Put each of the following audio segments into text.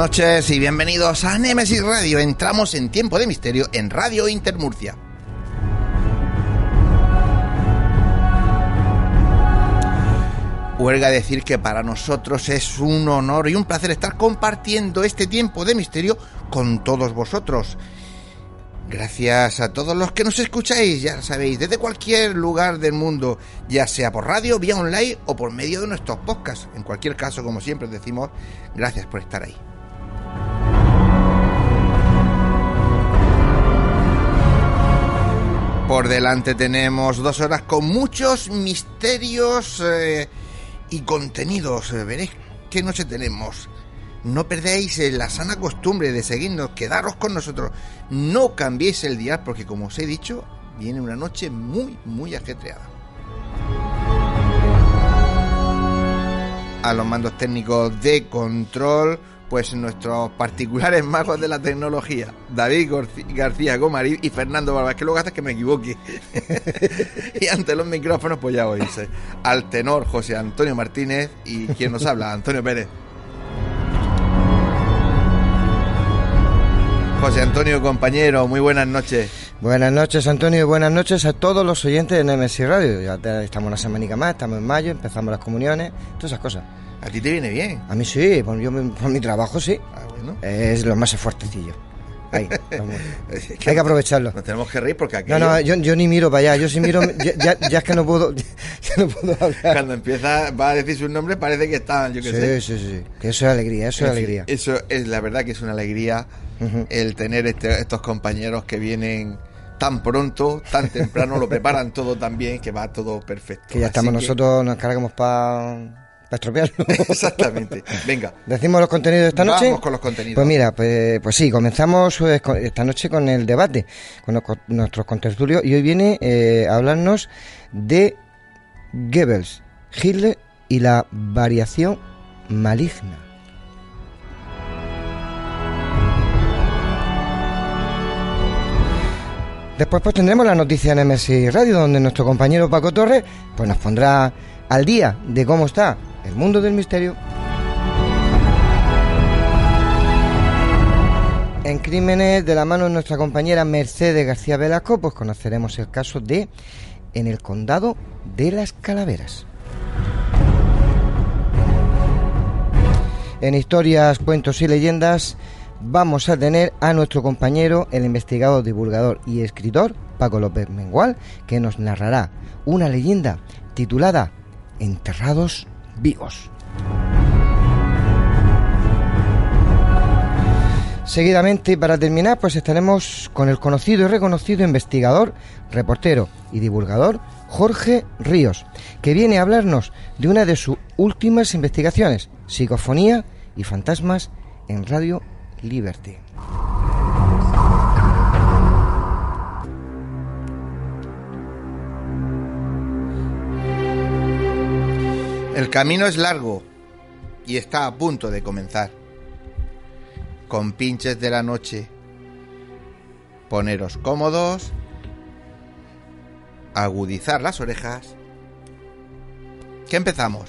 Noches y bienvenidos a Nemesis Radio. Entramos en tiempo de misterio en Radio Intermurcia. Huelga decir que para nosotros es un honor y un placer estar compartiendo este tiempo de misterio con todos vosotros. Gracias a todos los que nos escucháis, ya sabéis, desde cualquier lugar del mundo, ya sea por radio, vía online o por medio de nuestros podcasts. En cualquier caso, como siempre os decimos, gracias por estar ahí. Por delante tenemos dos horas con muchos misterios eh, y contenidos. Eh, Veréis qué noche tenemos. No perdáis eh, la sana costumbre de seguirnos, quedaros con nosotros. No cambiéis el día porque, como os he dicho, viene una noche muy, muy ajetreada. A los mandos técnicos de control, pues nuestros particulares magos de la tecnología, David García Gomarí y Fernando Barbas, que luego hace que me equivoque. y ante los micrófonos, pues ya oís, eh, al tenor José Antonio Martínez y quien nos habla, Antonio Pérez. José Antonio, compañero, muy buenas noches. Buenas noches, Antonio, y buenas noches a todos los oyentes de Nemesis Radio. Ya estamos una semanica más, estamos en mayo, empezamos las comuniones, todas esas cosas. A ti te viene bien. A mí sí, por, yo, por mi trabajo sí. Ah, bueno. Es lo más fuertecillo. Ahí, Hay que aprovecharlo. Nos tenemos que reír porque aquello, No, no, yo, yo ni miro para allá, yo sí miro, ya, ya- ya es que no puedo, ya no puedo hablar. cuando empieza, va a decir sus nombres, parece que están, yo qué sé. Sí, sí, sí, que eso es alegría, eso es alegría. Eso es la verdad que es una alegría el tener este- estos compañeros que vienen tan pronto, tan temprano, lo preparan todo tan bien que va todo perfecto. Que ya Así estamos que- nosotros, nos cargamos para estropearlo. Exactamente. Venga. ¿Decimos los contenidos de esta noche? Vamos con los contenidos. Pues mira, pues, pues sí, comenzamos pues, con- esta noche con el debate, con los nuestros contertulios, y hoy viene eh, a hablarnos de Goebbels, Hitler y la variación maligna. Después pues tendremos la noticia en MS Radio, donde nuestro compañero Paco Torres pues nos pondrá al día de cómo está el mundo del misterio. En Crímenes de la mano de nuestra compañera Mercedes García Velasco, pues conoceremos el caso de En el condado de las calaveras. En historias, cuentos y leyendas vamos a tener a nuestro compañero, el investigador, divulgador y escritor Paco López Mengual, que nos narrará una leyenda titulada Enterrados vivos. Seguidamente, para terminar, pues estaremos con el conocido y reconocido investigador, reportero y divulgador Jorge Ríos, que viene a hablarnos de una de sus últimas investigaciones, psicofonía y fantasmas en Radio Liberty. El camino es largo y está a punto de comenzar. Con pinches de la noche. Poneros cómodos. Agudizar las orejas. ¿Qué empezamos?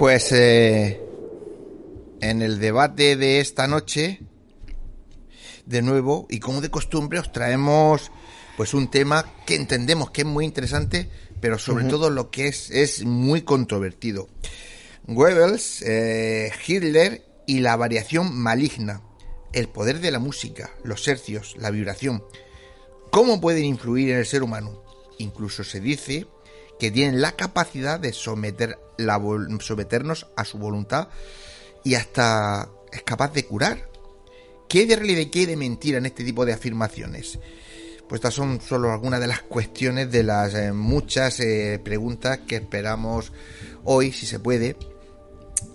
Pues eh, en el debate de esta noche, de nuevo, y como de costumbre, os traemos pues un tema que entendemos que es muy interesante, pero sobre todo lo que es es muy controvertido. Goebbels, eh, Hitler y la variación maligna, el poder de la música, los hercios, la vibración, ¿cómo pueden influir en el ser humano? Incluso se dice que tienen la capacidad de someter la, someternos a su voluntad y hasta es capaz de curar. ¿Qué de realidad qué de mentira en este tipo de afirmaciones? Pues estas son solo algunas de las cuestiones de las eh, muchas eh, preguntas que esperamos hoy, si se puede,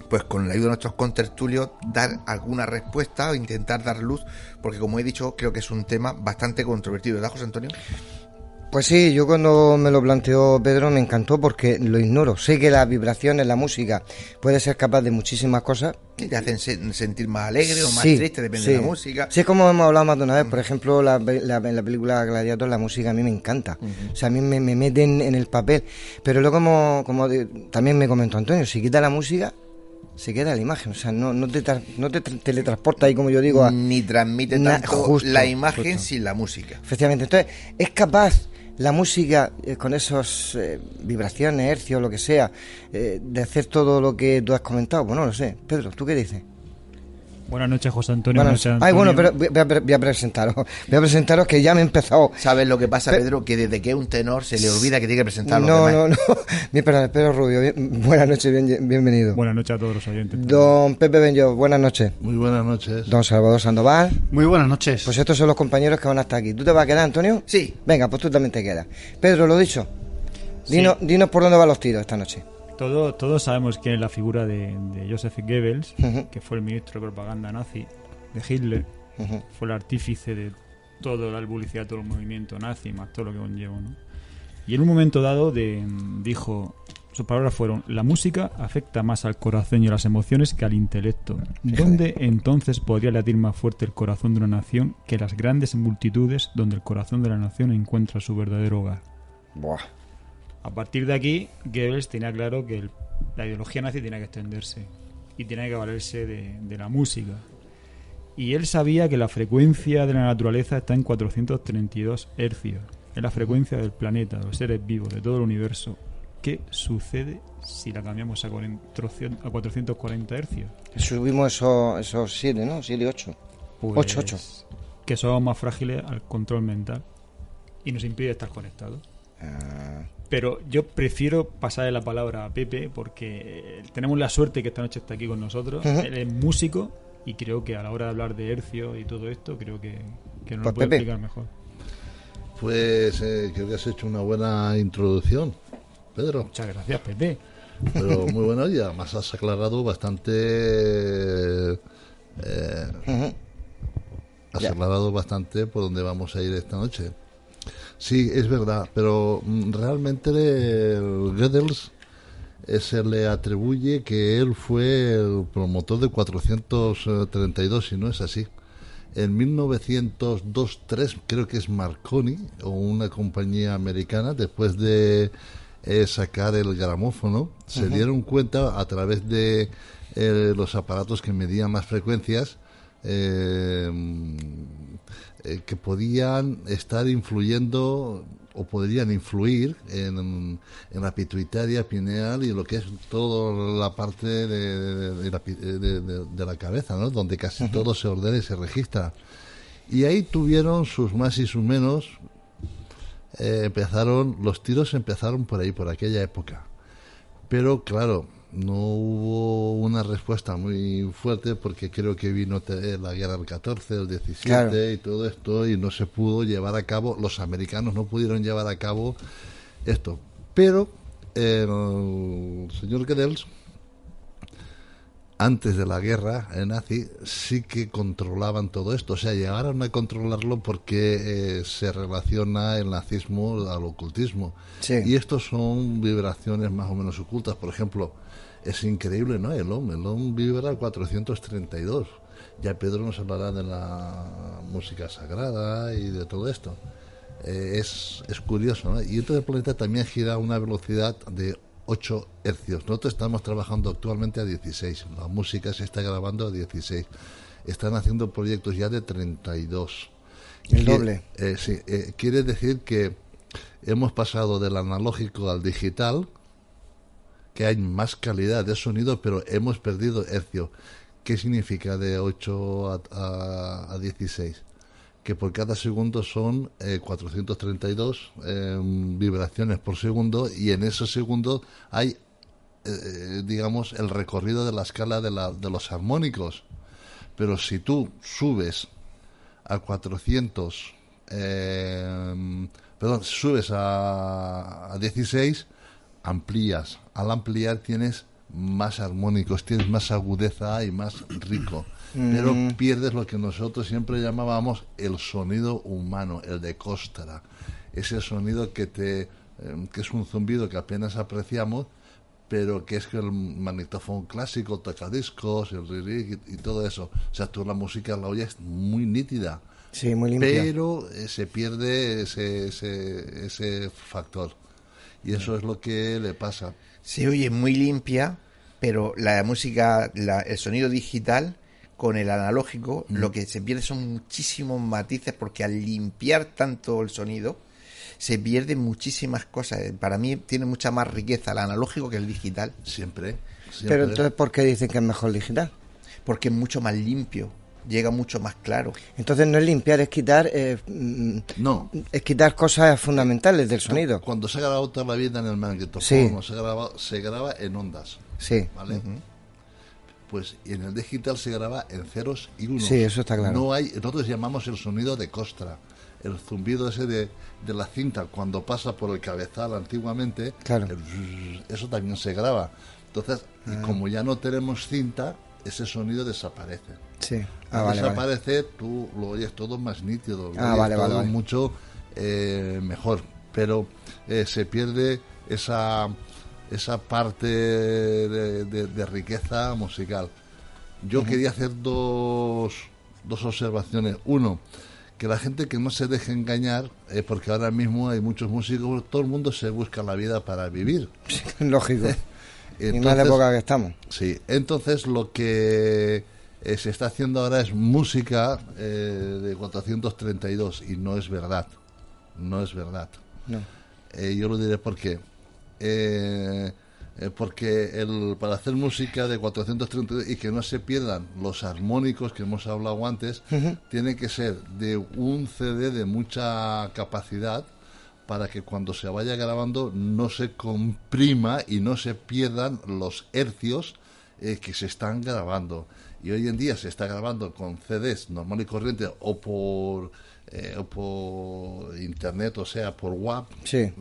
pues con la ayuda de nuestros contertulios, dar alguna respuesta o intentar dar luz, porque como he dicho, creo que es un tema bastante controvertido, ¿verdad, José Antonio? Pues sí, yo cuando me lo planteó Pedro me encantó porque lo ignoro. Sé que las vibraciones, la música puede ser capaz de muchísimas cosas. Y te hacen sentir más alegre o más triste, depende de la música. Sí, como hemos hablado más de una vez. Por ejemplo, la, la, la película Gladiator, la música a mí me encanta. O sea, a mí me, me meten en el papel. Pero luego, como, como también me comentó Antonio, si quita la música, se queda la imagen, o sea, no, no, te, no te teletransporta ahí como yo digo. Ni transmite tanto la imagen sin la música. Efectivamente, entonces es capaz la música eh, con esas eh, vibraciones, hercios, lo que sea, eh, de hacer todo lo que tú has comentado? Pues no lo sé. Pedro, ¿tú qué dices? Buenas noches, José Antonio. Ay, bueno, pero voy a, presentaros. Voy a presentaros que ya me he empezado. ¿Sabes lo que pasa, Pedro? Que desde que es un tenor se le olvida que tiene que presentar No, no, no. Mi perdón, Pedro Rubio. buenas noches, bienvenido. Buenas noches a todos los oyentes. Don Pepe Benjo, buenas noches. Muy buenas noches. Don Salvador Sandoval. Muy buenas noches. Pues estos son los compañeros que van a estar aquí. ¿Tú te vas a quedar, Antonio? Sí. Venga, pues tú también te quedas. Pedro, lo dicho. Dinos, dinos por dónde van los tiros esta noche. Todo, todos sabemos quién es la figura de, Joseph Goebbels, que fue el ministro de propaganda nazi de Hitler, fue el artífice de toda la publicidad, todo el movimiento nazi, más todo lo que conllevó. ¿no? Y en un momento dado de, dijo, sus palabras fueron, la música afecta más al corazón y a las emociones que al intelecto. ¿Dónde entonces podría latir más fuerte el corazón de una nación que las grandes multitudes donde el corazón de la nación encuentra su verdadero hogar? A partir de aquí, Goebbels tenía claro que la ideología nazi tenía que extenderse y tenía que valerse de la música. Y él sabía que la frecuencia de la naturaleza está en 432 hercios. Es la frecuencia del planeta, de los seres vivos, de todo el universo. ¿Qué sucede si la cambiamos a 440 hercios? Subimos esos, esos 7, ¿no? 7 y 8. 8, 8. Que somos más frágiles al control mental y nos impide estar conectados. Ah. Pero yo prefiero pasarle la palabra a Pepe porque tenemos la suerte que esta noche está aquí con nosotros. Él es músico y creo que a la hora de hablar de hercio y todo esto, creo que, que nos pues lo puede explicar mejor. Pues eh, creo que has hecho una buena introducción, Pedro. Muchas gracias, Pepe. Pero muy buena y además has aclarado bastante. Eh, has aclarado bastante por dónde vamos a ir esta noche. Sí, es verdad, pero mm, realmente el Goebbels eh, se le atribuye que él fue el promotor de 432, si no es así. En 1902-3 creo que es Marconi o una compañía americana, después de eh, sacar el gramófono, se dieron cuenta a través de eh, los aparatos que medían más frecuencias eh, eh, que podían estar influyendo o podrían influir en, la pituitaria pineal y lo que es toda la parte de, la, cabeza, ¿no? donde casi todo se ordena y se registra. Y ahí tuvieron sus más y sus menos. Eh, empezaron, los tiros empezaron por ahí, por aquella época. Pero claro, no hubo una respuesta muy fuerte porque creo que vino la guerra del 14, el 17 y todo esto y no se pudo llevar a cabo, los americanos no pudieron llevar a cabo esto. Pero el señor Goebbels, antes de la guerra en nazi, sí que controlaban todo esto. O sea, llegaron a controlarlo porque eh, se relaciona el nazismo al ocultismo. Y estos son vibraciones más o menos ocultas. Por ejemplo, es increíble, ¿no? El hombre, el hombre vibra 432. Ya Pedro nos hablará de la música sagrada y de todo esto. Eh, es, es, curioso, ¿no? Y entonces el planeta también gira a una velocidad de 8 hercios. Nosotros estamos trabajando actualmente a 16. La música se está grabando a 16. Están haciendo proyectos ya de 32. El doble. Eh, sí, eh, quiere decir que hemos pasado del analógico al digital, que hay más calidad de sonido, pero hemos perdido hercio. ¿Qué significa de 8 a, 16? Que por cada segundo son 432 eh, em, vibraciones por segundo y en ese segundo hay, eh, digamos, el recorrido de la escala de, la, de los armónicos. Pero si tú subes a 400, em, perdón, subes a, a 16, amplías. Al ampliar tienes más armónicos, tienes más agudeza y más rico. Pero pierdes lo que nosotros siempre llamábamos el sonido humano, el de costra. Ese sonido que te em, que es un zumbido que apenas apreciamos, pero que es que el magnetófono clásico, tocadiscos, el ririg y, todo eso. O sea, tú la música la oyes muy nítida. Sí, muy limpia. Pero eh, se pierde ese, ese, ese factor. Y eso es lo que le pasa. Se oye muy limpia, pero la música, el sonido digital con el analógico, mm. lo que se pierde son muchísimos matices porque al limpiar tanto el sonido, se pierden muchísimas cosas. Para mí tiene mucha más riqueza el analógico que el digital. Siempre. siempre. Pero entonces, ¿por qué dicen que es mejor el digital? Porque es mucho más limpio llega mucho más claro. Entonces no es limpiar, es quitar, eh, mm, no. es quitar cosas fundamentales del sonido. Cuando se graba toda la vida en el magnetofón, se graba, se graba en ondas. Sí. ¿Vale? Pues en el digital se graba en ceros y unos. Sí, eso está claro. No hay, nosotros llamamos el sonido de costra, el zumbido ese de, de la cinta cuando pasa por el cabezal antiguamente. Claro. eso también se graba. Entonces, ah. como ya no tenemos cinta, ese sonido desaparece. Sí. Ah, desaparece, tú lo oyes todo más nítido, lo ah, oyes todo mucho eh, mejor. Pero eh, se pierde esa, esa parte de, riqueza musical. Yo quería hacer dos, dos observaciones. Uno, que la gente que no se deje engañar, eh, porque ahora mismo hay muchos músicos, todo el mundo se busca la vida para vivir. Lógico. en más época que estamos. Sí, entonces lo que eh, se está haciendo ahora es música eh, de 432 y no es verdad. No es verdad. No. Eh, yo lo diré porque porque el, para hacer música de 432 y que no se pierdan los armónicos que hemos hablado antes, tiene que ser de un CD de mucha capacidad para que cuando se vaya grabando no se comprima y no se pierdan los hercios eh, que se están grabando. Y hoy en día se está grabando con CDs normal y corriente o por, eh, o por internet, o sea, por WAP. Sí.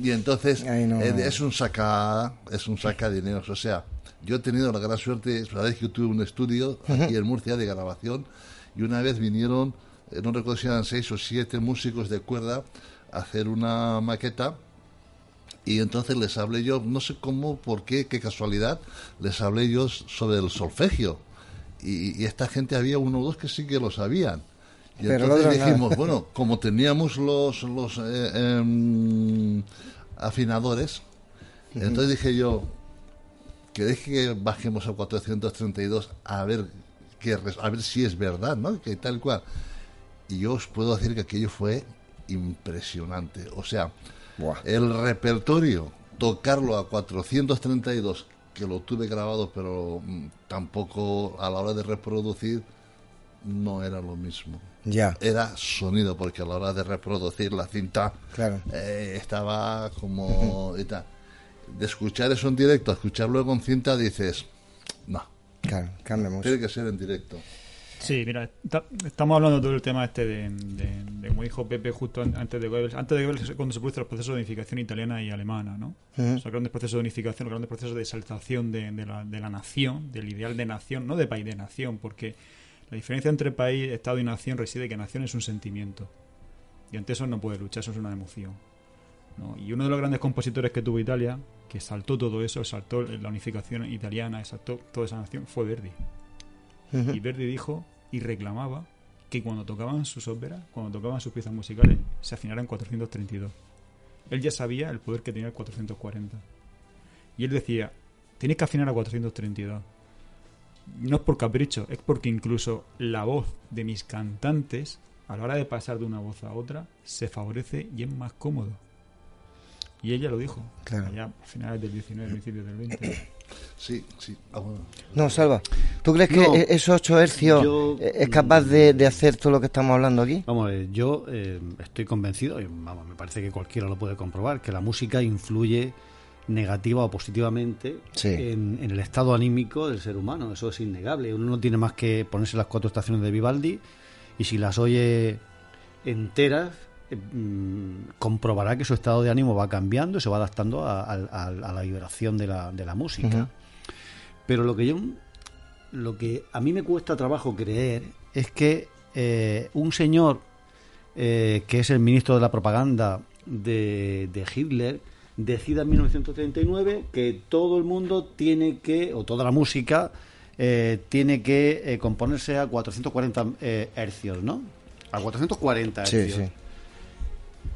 Y entonces eh, es un saca es un saca dinero. O sea, yo he tenido la gran suerte, sabéis que tuve un estudio aquí en Murcia de grabación y una vez vinieron, no recuerdo si eran seis o siete músicos de cuerda hacer una maqueta y entonces les hablé yo, no sé cómo, por qué, qué casualidad, les hablé yo sobre el solfegio. Y, esta gente había uno o dos que sí que lo sabían. Y entonces dijimos, bueno, como teníamos los, los eh, em, afinadores, entonces dije yo, que deje que bajemos a 432 a ver que a ver si es verdad, ¿no? Que tal cual. Y yo os puedo decir que aquello fue impresionante. O sea, el repertorio, tocarlo a 432, que lo tuve grabado, pero mm, tampoco a la hora de reproducir no era lo mismo. Ya. Era sonido, porque a la hora de reproducir la cinta claro. Eh, estaba como... de escuchar eso en directo, a escucharlo con cinta, dices, no. Claro, cambiamos. Tiene que ser en directo. Sí, mira, estamos hablando todo el tema este de, de, como dijo Pepe justo antes de Goebbels, antes de Goebbels cuando se producen los procesos de unificación italiana y alemana, ¿no? Los grandes procesos de unificación, los grandes procesos de exaltación de, la, de la nación, del ideal de nación, no de país, de nación, porque la diferencia entre país, Estado y nación reside que nación es un sentimiento. Y ante eso no puede luchar, eso es una emoción. ¿no? Y uno de los grandes compositores que tuvo Italia, que saltó todo eso, saltó la unificación italiana, saltó toda esa nación, fue Verdi. Y Verdi dijo y reclamaba que cuando tocaban sus óperas, cuando tocaban sus piezas musicales, se afinaran en 432. Él ya sabía el poder que tenía el 440. Y él decía, tenéis que afinar a 432. No es por capricho, es porque incluso la voz de mis cantantes, a la hora de pasar de una voz a otra, se favorece y es más cómodo. Y ella lo dijo, claro. ya a finales del 19, principios del 20. Sí, sí. Ah, no, Salva, ¿tú crees que e-, esos 8 hercios es capaz de, hacer todo lo que estamos hablando aquí? Vamos, yo eh, estoy convencido, y vamos, me parece que cualquiera lo puede comprobar, que la música influye negativa o positivamente en, el estado anímico del ser humano. Eso es innegable. Uno no tiene más que ponerse las cuatro estaciones de Vivaldi y si las oye enteras, eh, mm, comprobará que su estado de ánimo va cambiando y se va adaptando a, la vibración de la, de la música. Pero lo que yo, lo que a mí me cuesta trabajo creer es que eh, un señor eh, que es el ministro de la propaganda de, de Hitler decida en 1939 que todo el mundo tiene que, o toda la música, tiene que componerse a 440 hercios, ¿no? A 440 hercios. Sí, sí.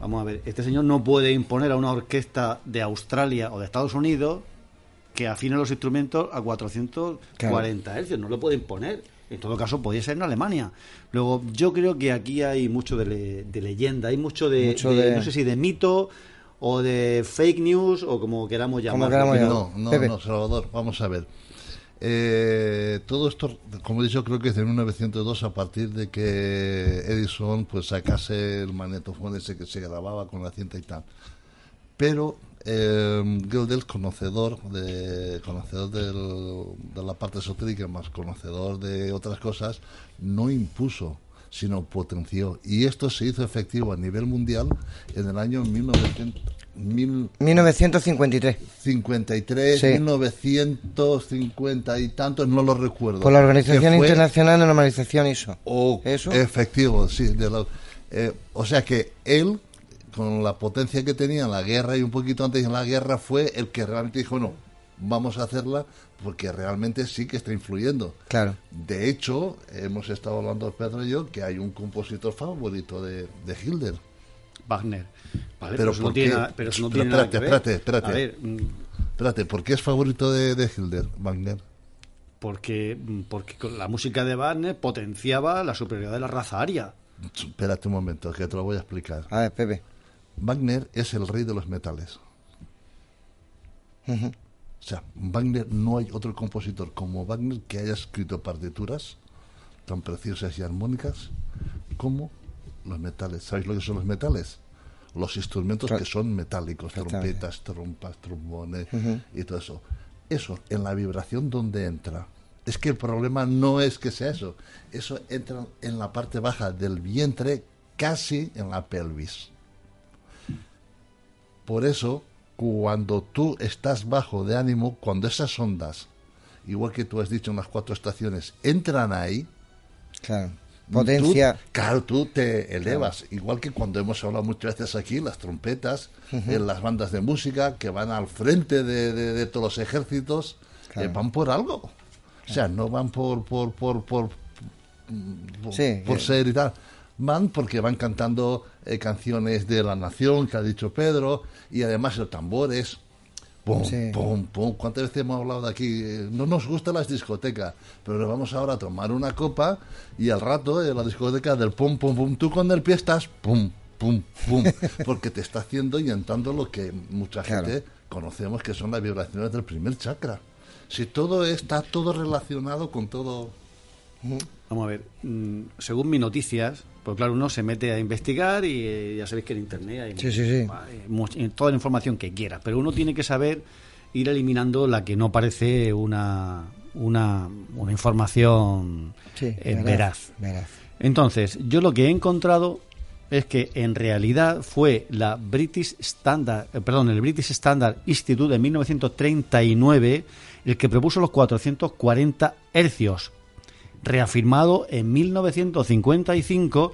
Vamos a ver, este señor no puede imponer a una orquesta de Australia o de Estados Unidos que afine los instrumentos a 440 hercios, no lo puede imponer. En todo caso, podría ser en Alemania. Luego, yo creo que aquí hay mucho de, leyenda, hay mucho, de, no sé si de mito o de fake news o como queramos llamarlo. No, no, no, Salvador, vamos a ver. Eh, todo esto, como he dicho, creo que es de 1902 a partir de que Edison pues sacase el magnetofón ese que se grababa con la cinta y tal. Pero eh, Gödel, conocedor de conocedor de la parte esotérica, más conocedor de otras cosas, no impuso sino potenció. Y esto se hizo efectivo a nivel mundial en el año 1900, 1953. 53, 1950 y tantos, no lo recuerdo. Por la Organización Internacional de Normalización ISO. ¿Eso? Efectivo, sí. De eh, o sea que él, con la potencia que tenía en la guerra y un poquito antes en la guerra, fue el que realmente dijo, no, vamos a hacerla porque realmente sí que está influyendo. Claro. De hecho, hemos estado hablando Pedro y yo que hay un compositor favorito de, de Hilder. Wagner. Vale, pero, ¿por no tiene, pero no tiene espérate, espérate, espérate. A ver, mm, espérate, ¿por qué es favorito de, de Hilder, Wagner? Porque, mm, porque la música de Wagner potenciaba la superioridad de la raza aria. Espérate un momento, que te lo voy a explicar. A ver, Pepe. Wagner es el rey de los metales. O sea, Wagner, no hay otro compositor como Wagner que haya escrito partituras tan preciosas y armónicas como los metales. ¿Sabéis lo que son los metales? Los instrumentos que son metálicos, trompetas, trompas, trombones y todo eso. Eso, en la vibración donde entra. Es que el problema no es que sea eso. Eso entra en la parte baja del vientre, casi en la pelvis. Por eso cuando tú estás bajo de ánimo, cuando esas ondas, igual que tú has dicho en las cuatro estaciones, entran ahí, claro. potencia. claro, tú te elevas, igual que cuando hemos hablado muchas veces aquí, las trompetas, en las bandas de música que van al frente de, todos los ejércitos, eh, van por algo. O sea, no van por por por por, por, por ser y tal van porque van cantando eh, canciones de la nación que ha dicho Pedro y además los tambores Pum, pum, pum. ¿Cuántas veces hemos hablado de aquí? No nos gustan las discotecas, pero nos vamos ahora a tomar una copa y al rato en la discoteca del pum, pum, pum, tú con el pie estás pum, pum, pum, porque te está haciendo y entrando lo que mucha gente conocemos que son las vibraciones del primer chakra. Si todo está todo relacionado con todo. Vamos a ver, mm, según mis noticias, pues claro, uno se mete a investigar y eh, ya sabéis que en internet hay toda la información que quiera, pero uno tiene que saber ir eliminando la que no parece una, una, una información eh, veraz. Entonces, yo lo que he encontrado es que en realidad fue la British Standard, eh, perdón, el British Standard Institute de 1939 el que propuso los 440 hercios reafirmado en 1955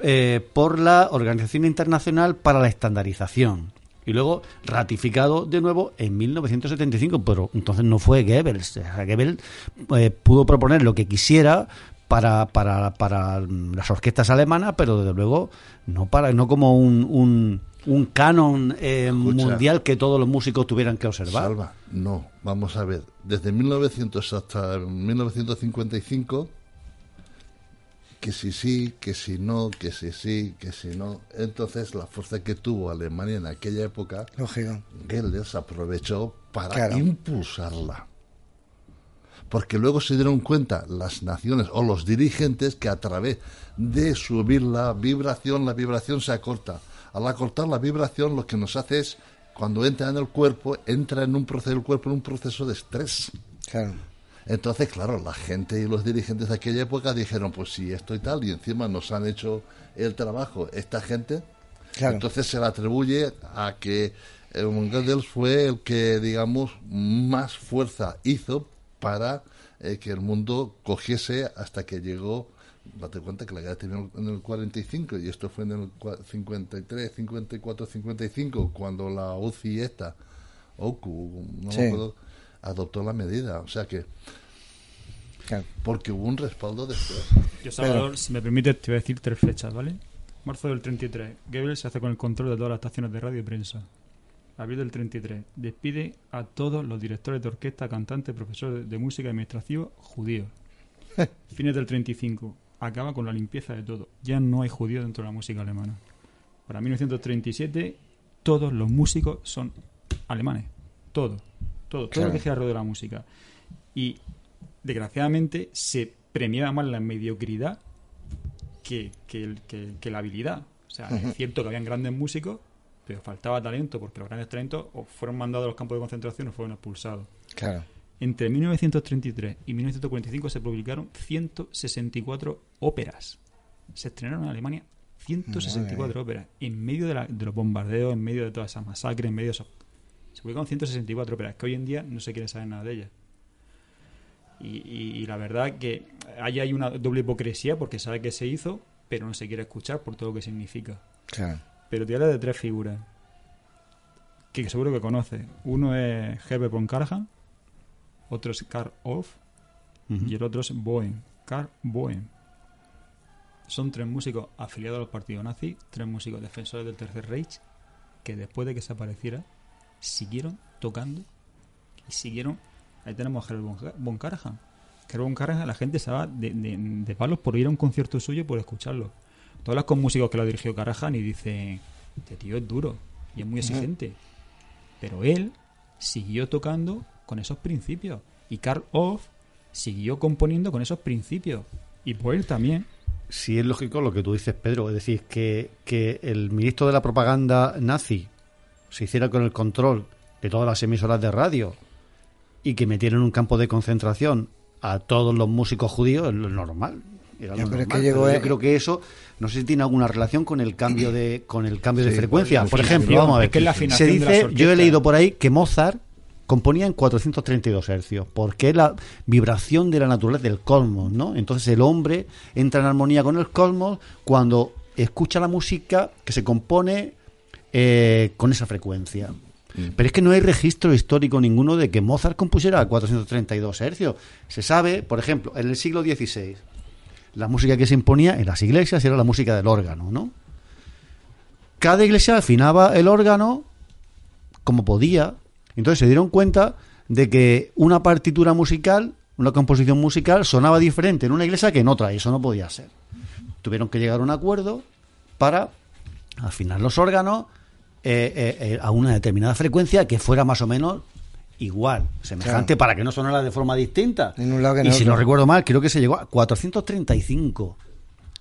eh, por la Organización Internacional para la Estandarización y luego ratificado de nuevo en 1975, pero entonces no fue Goebbels. Goebbels eh, pudo proponer lo que quisiera para, para, para las orquestas alemanas, pero desde luego no para no como un un canon eh, mundial que todos los músicos tuvieran que observar. Salva, no, vamos a ver, desde 1900 hasta 1955, que si sí, que si no, que si sí, que si no. Entonces la fuerza que tuvo Alemania en aquella época, Lógico. Goebbels aprovechó para impulsarla. Porque luego se dieron cuenta las naciones o los dirigentes que a través de subir la vibración, la vibración se acorta al acortar la vibración lo que nos hace es, cuando entra en el cuerpo, entra en un proceso, el cuerpo en un proceso de estrés. Entonces, claro, la gente y los dirigentes de aquella época dijeron, pues si esto y tal, y encima nos han hecho el trabajo. Esta gente, entonces se le atribuye a que Goebbels fue el que, digamos, más fuerza hizo para eh, que el mundo cogiese hasta que llegó date cuenta que la guerra terminó en el 45 y esto fue en el 53, 54, 55 cuando la UCI esta, OCU, no adoptó la medida. O sea que porque hubo un respaldo después. Yo, Salvador, si me permite, te voy a decir tres fechas, ¿vale? Marzo del 33, Goebbels se hace con el control de todas las estaciones de radio y prensa. Abril del 33, despide a todos los directores de orquesta, cantantes, profesores de música y administrativo judíos. Fines del 35, acaba con la limpieza de todo. Ya no hay judíos dentro de la música alemana. Para 1937 todos los músicos son alemanes. Todo. Todo. Todo lo que gira alrededor de la música. Y desgraciadamente se premiaba más la mediocridad que, que, la habilidad. O sea, es cierto que habían grandes músicos, pero faltaba talento porque los grandes talentos o fueron mandados a los campos de concentración o fueron expulsados. Claro. Entre 1933 y 1945 se publicaron 164 óperas. Se estrenaron en Alemania 164 óperas. En medio de, los bombardeos, en medio de todas esas masacres, en medio de esos... Se publicaron 164 óperas, que hoy en día no se quiere saber nada de ellas. Y, la verdad que ahí hay una doble hipocresía porque sabe que se hizo, pero no se quiere escuchar por todo lo que significa. Claro. Pero te habla de tres figuras que seguro que conoce. Uno es Herbert von Karajan, otro es Karl Off y el otro es Boehm. Karl Boehm. Son tres músicos afiliados al partido nazi, tres músicos defensores del Tercer Reich, que después de que se apareciera, siguieron tocando y siguieron. Ahí tenemos a Herbert von Karajan. Herbert von Karajan, la gente se va de, palos por ir a un concierto suyo por escucharlo. Tú hablas con músicos que lo dirigió Karajan y dice: Este tío es duro y es muy exigente. Pero él siguió tocando con esos principios. Y Karl Off siguió componiendo con esos principios. Y Boyle también. Sí, es lógico lo que tú dices, Pedro. Es decir, que, que el ministro de la propaganda nazi se hiciera con el control de todas las emisoras de radio y que metieran en un campo de concentración a todos los músicos judíos es lo normal. yo creo que eso no sé si tiene alguna relación con el cambio de con el cambio de frecuencia. Por ejemplo, vamos a ver. se dice, yo he leído por ahí que Mozart componía en 432 hercios, porque es la vibración de la naturaleza del cosmos, ¿no? Entonces el hombre entra en armonía con el cosmos cuando escucha la música que se compone eh, con esa frecuencia. Mm. Pero es que no hay registro histórico ninguno de que Mozart compusiera a 432 hercios. Se sabe, por ejemplo, en el siglo XVI, la música que se imponía en las iglesias era la música del órgano, ¿no? Cada iglesia afinaba el órgano como podía, Entonces se dieron cuenta de que una partitura musical, una composición musical, sonaba diferente en una iglesia que en otra, y eso no podía ser. Tuvieron que llegar a un acuerdo para afinar los órganos eh, eh, eh, a una determinada frecuencia que fuera más o menos igual, semejante, para que no sonara de forma distinta. y si no recuerdo mal, creo que se llegó a 435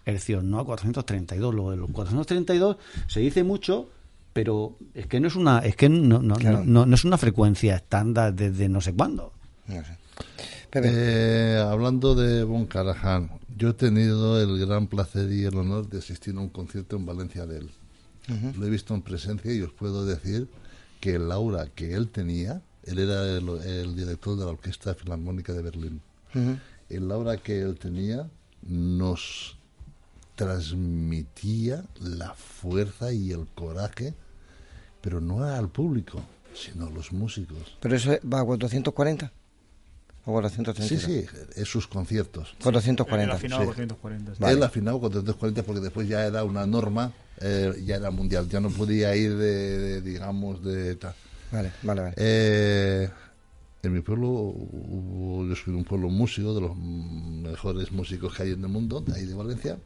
hercios, no a 432. Lo de los 432 se dice mucho, pero es que no es una, es que no, no, no, es una frecuencia estándar desde no sé cuándo. hablando de Bon Carajan, yo he tenido el gran placer y el honor de asistir a un concierto en Valencia de él. Lo he visto en presencia y os puedo decir que el aura que él tenía, él era el, director de la Orquesta Filarmónica de Berlín, el aura que él tenía nos transmitía la fuerza y el coraje, pero no al público, sino a los músicos. ¿Pero eso va a 440? ¿O 430? Sí, sí, es sus conciertos. 440. Él afinado 440. Él afinado 440 porque después ya era una norma eh, ya era mundial, ya no podía ir de, digamos, de Vale, vale, vale. Eh, en mi pueblo, yo soy un pueblo músico, de los mejores músicos que hay en el mundo, de ahí de Valencia.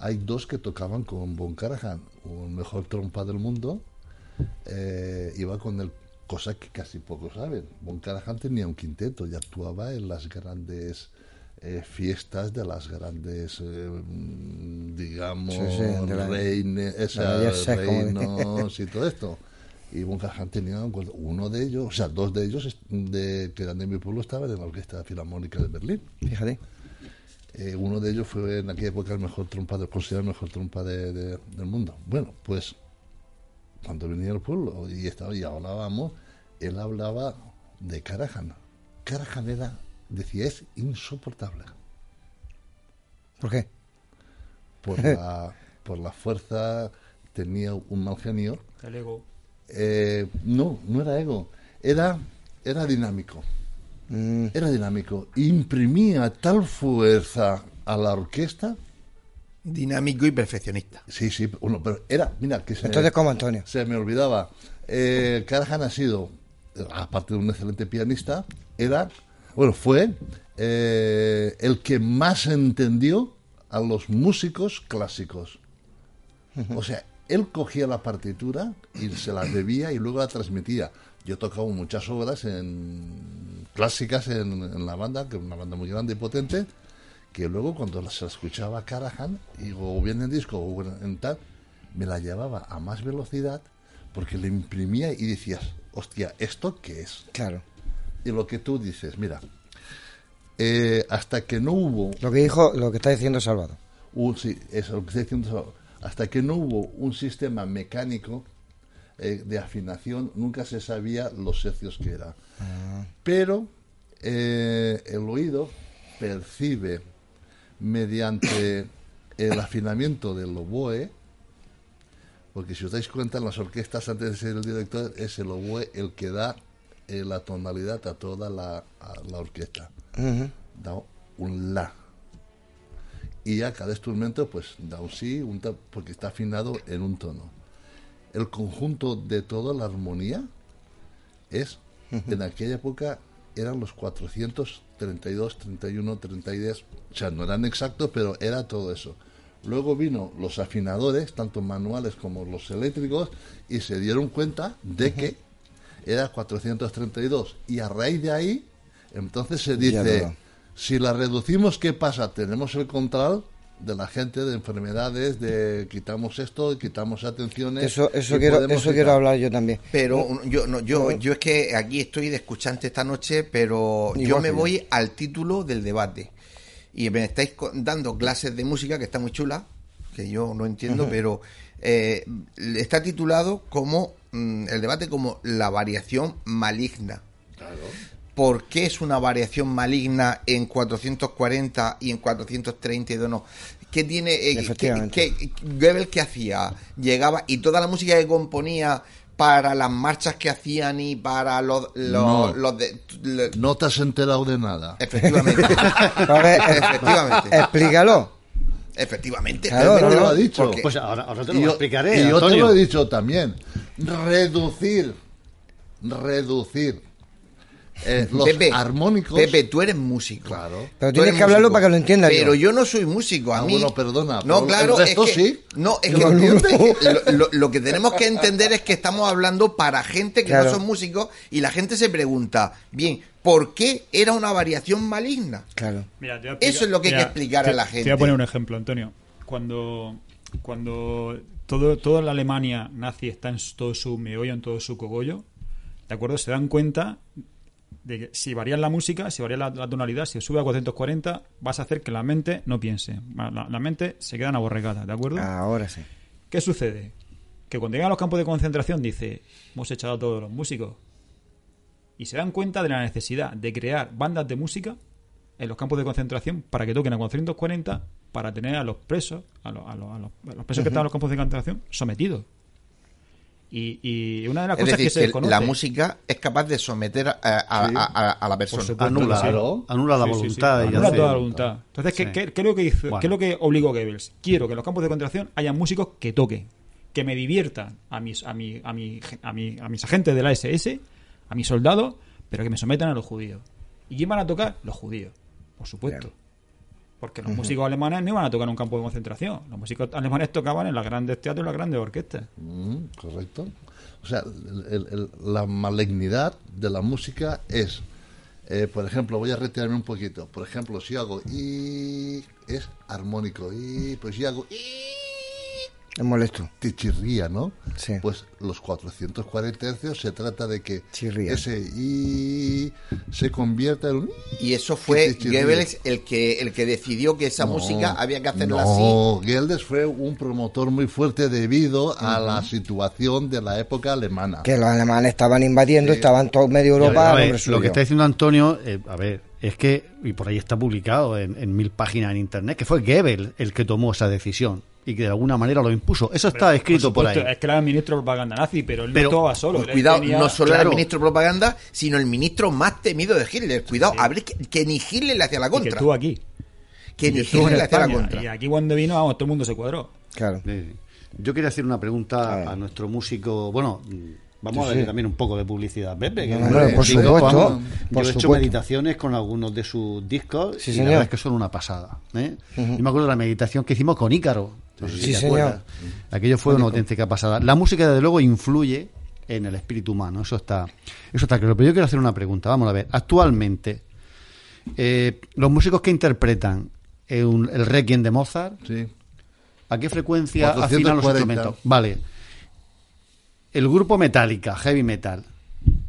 Hay dos que tocaban con Bon Carajan, un mejor trompa del mundo, eh, iba con el cosa que casi pocos saben. Bon Carajan tenía un quinteto y actuaba en las grandes eh, fiestas de las grandes, eh, digamos, reinos y todo esto. Y Bunkerhan tenía uno de ellos, o sea, dos de ellos de, que eran de mi pueblo estaban en la Orquesta Filarmónica de Berlín. Fíjate. Eh, uno de ellos fue en aquella época el mejor trompa, considerado el mejor trompa del mundo. Bueno, pues cuando venía al pueblo y, estaba, y hablábamos, él hablaba de Carajan. Carajan era decía, es insoportable. ¿Por qué? Por la, por la fuerza, tenía un mal genio. El ego. Eh, no, no era ego, era, era dinámico. Mm. Era dinámico. Imprimía tal fuerza a la orquesta. Dinámico y perfeccionista. Sí, sí, bueno, pero era, mira, que se Entonces, como Antonio. Se me olvidaba. Eh, ha sido, aparte de un excelente pianista, era bueno, fue eh, el que más entendió a los músicos clásicos. O sea, él cogía la partitura y se la debía y luego la transmitía. Yo tocaba muchas obras en, clásicas en, la banda, que es una banda muy grande y potente, que luego cuando se escuchaba Carajan, o bien en disco o en tal, me la llevaba a más velocidad porque le imprimía y decías, hostia, ¿esto qué es? Claro y lo que tú dices, mira, eh, hasta que no hubo... Lo que dijo, lo que está diciendo Salvador. sí, eso, lo que está diciendo Hasta que no hubo un sistema mecánico eh, de afinación, nunca se sabía los hercios que era. Ah. Pero eh, el oído percibe mediante el afinamiento del oboe, porque si os dais cuenta en las orquestas antes de ser el director es el oboe el que da eh, la tonalidad a toda la, la orquesta. Da un la. Y a cada instrumento pues da un sí, un ta, porque está afinado en un tono. El conjunto de toda la armonía es, en aquella época eran los 432, 31, 32, o sea, no eran exactos, pero era todo eso. Luego vino los afinadores, tanto manuales como los eléctricos, y se dieron cuenta de que era 432. Y a raíz de ahí, entonces se dice, si la reducimos, ¿qué pasa? Tenemos el control de la gente de enfermedades, de quitamos esto, quitamos atenciones. Eso, eso quiero, eso quiero hablar yo también. Pero yo, no, yo, yo es que aquí estoy de escuchante esta noche, pero yo me voy al título del debate. Y me estáis dando clases de música que está muy chula, que yo no entiendo, pero eh, está titulado como mm, el debate como la variación maligna. Claro. ¿Por qué es una variación maligna en 440 y en 432 no? ¿Qué tiene? Eh, ¿qué, Goebbels qué hacía? Llegaba y toda la música que componía para las marchas que hacían y para los, los, no, de, no te has enterado de nada. Efectivamente. Efectivamente. Explícalo. Efectivamente. Claro, no, lo ha dicho. Pues ahora, te lo explicaré. Y yo te lo he dicho también. Reducir reducir eh, los Pepe, armónicos. Pepe, tú eres músico. Claro. Pero tienes que hablarlo músico. para que lo entienda yo. Pero yo no soy músico. A Ah, mí. bueno, perdona, No, claro. resto es que, sí. No, es lo, lo- lo que tenemos que entender es que estamos hablando para gente que Claro. no son músicos y la gente se pregunta, bien, ¿por qué era una variación maligna? Claro. Mira, te voy a Eso es lo que hay que explicar a te- la Te gente. voy a poner un ejemplo, Antonio. Cuando, cuando todo, toda la Alemania nazi está en todo su meollo, en todo su cogollo, ¿de acuerdo? Se dan cuenta de que si varías la música, si varías la, la tonalidad, si sube a 440, vas a hacer que la mente no piense. La, la mente se queda aborregada, ¿de acuerdo? Ahora sí. ¿Qué sucede? Que cuando llegan a los campos de concentración dice, hemos echado a todos los músicos. Y se dan cuenta de la necesidad de crear bandas de música en los campos de concentración para que toquen a 440 para tener a los presos, a los, a los- a los- a los presos que están en los campos de concentración sometidos. Y, y una de las Es cosas decir, que se desconoce... la música es capaz de someter a, a- a- a- a la persona. supuesto. Anula, Claro. anula la Sí, sí, sí. voluntad. y Anula toda la voluntad. Entonces, ¿qué, Sí. qué- qué es lo que hizo- Bueno. qué es lo que obligó Goebbels? Quiero que en los campos de concentración haya músicos que toquen, que me diviertan a mis, a, mi, a, mi, a, mi- a mis agentes de la SS, a mis soldados, pero que me sometan a los judíos. ¿Y quién van a tocar? Los judíos, por supuesto. Porque los músicos alemanes no iban a tocar en un campo de concentración. Los músicos alemanes tocaban en los grandes teatros y las grandes orquestas. Mm, correcto. O sea, el- el- el- la malignidad de la música es, eh, por ejemplo, voy a retirarme un poquito. Por ejemplo, si hago y es armónico y pues si hago y Es molesto. te chirría, ¿no? Sí. Pues los 440 hercios se trata de que Chirría. ese y se convierta en un Y eso fue. Goebbels el que, el que decidió que esa No, música había que hacerla así. No, Goebbels fue un promotor muy fuerte debido a la situación de la época alemana. Que los alemanes estaban invadiendo, estaban todos medio A ver, Europa. ver, lo que está diciendo Antonio, eh, a ver, es que, y por ahí está publicado en, en mil páginas en internet, que fue Goebbels el que tomó esa decisión y que de alguna manera lo impuso. Eso está escrito por, ahí. Es que era el ministro de propaganda nazi, pero él Pero- no estaba solo. Pues cuidado, tenía- no solo era el ministro de propaganda, sino el ministro más temido de Hitler. Cuidado, a ver que, que ni Hitler le hacía la y que contra. estuvo aquí. Que ni Y Hitler le hacía la contra. Y aquí cuando vino, vamos, todo el mundo se cuadró. Claro. Sí, sí. Yo quería hacer una pregunta a, nuestro músico. Bueno, vamos Sí, a ver sí. también un poco de publicidad. Pepe, que No, no, por supuesto, vamos. por Yo he hecho supuesto. meditaciones con algunos de sus discos Sí, y señor. la verdad es que son una pasada. ¿eh? Yo me acuerdo de la meditación que hicimos con Ícaro. No sé si Sí, te señor. acuerdas. Aquello fue una auténtica pasada. La música, desde luego, influye en el espíritu humano. Eso está, eso está claro. Pero yo quiero hacer una pregunta. Vamos a ver. Actualmente, eh, los músicos que interpretan un- el Requiem de Mozart, Sí. ¿A qué frecuencia 440. afinan los instrumentos? Vale. El grupo Metallica, heavy metal,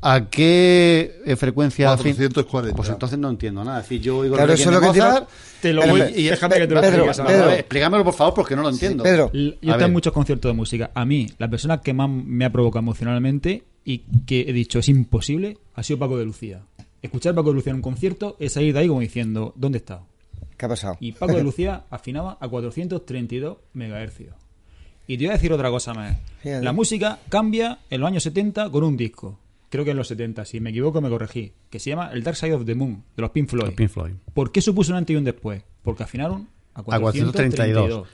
¿a qué eh, frecuencia afin- 440. Pues entonces no entiendo nada. Es decir, yo oigo Claro, eso es lo que te Mozart Te lo voy, Pedro, déjame que te lo Pedro. Pedro, explícamelo, por favor, porque no lo entiendo. Pedro, L- Yo en muchos conciertos de música. A mí, la persona que más me ha provocado emocionalmente y que he dicho es imposible ha sido Paco de Lucía. Escuchar a Paco de Lucía en un concierto es salir de ahí como diciendo, ¿dónde está? ¿Qué ha pasado? Y Paco de Lucía afinaba a 432 megahercios. Y te voy a decir otra cosa más. Fíjate. La música cambia en los años 70 con un disco. Creo que en los 70, si me equivoco me corregí. Que se llama El Dark Side of the Moon, de los Pink Floyd. Los Pink Floyd. ¿Por qué supuso un antes y un después? Porque afinaron a 432.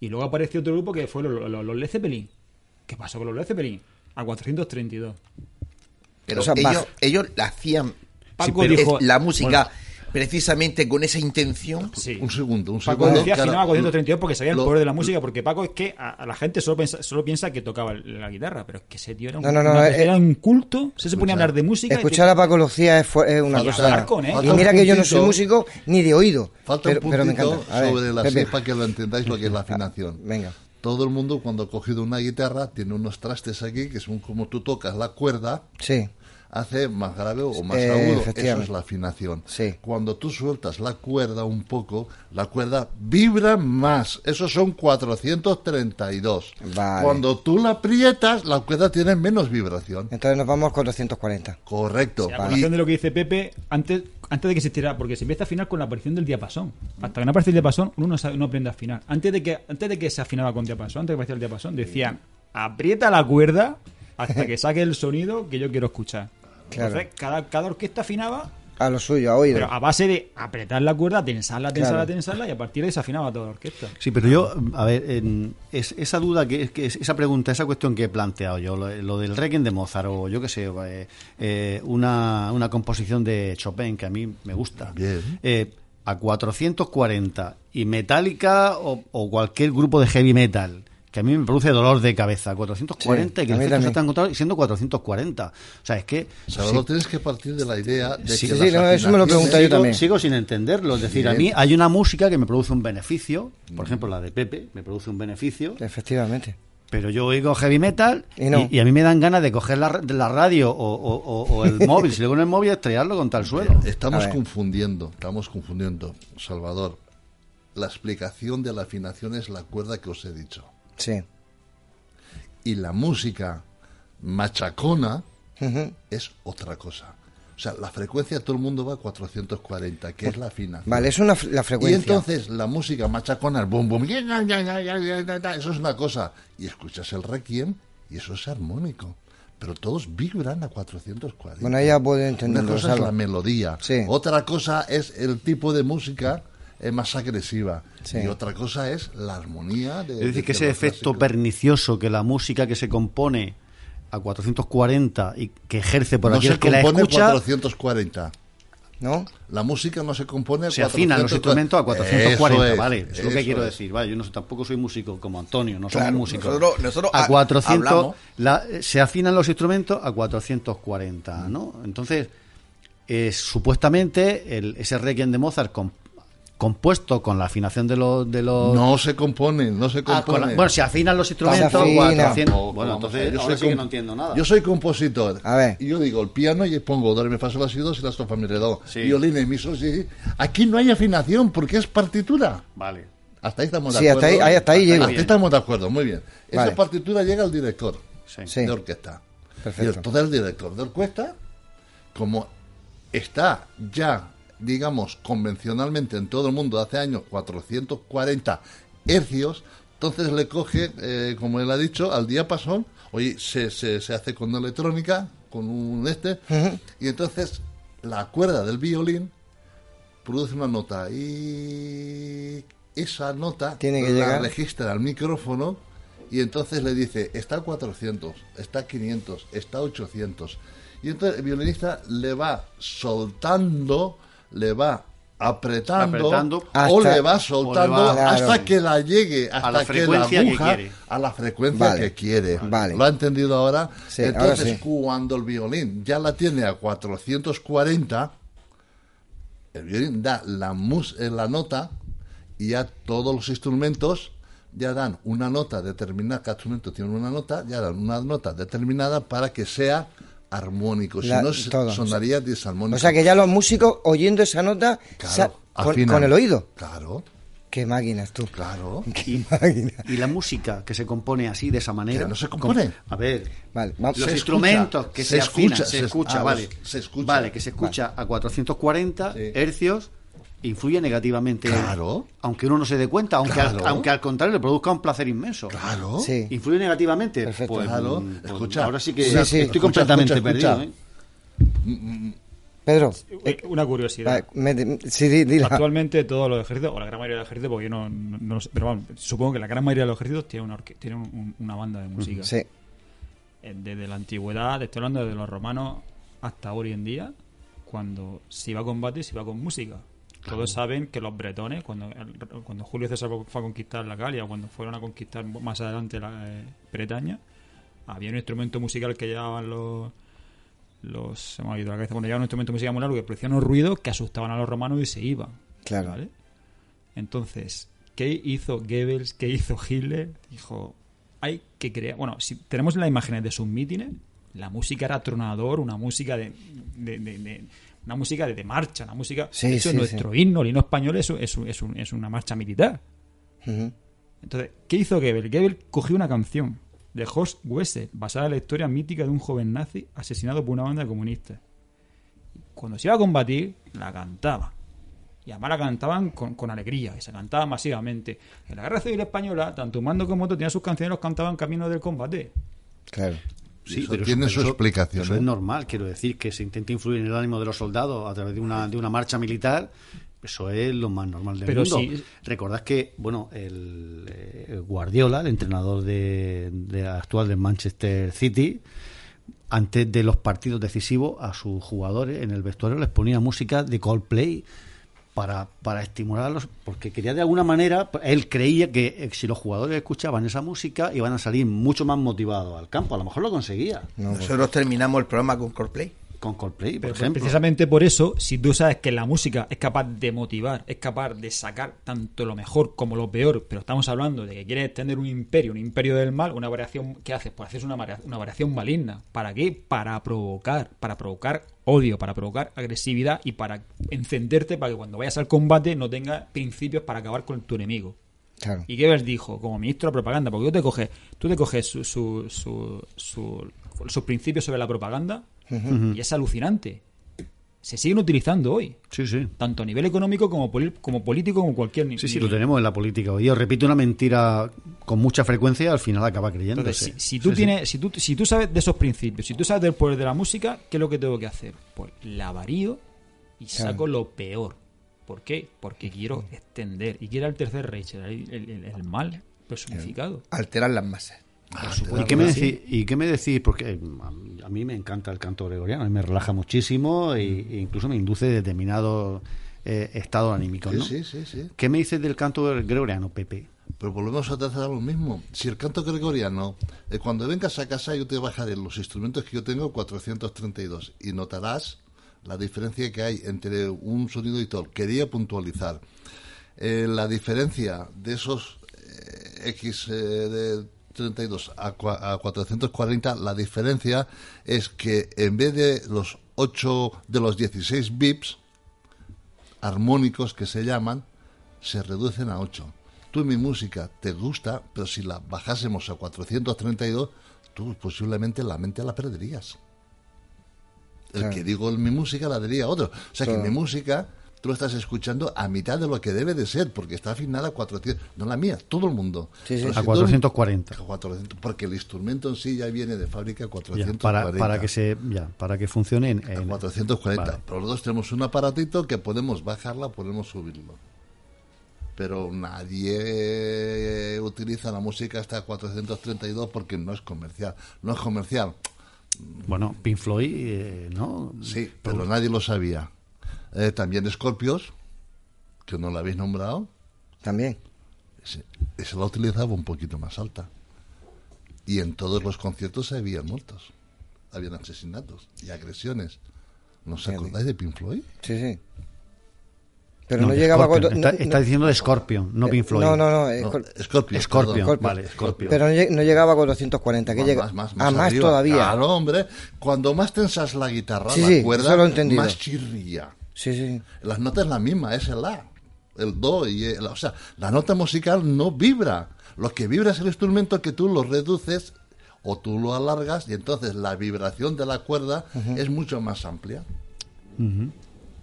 Y luego apareció otro grupo que fue los, los- los Led Zeppelin. ¿Qué pasó con los Led Zeppelin? A 432. Pero O sea, ellos, ellos la hacían Paco dijo... la música precisamente con esa intención. Sí. Un segundo, un Paco segundo. decía afinaba a 432 porque sabía el lo- poder de la música, porque Paco es que a, a la gente solo piensa, solo piensa que tocaba la guitarra, pero es que ese tío era un, No, no, no, una- eh, era un culto, se, se ponía a hablar de música. y Escuchar a Paco Lucía es, es una Y cosa. hablar con él. Y mira que yo no soy músico ni de oído. Falta pero, un pero me puntito encanta. Ver, sobre la Pepe. para que lo entendáis lo que es la afinación. Venga. Todo el mundo cuando ha cogido una guitarra tiene unos trastes aquí que son como tú tocas la cuerda, Sí. Hace más grave o más Eh, agudo. Eso es la afinación. Sí. Cuando tú sueltas la cuerda un poco, la cuerda vibra más. Esos son 432. Vale. Cuando tú la aprietas, la cuerda tiene menos vibración. Entonces nos vamos a 440. Correcto. A Y- colación de lo que dice Pepe, antes, antes de que se existiera, porque se empieza a afinar con la aparición del diapasón. Hasta que no aparece el diapasón, uno no, sabe- no aprende a afinar. Antes de que antes de que se afinaba con diapasón, antes de que apareciera el diapasón, decían, aprieta la cuerda hasta que saque el sonido que yo quiero escuchar. Claro. Entonces, cada, cada orquesta afinaba a lo suyo, a oído. Pero a base de apretar la cuerda, tensarla, tensarla, tensarla y a partir de ahí se afinaba toda la orquesta. Sí, pero yo, a ver, es, esa duda, que, que esa pregunta, esa cuestión que he planteado yo, lo, del Requiem de Mozart o yo qué sé, eh, eh, una, una composición de Chopin que a mí me gusta. Bien. Eh, a 440 y Metallica o, o cualquier grupo de heavy metal que a mí me produce dolor de cabeza. 440 y que el se está siendo 440. O sea, es que... Salvador, tienes que partir de la idea de sí, que sí, no, eso me lo pregunto yo también. Sigo sin entenderlo. Es decir, a mí hay una música que me produce un beneficio. Por ejemplo, la de Pepe me produce un beneficio. Efectivamente. Pero yo oigo heavy metal y, a mí me dan ganas de coger la, la radio o, el móvil. Si luego en el móvil, estrellarlo contra el suelo. Estamos confundiendo, estamos confundiendo, Salvador. La explicación de la afinación es la cuerda que os he dicho. Sí. Y la música machacona es otra cosa. O sea, la frecuencia todo el mundo va a 440, que es la fina. Vale, es una, la frecuencia. Y entonces la música machacona, es boom, boom, eso es una cosa. Y escuchas el requiem y eso es armónico. Pero todos vibran a 440. Bueno, ya puedo entender. Una cosa es la melodía. Otra cosa es el tipo de música es más agresiva. Y otra cosa es la armonía. De, es decir, que ese efecto pernicioso que la música que se compone a 440 y que ejerce por no aquel que la escucha... 440. ¿No? La música no se compone a Se afinan los instrumentos a 440, vale. es lo que quiero decir. Vale, yo no tampoco soy músico como Antonio, no soy músico. Nosotros, a 400 se afinan los instrumentos a 440, ¿no? Entonces, supuestamente el, ese Requiem de Mozart con compuesto con la afinación de los... De los... No se compone, no se ah, compone. bueno, se afinan los instrumentos... bueno, entonces yo soy no entiendo nada. Yo soy compositor. A ver. Y yo digo el piano y pongo do, mi, fa, sol, la, si, do, si, la, estofa, mi, re, do. Sí. Violín, mi, sol, si, Aquí no hay afinación porque es partitura. Vale. Hasta ahí estamos de sí, acuerdo. Hasta ahí, hasta ahí Hasta ahí estamos de acuerdo, muy bien. Esa partitura llega al director de orquesta. Perfecto. Y entonces el director de orquesta, como está ya digamos, convencionalmente en todo el mundo hace años 440 hercios, entonces le coge, eh, como él ha dicho, al diapasón, oye, se, se, se hace con electrónica, con un este, y entonces la cuerda del violín produce una nota y esa nota Tiene que la llegar. registra al micrófono y entonces le dice, está 400, está 500, está 800. Y entonces el violinista le va soltando le va apretando, o le va soltando hasta que la llegue hasta a la que la aguja a la frecuencia que quiere. ¿Lo ha entendido ahora? Entonces, cuando el violín ya la tiene a 440, el violín da la, mus eh, la nota y ya todos los instrumentos ya dan una nota determinada, cada instrumento tiene una nota, ya dan una nota determinada para que sea armónico, si no sonaría disarmónico. O sea que ya los músicos oyendo esa nota con, el oído. Claro. Qué máquinas tú. Claro. y, y, la música que se compone así, de esa manera. no se compone. a ver, vale, los instrumentos que se, escucha, se, escucha, vale. Se escucha. Vale, que se escucha a 440 hercios influye negativamente. Claro. Aunque uno no se dé cuenta, aunque, al, aunque al contrario le produzca un placer inmenso. Claro. Influye negativamente. Perfecto. Pues, claro. Mm, pues, escucha. Ahora sí que estoy completamente perdido. ¿eh? Pedro, eh, una curiosidad. Actualmente todos los ejércitos, o la gran mayoría de los ejércitos, porque yo no, no, sé, pero bueno, supongo que la gran mayoría de los ejércitos tienen una, tienen una banda de música. Sí. Eh, desde la antigüedad, estoy hablando desde los romanos hasta hoy en día, cuando se iba a combate, se iba con música. Todos saben que los bretones, cuando, cuando Julio César fue a conquistar la Galia, cuando fueron a conquistar más adelante la eh, Bretaña, había un instrumento musical que llevaban los. los se me ha ido la cabeza, cuando llevaban un instrumento musical muy largo que producían unos ruidos que asustaban a los romanos y se iban. Claro. ¿vale? Entonces, ¿qué hizo Goebbels? ¿Qué hizo Hitler? Dijo: hay que crear. Bueno, si tenemos las imágenes de sus mítines, la música era tronador, una música de una música de, marcha, una música... eso es nuestro himno, el himno español es, es, es, es una marcha militar. Entonces, ¿qué hizo Goebbels? Goebbels cogió una canción de Horst Wessel, basada en la historia mítica de un joven nazi asesinado por una banda de comunistas. Cuando se iba a combatir, la cantaba. Y además la cantaban con, alegría, y se cantaba masivamente. En la Guerra Civil Española, tanto Mando como Moto tenían sus canciones, los cantaban camino del combate. Claro. Sí, pero tiene su explicación. Eso es normal, quiero decir, que se intenta influir en el ánimo de los soldados a través de una, de una marcha militar. Eso es lo más normal del pero mundo. Recordad que, bueno, el, Guardiola, el entrenador de, de, actual de Manchester City, antes de los partidos decisivos a sus jugadores en el vestuario les ponía música de Coldplay para, para estimularlos, porque quería de alguna manera, él creía que eh, si los jugadores escuchaban esa música iban a salir mucho más motivados al campo, a lo mejor lo conseguía. Nosotros terminamos el programa con Coldplay con Coldplay, por ejemplo. Precisamente por eso, si tú sabes que la música es capaz de motivar, es capaz de sacar tanto lo mejor como lo peor, pero estamos hablando de que quieres tener un imperio, un imperio del mal, una variación, ¿qué haces? Pues haces una, una variación maligna. ¿Para qué? Para provocar, para provocar odio, para provocar agresividad y para encenderte para que cuando vayas al combate no tengas principios para acabar con tu enemigo. Claro. Y Goebbels dijo, como ministro de propaganda, porque tú te coges, tú te coges su, su, su, sus principios sobre la propaganda y es alucinante. Se siguen utilizando hoy. Sí, sí. Tanto a nivel económico como, como político, como cualquier nivel. Sí, sí, lo tenemos en la política hoy. Yo repito una mentira con mucha frecuencia, al final acaba creyendo. si, tú tienes, si, tú, si tú sabes de esos principios, si tú sabes del poder de la música, ¿qué es lo que tengo que hacer? Pues la varío y saco lo peor. ¿Por qué? Porque quiero extender y quiero el tercer Reich, el mal personificado. Alterar las masas. Ah, ¿Y, qué me decís, ¿Y qué me decís? Porque eh, a mí me encanta el canto gregoriano, me relaja muchísimo e, incluso me induce determinado eh, estado anímico. ¿no? Sí, sí, sí, ¿Qué me dices del canto gregoriano, Pepe? Pero volvemos a tratar lo mismo. Si el canto gregoriano, eh, cuando vengas a casa yo te bajaré los instrumentos que yo tengo 432 y notarás la diferencia que hay entre un sonido y todo. Quería puntualizar la diferencia de esos X de 32 a, 440, la diferencia es que en vez de los 8 de los 16 bips armónicos que se llaman, se reducen a 8. Tú mi música te gusta, pero si la bajásemos a 432, tú posiblemente la mente la perderías. El que digo mi música la diría otro. O sea que mi música tú lo estás escuchando a mitad de lo que debe de ser, porque está afinada a 400, no la mía, todo el mundo. A 440. porque el instrumento en sí ya viene de fábrica a 440. para, para, que se, ya, para que funcione en... A 440. Pero los dos tenemos un aparatito que podemos bajarla, podemos subirlo. Pero nadie utiliza la música hasta 432 porque no es comercial. No es comercial. Bueno, Pink Floyd, eh, ¿no? Sí, pero nadie lo sabía. Eh, también Scorpios, que no la habéis nombrado. También. Esa la utilizaba un poquito más alta. Y en todos los conciertos había muertos. Habían asesinatos y agresiones. ¿No os acordáis de Pink Floyd? Sí, sí. Pero no, llegaba cuando, está, diciendo de Scorpion, no Pink Floyd. No, no, no. Scorpion. Scorpion, vale, Scorpion. Pero no, llegaba a 440. Que llega, más, más, ah, más todavía. Claro, hombre. Cuando más tensas la guitarra, la cuerda, más chirría. Sí, sí. Las notas es la misma, es el La, el Do. Y el, o sea, la nota musical no vibra. Lo que vibra es el instrumento que tú lo reduces o tú lo alargas y entonces la vibración de la cuerda es mucho más amplia.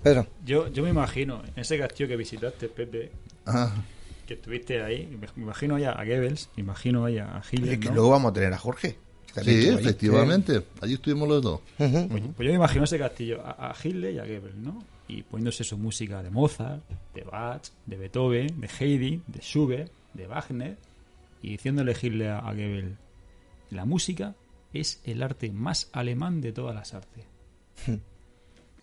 Pero yo, yo me imagino, en ese castillo que visitaste, Pepe, ah. que estuviste ahí, me imagino ya a Goebbels, me imagino ahí a Hitler. que luego vamos a tener a Jorge. Sí, efectivamente. Allí estuvimos los dos. pues, yo me imagino ese castillo a, a Hitler y a Goebbels, ¿no? Y poniéndose su música de Mozart, de Bach, de Beethoven, de Heidi, de Schubert, de Wagner, y diciendo elegirle a, Goebbels, la música es el arte más alemán de todas las artes.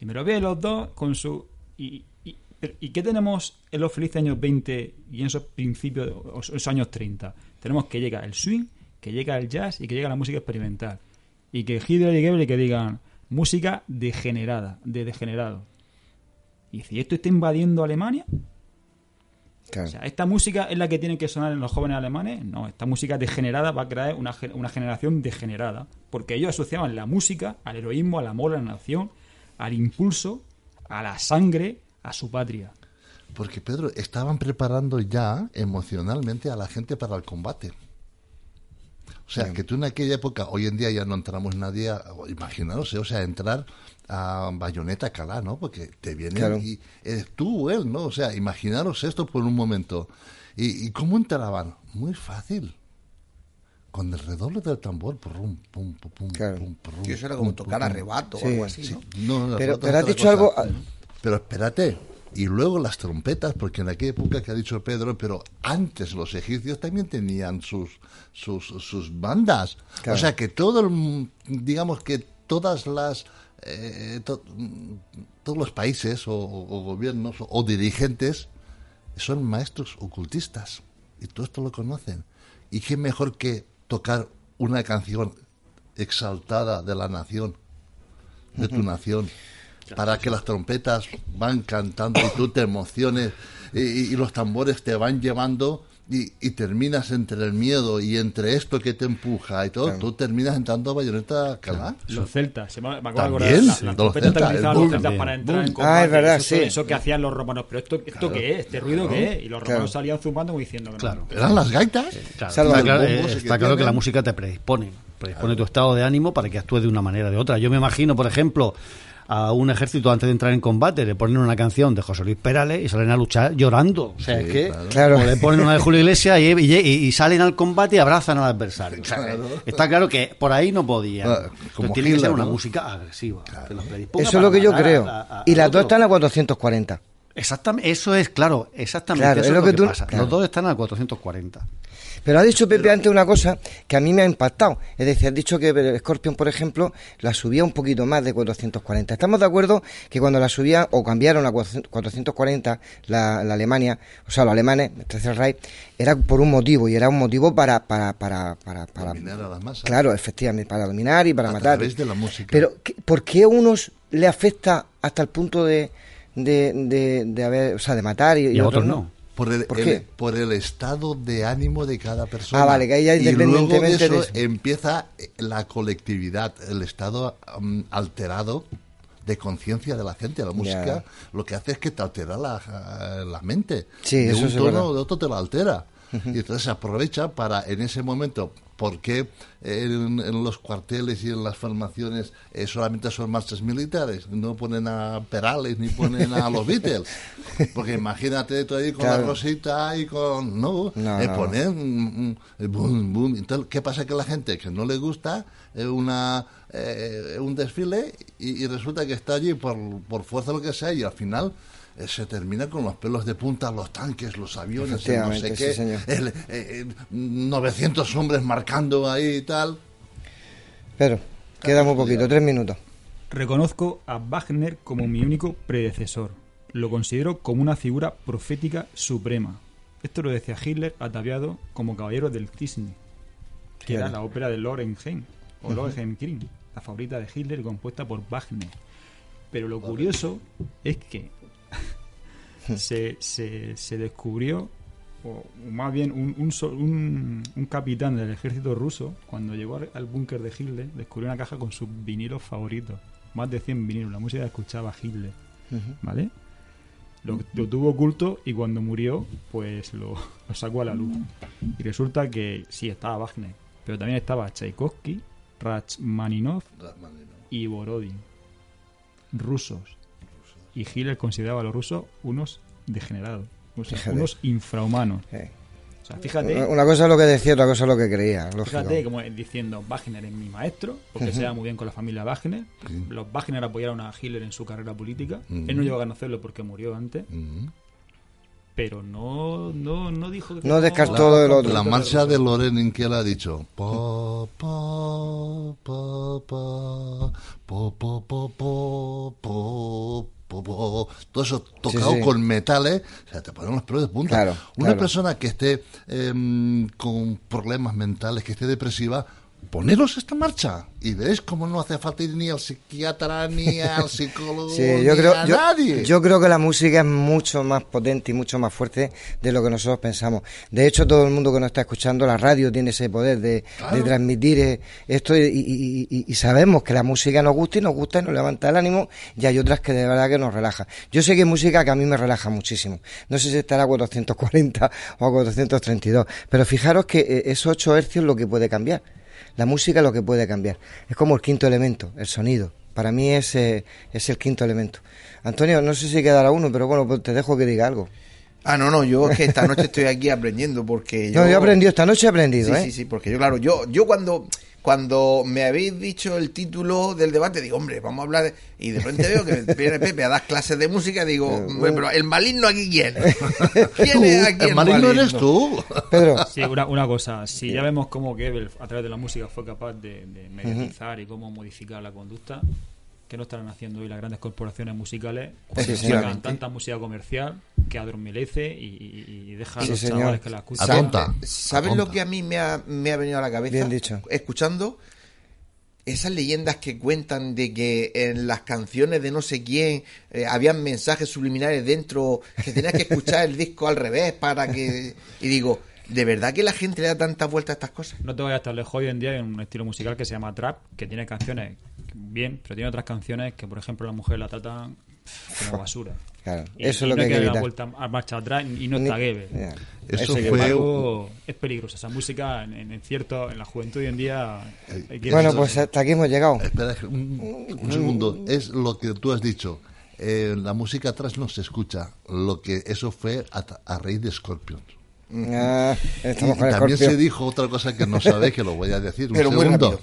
y me lo ve los dos con su... Y, y, qué tenemos en los felices años 20 y en esos principios, esos años 30? Tenemos que llega el swing, que llega el jazz y que llega la música experimental. Y que Hitler y Goebbels que digan música degenerada, de degenerado. Y si ¿esto está invadiendo Alemania? O sea, ¿esta música es la que tiene que sonar en los jóvenes alemanes? No, esta música degenerada va a crear una, una generación degenerada. Porque ellos asociaban la música al heroísmo, al amor a la nación, al impulso, a la sangre, a su patria. Porque, Pedro, estaban preparando ya emocionalmente a la gente para el combate. O sea, que tú en aquella época, hoy en día ya no entramos nadie, a, imaginaos, ¿eh? o sea, entrar a Bayoneta Calá, ¿no? Porque te viene y eres tú o él, ¿no? O sea, imaginaros esto por un momento. ¿Y, cómo entraban? Muy fácil. con el redoble del tambor, pum, pum, pum, pum, pum, eso era como tocar arrebato o algo así, ¿no? pero, pero has dicho algo... Pero espérate, y luego las trompetas, porque en aquella época que ha dicho Pedro, pero antes los egipcios también tenían sus, sus, sus bandas. O sea que todo, digamos que todas las... Eh, todos los países o, gobiernos o, dirigentes son maestros ocultistas y todo esto lo conocen. ¿Y qué mejor que tocar una canción exaltada de la nación, de tu nación? para que las trompetas van cantando y tú te emociones y, los tambores te van llevando y, terminas entre el miedo y entre esto que te empuja y todo, tú terminas entrando a Bayonetta Calá. Los celtas, se me, acuerdo También, las la trompetas utilizaban los celtas para entrar en combate. Ah, es verdad, eso, sí. Eso que hacían los romanos, pero esto, esto qué es, este ruido qué es, y los romanos salían zumbando como diciendo que claro. ¿Eran las gaitas? Claro, está, claro, eh, está claro que la música te predispone, predispone tu estado de ánimo para que actúes de una manera o de otra. Yo me imagino, por ejemplo, a un ejército antes de entrar en combate, le ponen una canción de José Luis Perales y salen a luchar llorando. O sea, es que claro. le ponen una de Julio Iglesias y, salen al combate y abrazan al adversario. está claro que por ahí no podía. Ah, tiene que ser una música agresiva. Eso es lo que yo creo. y las dos están a 440. Exactamente, eso es, claro, exactamente. eso es lo, que, pasa. Los dos están a 440. Pero ha dicho Pepe antes una cosa que a mí me ha impactado. Es decir, ha dicho que Scorpion, por ejemplo, la subía un poquito más de 440. Estamos de acuerdo que cuando la subía o cambiaron a 440 la, Alemania, o sea, los alemanes, el Tercer Reich, era por un motivo y era un motivo para para para para, dominar a las masas. Claro, efectivamente, para dominar y para a matar. Través de la música. Pero ¿por qué a unos le afecta hasta el punto de de, de, haber, o sea, de matar y, a otros no? Por el, ¿Por, el, estado de ánimo de cada persona. Ah, vale, que ahí ya y luego de eso, empieza la colectividad, el estado um, alterado de conciencia de la gente. La música lo que hace es que te altera la, la mente. Sí, de un tono o de otro te la altera. Y entonces se aprovecha para en ese momento ¿Por qué en, los cuarteles y en las formaciones eh, solamente son marchas militares? No ponen a Perales ni ponen a los Beatles. Porque imagínate tú ahí con la rosita y con... No, no, eh, ponen... boom, boom. Entonces, ¿qué pasa? Que la gente que no le gusta eh, una, un desfile y, resulta que está allí por, por fuerza lo que sea y al final eh, se termina con los pelos de punta, los tanques, los aviones, no sé qué, 900 eh, hombres marcando ahí y tal. Pero, queda muy poquito, tres minutos. Reconozco a Wagner como mi único predecesor. Lo considero como una figura profética suprema. Esto lo decía Hitler ataviado como caballero del cisne, que era la ópera de Lorenheim, o uh la favorita de Hitler compuesta por Wagner. Pero lo curioso es que se, se, descubrió, o más bien un, un, un, capitán del ejército ruso, cuando llegó al, búnker de Hitler, descubrió una caja con sus vinilos favoritos. Más de 100 vinilos, la música que escuchaba Hitler. ¿Vale? Lo, tuvo oculto y cuando murió, pues lo, sacó a la luz. Y resulta que sí, estaba Wagner, pero también estaba Tchaikovsky, Rachmaninov y Borodin, rusos y Hitler consideraba a los rusos unos degenerados, unos infrahumanos. O sea, fíjate. Una cosa es lo que decía, otra cosa es lo que creía. Fíjate, como diciendo, Wagner es mi maestro, porque se da muy bien con la familia Wagner. Los Wagner apoyaron a Hitler en su carrera política. Él no llegó a conocerlo porque murió antes. Pero no, no, no dijo que no descartó la, otro. La marcha de Loren que él ha dicho. Po, po, po, po, po, po, po, todo eso tocado con metales, o sea, te ponen los pelos de punta. Una persona que esté em, con problemas mentales, que esté depresiva, poneros esta marcha y veréis cómo no hace falta ir ni al psiquiatra ni al psicólogo yo creo, a nadie. Yo creo que la música es mucho más potente y mucho más fuerte de lo que nosotros pensamos. De hecho, todo el mundo que nos está escuchando, la radio tiene ese poder de, transmitir eh, esto y, sabemos que la música nos gusta y nos gusta y nos levanta el ánimo y hay otras que de verdad que nos relaja. Yo sé que hay música que a mí me relaja muchísimo. No sé si estará a 440 o a 432, pero fijaros que eh, esos 8 hercios lo que puede cambiar. La música es lo que puede cambiar. Es como el quinto elemento, el sonido. Para mí es, eh, es el quinto elemento. Antonio, no sé si quedará uno, pero bueno, pues te dejo que diga algo. Ah, no, no, yo es que esta noche estoy aquí aprendiendo porque yo... No, yo he aprendido, esta noche he aprendido, sí, ¿eh? Sí, sí, porque yo, claro, yo, yo cuando, cuando me habéis dicho el título del debate, digo, hombre, vamos a hablar... De... Y de repente veo que viene Pepe a dar clases de música, digo, bueno, pero el maligno aquí quién? ¿Quién es aquí el, el maligno? maligno eres tú. Pedro. Sí, una, una cosa, si ya vemos cómo Goebbels a través de la música fue capaz de, de mediatizar y cómo modificar la conducta, ¿qué no estarán haciendo hoy las grandes corporaciones musicales cuando Sí, tanta música comercial que adormelece y, y- y deja a los señor. chavales que la escuchan? Atonta. ¿Sabes Atonta. lo que a mí me ha, me ha venido a la cabeza? Bien dicho. Escuchando esas leyendas que cuentan de que en las canciones de no sé quién eh, habían mensajes subliminales dentro, que tenías que escuchar el disco al revés para que... Y digo, ¿de verdad que la gente le da tanta vuelta a estas cosas? No te vayas hasta lejos hoy en día hay un estilo musical que se llama trap, que tiene canciones bien, pero tiene otras canciones que, por ejemplo, la mujer la tratan como basura. Claro, Y- eso y es lo no que hay que dar evitar. vuelta a marcha atrás y no está. Ya. Eso que fue-. Embargo, es peligrosa esa música en, en cierto en la juventud hoy en día hay que- Bueno, pues hasta aquí hemos llegado. Espera, un, un segundo. Es lo que tú has dicho. Eh, la música atrás no se escucha. Lo que eso fue a, a raíz de Scorpions. Ah, Y, estamos y con también Scorpio. se dijo otra cosa que no sabéis, que lo voy a decir. Un Pero segundo.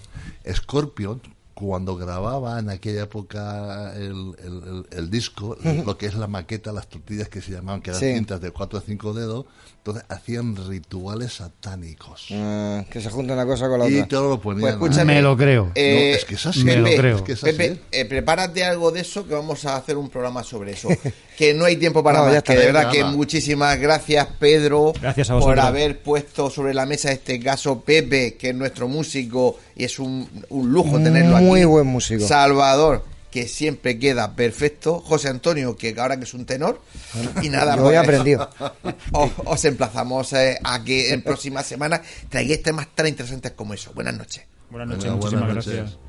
Scorpion, cuando grababa en aquella época el, el- el- el disco, lo que es la maqueta, las tortillas que se llamaban, que eran Sí. cintas de 4 o 5 dedos, entonces hacían rituales satánicos. Ah, que se junta una cosa con la Y otra. todo lo Pues ponían. escúchame, Me lo creo. eh, No, es que es así. Me lo Pepe, creo. Es que es así. Pepe, eh, prepárate algo de eso que vamos a hacer un programa sobre eso. que no hay tiempo para No, ya más. está, Que de verdad que muchísimas gracias, Pedro, Gracias a por vosotros. haber puesto sobre la mesa este caso Pepe, que es nuestro músico y es un, un lujo tenerlo aquí. Muy buen músico. Salvador, que siempre queda perfecto. José Antonio, que ahora que es un tenor. Y nada, Yo he pues, aprendido. Os, os emplazamos eh, a que en próximas semanas traigáis temas tan interesantes como eso. Buenas noches. Buenas noches, muchísimas buenas noches. gracias.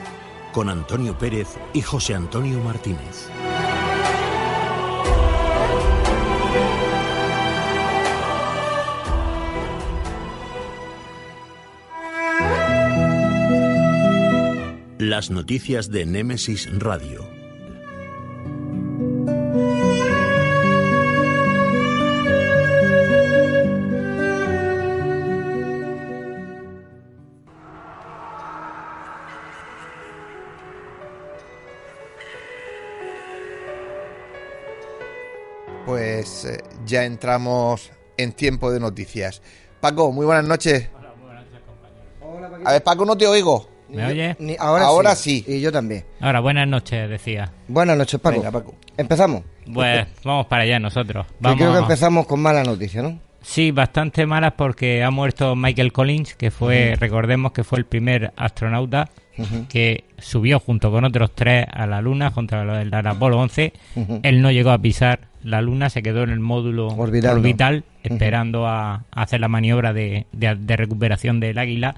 con Antonio Pérez y José Antonio Martínez. Las noticias de Némesis Radio. Ya entramos en tiempo de noticias. Paco, muy buenas noches. A ver, Paco, no te oigo. ¿Me oye? Ni- ahora, Ahora sí. sí. Y yo también. Ahora, buenas noches, decía. Buenas noches, Paco. Venga, Paco. Empezamos. Pues vamos para allá nosotros. Yo Vamos. creo que empezamos con mala noticia, ¿no? Sí, bastante malas porque ha muerto Michael Collins, que fue, recordemos que fue el primer astronauta que subió junto con otros tres a la Luna contra el Apolo 11. Él no llegó a pisar la Luna, se quedó en el módulo orbital esperando a, a hacer la maniobra de, de- de recuperación del Águila.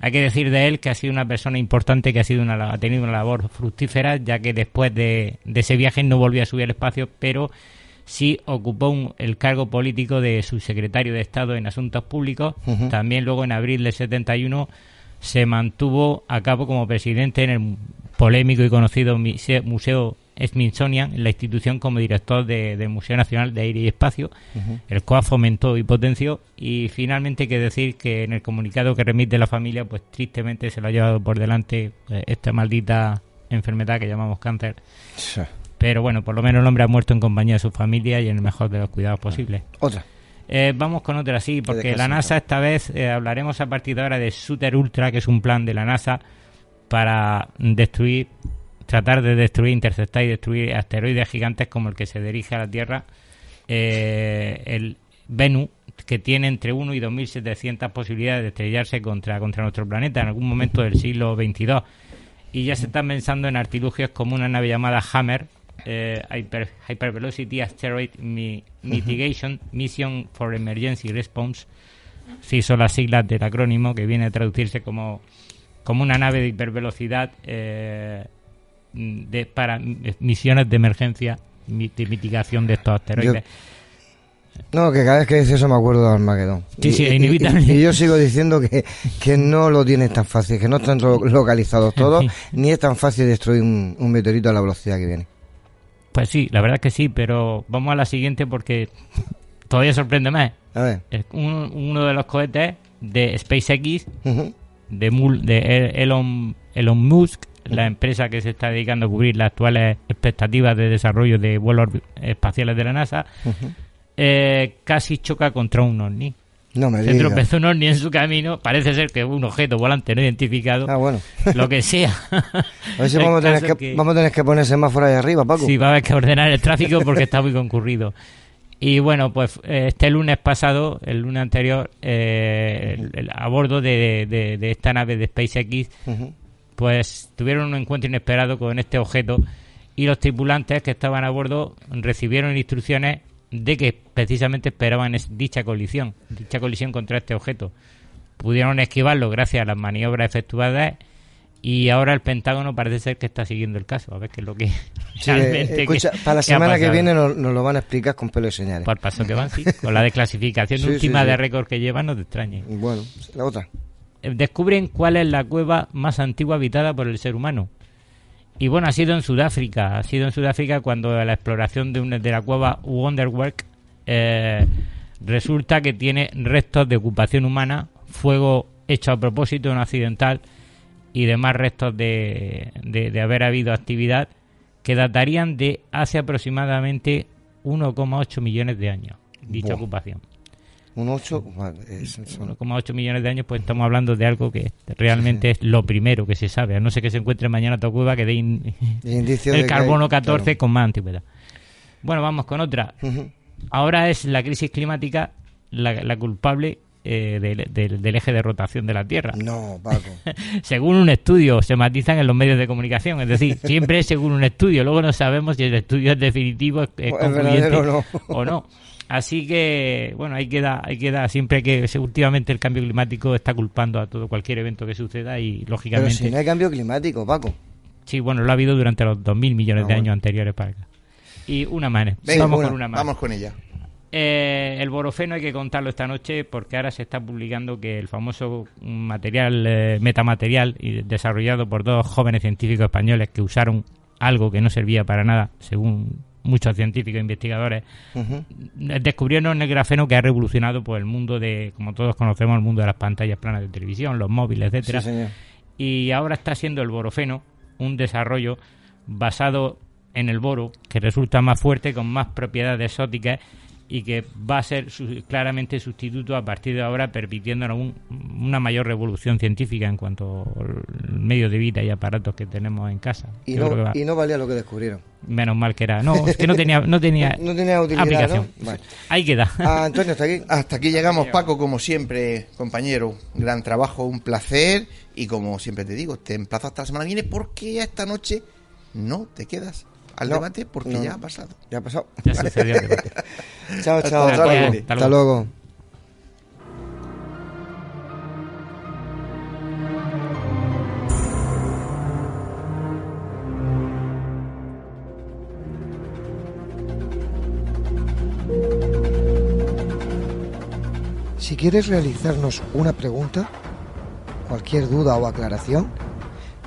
Hay que decir de él que ha sido una persona importante, que ha, sido una, ha tenido una labor fructífera, ya que después de, de ese viaje no volvió a subir al espacio, pero sí ocupó un- el cargo político de subsecretario de Estado en Asuntos Públicos. También luego en abril del 71 se mantuvo a cabo como presidente en el polémico y conocido Mise- Museo Smithsonian, la institución como director de- del Museo Nacional de Aire y Espacio, el cual fomentó y potenció. Y finalmente hay que decir que en el comunicado que remite la familia, pues tristemente se lo ha llevado por delante eh, esta maldita enfermedad que llamamos cáncer. Pero bueno, por lo menos el hombre ha muerto en compañía de su familia y en el mejor de los cuidados posibles. Otra. Eh, vamos con otra, sí, porque la NASA esta vez eh, hablaremos a partir de ahora de Shooter Ultra, que es un plan de la NASA para destruir, tratar de destruir, interceptar y destruir asteroides gigantes como el que se dirige a la Tierra, eh, el Venus, que tiene entre 1 y 2.700 posibilidades de estrellarse contra, contra nuestro planeta en algún momento del siglo XXII. Y ya se están pensando en artilugios como una nave llamada Hammer, eh, Hyper, Hypervelocity Asteroid Mitigation Mission for Emergency Response. Sí, son las siglas del acrónimo que viene a traducirse como, como una nave de hipervelocidad eh, de, para misiones de emergencia, de mitigación de estos asteroides. No, que cada vez que dice eso me acuerdo de Armagedón. Sí, sí, inevitablemente. Y, yo sigo diciendo que, que no lo tienes tan fácil, que no están localizados todos, ni es tan fácil destruir un, meteorito a la velocidad que viene. Pues sí, la verdad que sí, pero vamos a la siguiente porque todavía sorprende más. A ver. uno de los cohetes de SpaceX, de, de Elon, Elon Musk, la empresa que se está dedicando a cubrir las actuales expectativas de desarrollo de vuelos espaciales de la NASA, eh, casi choca contra un ovni. No me Se tropezó un ovni en su camino. Parece ser que un objeto volante no identificado. Ah, bueno. Lo que sea. A ver si vamos a, tener que, vamos a tener que poner semáforo ahí arriba, Paco. Sí, va a haber que ordenar el tráfico porque está muy concurrido. Y bueno, pues este lunes pasado, el lunes anterior, eh, a bordo de, esta nave de SpaceX, pues tuvieron un encuentro inesperado con este objeto y los tripulantes que estaban a bordo recibieron instrucciones de que precisamente esperaban dicha colisión, dicha colisión contra este objeto. Pudieron esquivarlo gracias a las maniobras efectuadas y ahora el Pentágono parece ser que está siguiendo el caso, a ver qué es lo que realmente para la semana que viene nos, lo van a explicar con pelo y señales. Por paso que van, sí, con la desclasificación última de récord que llevan, no te extrañe. Bueno, la otra. Eh, descubren cuál es la cueva más antigua habitada por el ser humano. Y bueno, ha sido en Sudáfrica. Ha sido en Sudáfrica cuando la exploración de, una, de la cueva Wonderwork eh, resulta que tiene restos de ocupación humana, fuego hecho a propósito, no accidental, y demás restos de, de, haber habido actividad que datarían de hace aproximadamente 1,8 millones de años, dicha ocupación un 8, 1,8 millones de años, pues estamos hablando de algo que realmente es lo primero que se sabe. A no sé que se encuentre mañana otra cueva que dé el carbono 14 con más antigüedad. Bueno, vamos con otra. Ahora es la crisis climática la, culpable eh, del, eje de rotación de la Tierra. No, Paco. según un estudio, se matizan en los medios de comunicación. Es decir, siempre es según un estudio. Luego no sabemos si el estudio es definitivo, es, es concluyente o no. Así que, bueno, ahí queda, ahí queda siempre que últimamente el cambio climático está culpando a todo cualquier evento que suceda y lógicamente. Pero si no hay cambio climático, Paco. Sí, bueno, lo ha habido durante los 2.000 millones ah, de años anteriores para acá. Y una más. vamos con una más. Vamos con ella. Eh, el borofeno hay que contarlo esta noche porque ahora se está publicando que el famoso material, eh, metamaterial, desarrollado por dos jóvenes científicos españoles que usaron algo que no servía para nada, según muchos científicos e investigadores, descubrieron el grafeno que ha revolucionado pues, el mundo de, como todos conocemos, el mundo de las pantallas planas de televisión, los móviles, etcétera. y ahora está siendo el borofeno un desarrollo basado en el boro, que resulta más fuerte, con más propiedades exóticas y que va a ser claramente sustituto a partir de ahora, permitiéndonos una mayor revolución científica en cuanto al medio de vida y aparatos que tenemos en casa. Y, no, valía lo que descubrieron. Menos mal que era. No, es que no tenía, no tenía, no tenía aplicación. Ahí queda. Ah, Antonio, hasta aquí. Hasta aquí llegamos, Paco, como siempre, compañero. Gran trabajo, un placer. Y como siempre te digo, te emplazo hasta la semana que viene porque esta noche no te quedas al debate porque ya ha pasado. Ya ha pasado. Ya sucedió el debate. chao, chao. Hasta, luego. Hasta luego. Si quieres realizarnos una pregunta, cualquier duda o aclaración,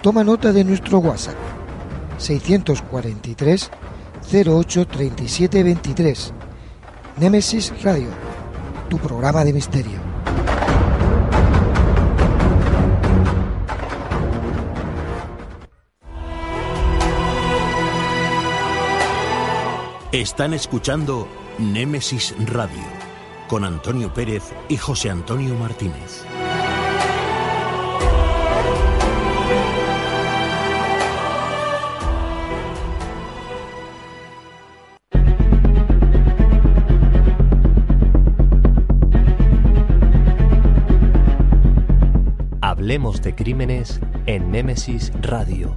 toma nota de nuestro WhatsApp 643 08 37 23. Nemesis Radio, tu programa de misterio. Están escuchando Némesis Radio con Antonio Pérez y José Antonio Martínez. Hablemos de crímenes en Némesis Radio.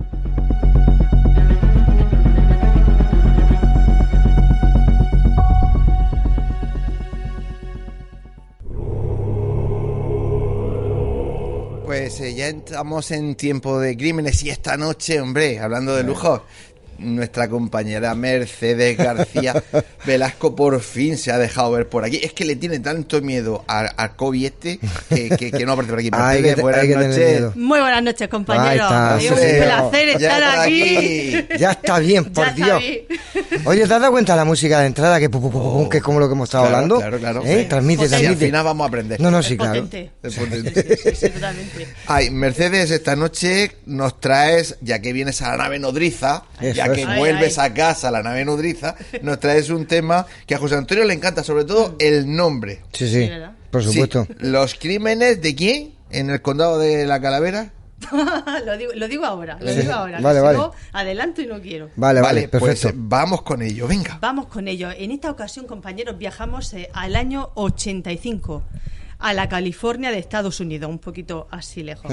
Pues eh, ya estamos en tiempo de crímenes y esta noche, hombre, hablando de lujo, nuestra compañera Mercedes García Velasco por fin se ha dejado ver por aquí. Es que le tiene tanto miedo a, COVID este que, no aparece por aquí. buenas noches. Muy buenas noches, compañeros. Es un placer estar aquí. Ya está bien, por Dios. Oye, ¿te has dado cuenta de la música de entrada que, que es como lo que hemos estado hablando? Claro, claro. ¿Eh? Transmite, transmite. al final vamos a aprender. No, no, sí, claro. Es potente. Ay, Mercedes, esta noche nos traes, ya que vienes a la nave nodriza, ya que vuelves a casa, la nave nodriza, nos traes un tema que a José Antonio le encanta, sobre todo el nombre. Sí, sí, por supuesto. ¿Los crímenes de quién? ¿En el condado de la Calavera? lo, digo, lo digo ahora, lo digo ahora. Vale, vale. adelanto y no quiero. Vale, vale, pues perfecto. vamos con ello, venga. Vamos con ello. En esta ocasión, compañeros, viajamos eh, al año 85 a la California de Estados Unidos, un poquito así lejos.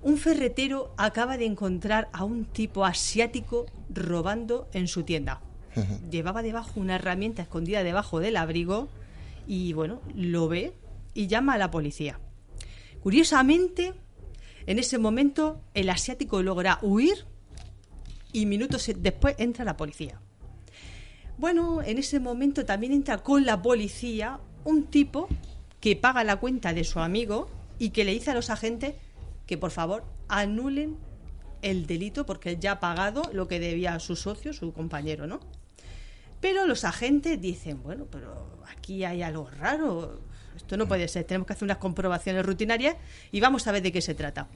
Un ferretero acaba de encontrar a un tipo asiático robando en su tienda. Llevaba debajo una herramienta escondida debajo del abrigo y bueno, lo ve y llama a la policía. Curiosamente, en ese momento el asiático logra huir y minutos después entra la policía. Bueno, en ese momento también entra con la policía un tipo que paga la cuenta de su amigo y que le dice a los agentes que por favor anulen el delito porque ya ha pagado lo que debía a su socio, su compañero, ¿no? Pero los agentes dicen, bueno, pero aquí hay algo raro, esto no puede ser, tenemos que hacer unas comprobaciones rutinarias y vamos a ver de qué se trata.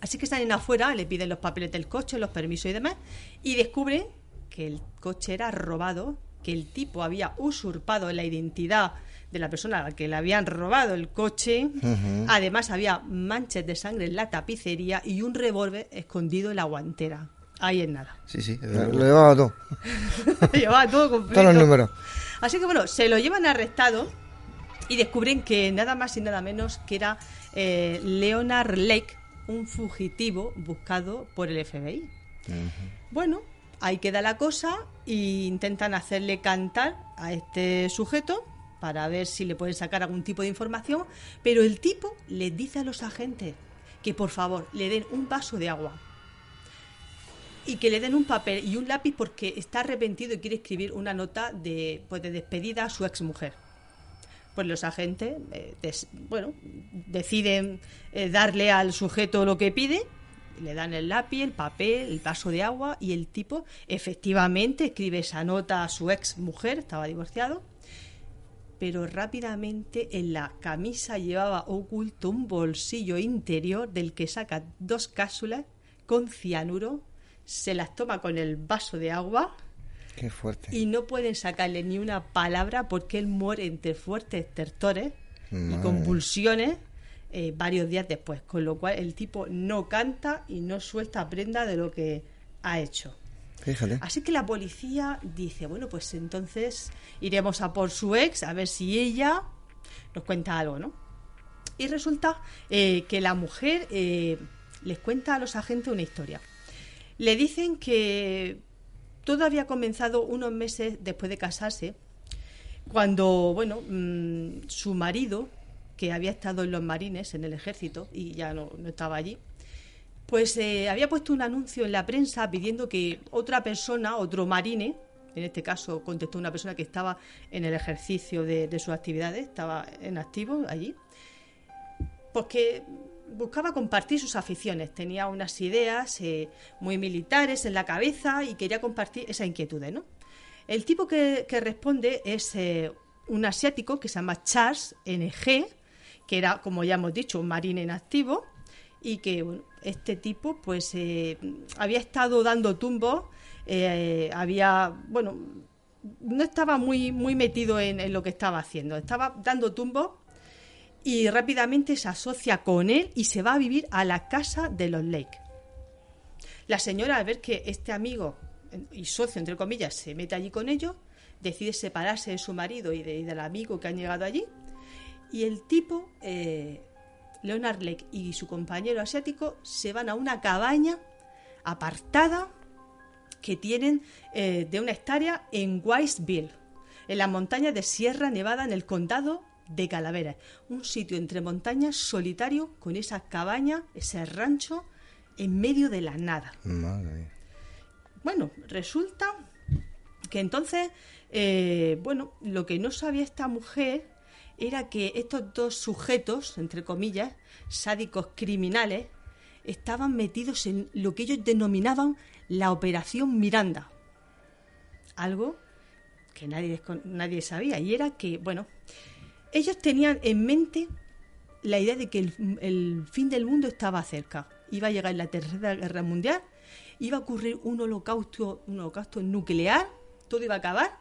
Así que están en afuera, le piden los papeles del coche, los permisos y demás, y descubren que el coche era robado, que el tipo había usurpado la identidad de la persona a la que le habían robado el coche. Además, había manchas de sangre en la tapicería y un revólver escondido en la guantera. Ahí en nada. Sí, sí. Lo, llevaba todo. lo llevaba todo completo. Todos los números. Así que bueno, se lo llevan arrestado y descubren que nada más y nada menos que era eh, Leonard Lake, un fugitivo buscado por el FBI. Bueno, ahí queda la cosa e intentan hacerle cantar a este sujeto para ver si le pueden sacar algún tipo de información, pero el tipo le dice a los agentes que por favor le den un vaso de agua y que le den un papel y un lápiz porque está arrepentido y quiere escribir una nota de, pues, de despedida a su ex mujer. Pues los agentes, eh, bueno, deciden eh, darle al sujeto lo que pide, le dan el lápiz, el papel, el vaso de agua y el tipo efectivamente escribe esa nota a su ex mujer, estaba divorciado, pero rápidamente en la camisa llevaba oculto un bolsillo interior del que saca dos cápsulas con cianuro, se las toma con el vaso de agua. Qué fuerte. Y no pueden sacarle ni una palabra porque él muere entre fuertes tertores y convulsiones eh, varios días después, con lo cual el tipo no canta y no suelta prenda de lo que ha hecho. Así que la policía dice, bueno, pues entonces iremos a por su ex a ver si ella nos cuenta algo, ¿no? Y resulta eh, que la mujer eh, les cuenta a los agentes una historia. Le dicen que todo había comenzado unos meses después de casarse, cuando, bueno, mm, su marido, que había estado en los marines, en el ejército, y ya no estaba allí, pues eh, había puesto un anuncio en la prensa pidiendo que otra persona, otro marine, en este caso contestó una persona que estaba en el ejercicio de, sus actividades, estaba en activo allí, pues que buscaba compartir sus aficiones, tenía unas ideas eh, muy militares en la cabeza y quería compartir esas inquietudes, ¿no? El tipo que, responde es eh, un asiático que se llama Charles NG, que era, como ya hemos dicho, un marine en activo, y que este tipo pues eh, había estado dando tumbos, eh, había, bueno, no estaba muy, muy metido en, lo que estaba haciendo, estaba dando tumbos y rápidamente se asocia con él y se va a vivir a la casa de los Lake. La señora, al ver que este amigo y socio, entre comillas, se mete allí con ellos, decide separarse de su marido y, del amigo que han llegado allí. Y el tipo eh, Leonard Lake y su compañero asiático se van a una cabaña apartada que tienen eh, de una hectárea en Wiseville, en las montañas de Sierra Nevada, en el condado de Calaveras. Un sitio entre montañas solitario con esa cabaña, ese rancho, en medio de la nada. Bueno, resulta que entonces, eh, bueno, lo que no sabía esta mujer era que estos dos sujetos, entre comillas, sádicos criminales, estaban metidos en lo que ellos denominaban la Operación Miranda. Algo que nadie, nadie sabía. Y era que, bueno, ellos tenían en mente la idea de que el, fin del mundo estaba cerca. Iba a llegar la Tercera Guerra Mundial, iba a ocurrir un holocausto, un holocausto nuclear, todo iba a acabar.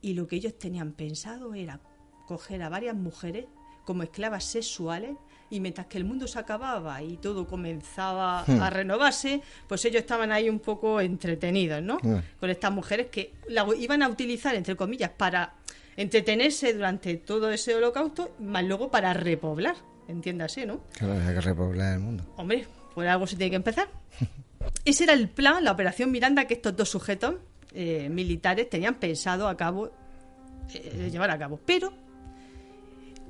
Y lo que ellos tenían pensado era coger a varias mujeres como esclavas sexuales y mientras que el mundo se acababa y todo comenzaba hmm. a renovarse, pues ellos estaban ahí un poco entretenidos, ¿no? Hmm. Con estas mujeres que la iban a utilizar, entre comillas, para entretenerse durante todo ese holocausto, más luego para repoblar, entiéndase, ¿no? Claro, hay que repoblar el mundo. Hombre, por algo se tiene que empezar. Ese era el plan, la operación Miranda que estos dos sujetos eh, militares tenían pensado a cabo eh, llevar a cabo. Pero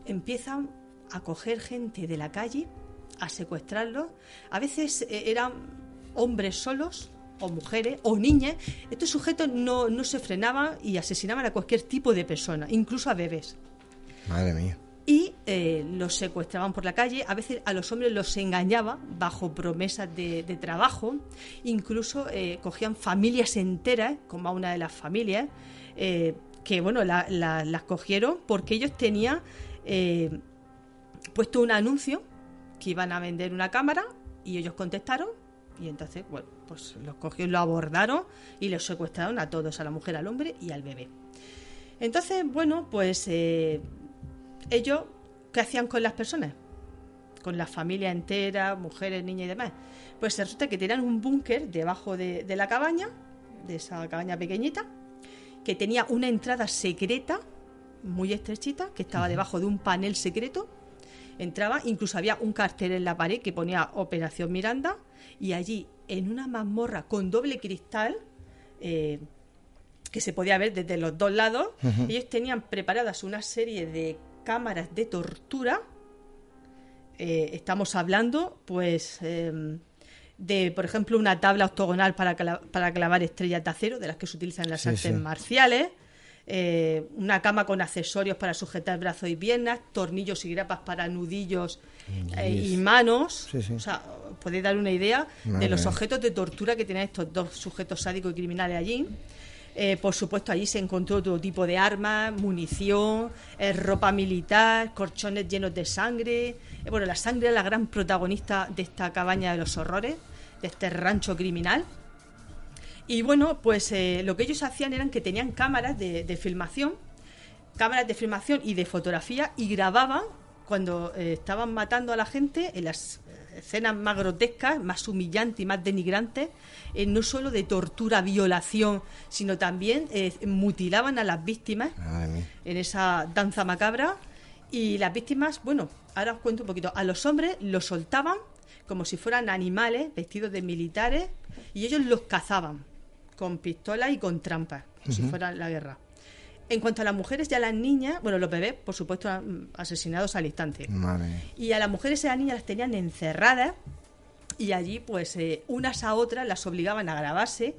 empiezan a coger gente de la calle, a secuestrarlos. A veces eh, eran hombres solos, o mujeres, o niñas. Estos sujetos no, no se frenaban y asesinaban a cualquier tipo de persona, incluso a bebés. Madre mía. Y eh, los secuestraban por la calle, a veces a los hombres los engañaban bajo promesas de, trabajo, incluso eh, cogían familias enteras, como a una de las familias, que bueno, las cogieron porque ellos tenían puesto un anuncio que iban a vender una cámara y ellos contestaron y entonces, bueno, pues los cogieron, lo abordaron y los secuestraron a todos, a la mujer, al hombre y al bebé. Entonces, bueno, pues eh, ellos, ¿qué hacían con las personas? Con la familia entera, mujeres, niñas y demás. Pues resulta que tenían un búnker debajo de, de la cabaña, de esa cabaña pequeñita, que tenía una entrada secreta, muy estrechita, que estaba debajo de un panel secreto entraba, incluso había un cartel en la pared que ponía Operación Miranda y allí en una mazmorra con doble cristal eh, que se podía ver desde los dos lados, ellos tenían preparadas una serie de cámaras de tortura. Eh, estamos hablando, pues, em, de, por ejemplo, una tabla octogonal para, para clavar estrellas de acero, de las que se utilizan en las artes marciales. Eh, una cama con accesorios para sujetar brazos y piernas, tornillos y grapas para nudillos eh, y manos. O sea, podéis dar una idea de los objetos de tortura que tienen estos dos sujetos sádicos y criminales allí. Eh, por supuesto, allí se encontró todo tipo de armas, munición, ropa militar, corchones llenos de sangre. bueno, la sangre es la gran protagonista de esta cabaña de los horrores, de este rancho criminal. Y bueno, pues eh, lo que ellos hacían eran que tenían cámaras de, filmación, cámaras de filmación y de fotografía y grababan cuando eh, estaban matando a la gente en las escenas más grotescas, más humillantes y más denigrantes, eh, no solo de tortura, violación, sino también mutilaban a las víctimas en esa danza macabra. Y las víctimas, bueno, ahora os cuento un poquito, a los hombres los soltaban como si fueran animales vestidos de militares y ellos los cazaban con pistolas y con trampas, como si fuera la guerra. En cuanto a las mujeres y a las niñas, bueno, los bebés, por supuesto, asesinados al instante. Y a las mujeres y a las niñas las tenían encerradas y allí, pues, eh, unas a otras las obligaban a grabarse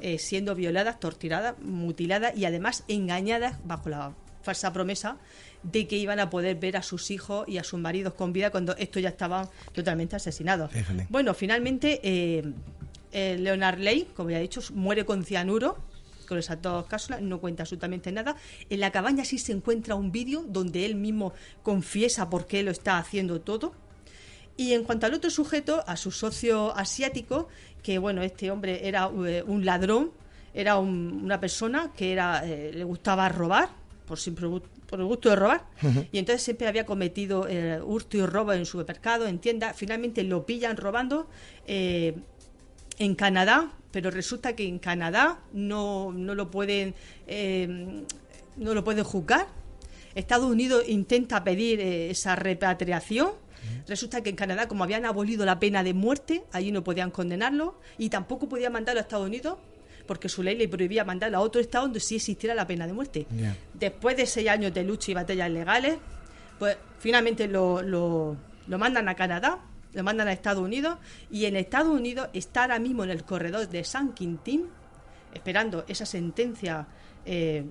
eh, siendo violadas, torturadas, mutiladas y además engañadas bajo la falsa promesa de que iban a poder ver a sus hijos y a sus maridos con vida cuando estos ya estaban totalmente asesinados. Bueno, finalmente eh, eh, Leonard Ley, como ya he dicho, muere con cianuro con esas dos cápsulas, no cuenta absolutamente nada. En la cabaña sí se encuentra un vídeo donde él mismo confiesa por qué lo está haciendo todo. Y en cuanto al otro sujeto, a su socio asiático, que bueno, este hombre era eh, un ladrón, era una persona que era eh, le gustaba robar, por, por el gusto de robar, y entonces siempre había cometido hurto y robo en su supermercado, en tienda. Finalmente lo pillan robando en Canadá, pero resulta que en Canadá no, no lo pueden eh, no lo pueden juzgar. Estados Unidos intenta pedir eh, esa repatriación, Resulta que en Canadá, como habían abolido la pena de muerte, allí no podían condenarlo y tampoco podían mandarlo a Estados Unidos porque su ley le prohibía mandarlo a otro estado donde sí existiera la pena de muerte. Después de seis años de lucha y batallas legales, pues finalmente lo, lo, lo mandan a Canadá, lo mandan a Estados Unidos y en Estados Unidos está ahora mismo en el corredor de San Quintín esperando esa sentencia eh,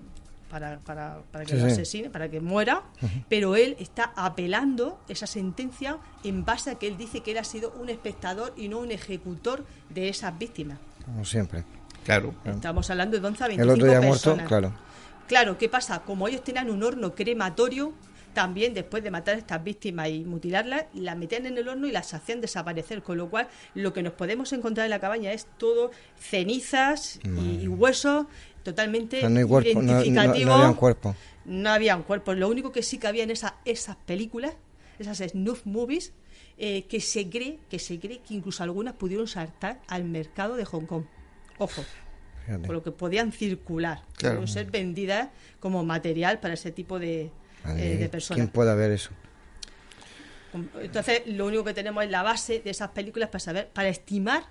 para, para, para, que lo asesine, para que muera, pero él está apelando esa sentencia en base a que él dice que él ha sido un espectador y no un ejecutor de esas víctimas. Como siempre. Claro. Estamos hablando de 11 a 25 El otro día personas. muerto, claro. Claro, ¿qué pasa? Como ellos tenían un horno crematorio, también después de matar a estas víctimas y mutilarlas, las metían en el horno y las hacían desaparecer, con lo cual lo que nos podemos encontrar en la cabaña es todo cenizas y, y huesos totalmente O sea, no hay cuerpo, no, no- no habían cuerpo. No habían cuerpos. Lo único que sí que había en esa, esas películas, esas snuff movies, eh, que se cree que se cree que incluso algunas pudieron saltar al mercado de Hong Kong. Ojo, Fíjate. por lo que podían circular, Claro. pudieron ser vendidas como material para ese tipo de, Madre eh, de personas. ¿Quién puede ver eso? Entonces, lo único que tenemos es la base de esas películas para saber, para estimar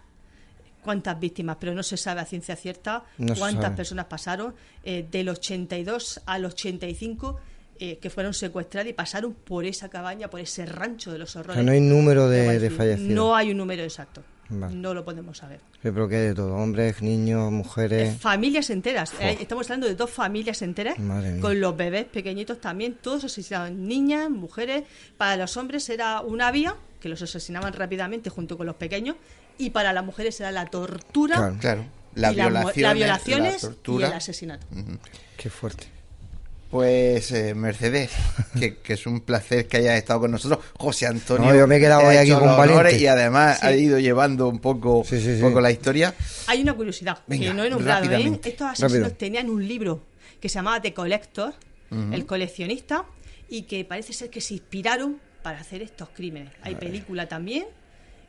cuántas víctimas, pero no se sabe a ciencia cierta No cuántas personas pasaron eh, del 82 al 85 eh, que fueron secuestradas y pasaron por esa cabaña, por ese rancho de los O horrores. sea, no hay número de, fallecidos. No hay un número exacto. Vale. No lo podemos saber. Pero que hay de todo. Hombres, niños, mujeres. Familias enteras. Eh, estamos hablando de dos familias enteras Madre mía. con los bebés pequeñitos también, todos asesinados, niñas, mujeres. Para los hombres era una vía, que los asesinaban rápidamente junto con los pequeños, y para las mujeres era la tortura, Claro. Claro. La y la mu- violación, las violaciones la y tortura. el asesinato. Qué fuerte. Pues eh, Mercedes, que, que es un placer que hayas estado con nosotros. José Antonio. No, yo me he quedado hoy aquí con valiente. Y además Sí. ha ido llevando un poco, Sí, sí, sí. poco la historia. Hay una curiosidad Venga, que no he nombrado. ¿eh? Estos asesinos Rápido. tenían un libro que se llamaba The Collector, el coleccionista, y que parece ser que se inspiraron para hacer estos crímenes. Hay película también.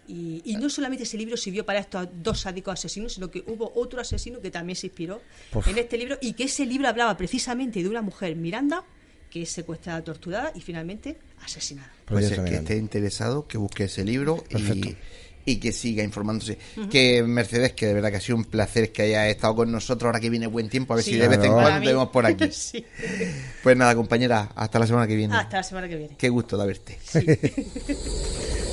Y, y no solamente ese libro sirvió para estos dos sádicos asesinos, sino que hubo otro asesino que también se inspiró Uf. en este libro y que ese libro hablaba precisamente de una mujer, Miranda, que es secuestrada, torturada y finalmente asesinada. Pues el que esté interesado, que busque ese libro Perfecto. y, y que siga informándose. Que Mercedes, que de verdad que ha sido un placer que haya estado con nosotros ahora que viene buen tiempo, a ver Sí, si de vez en cuando te vemos por aquí. Sí. Pues nada, compañera, hasta la semana que viene. Hasta la semana que viene. Qué gusto de verte. Sí.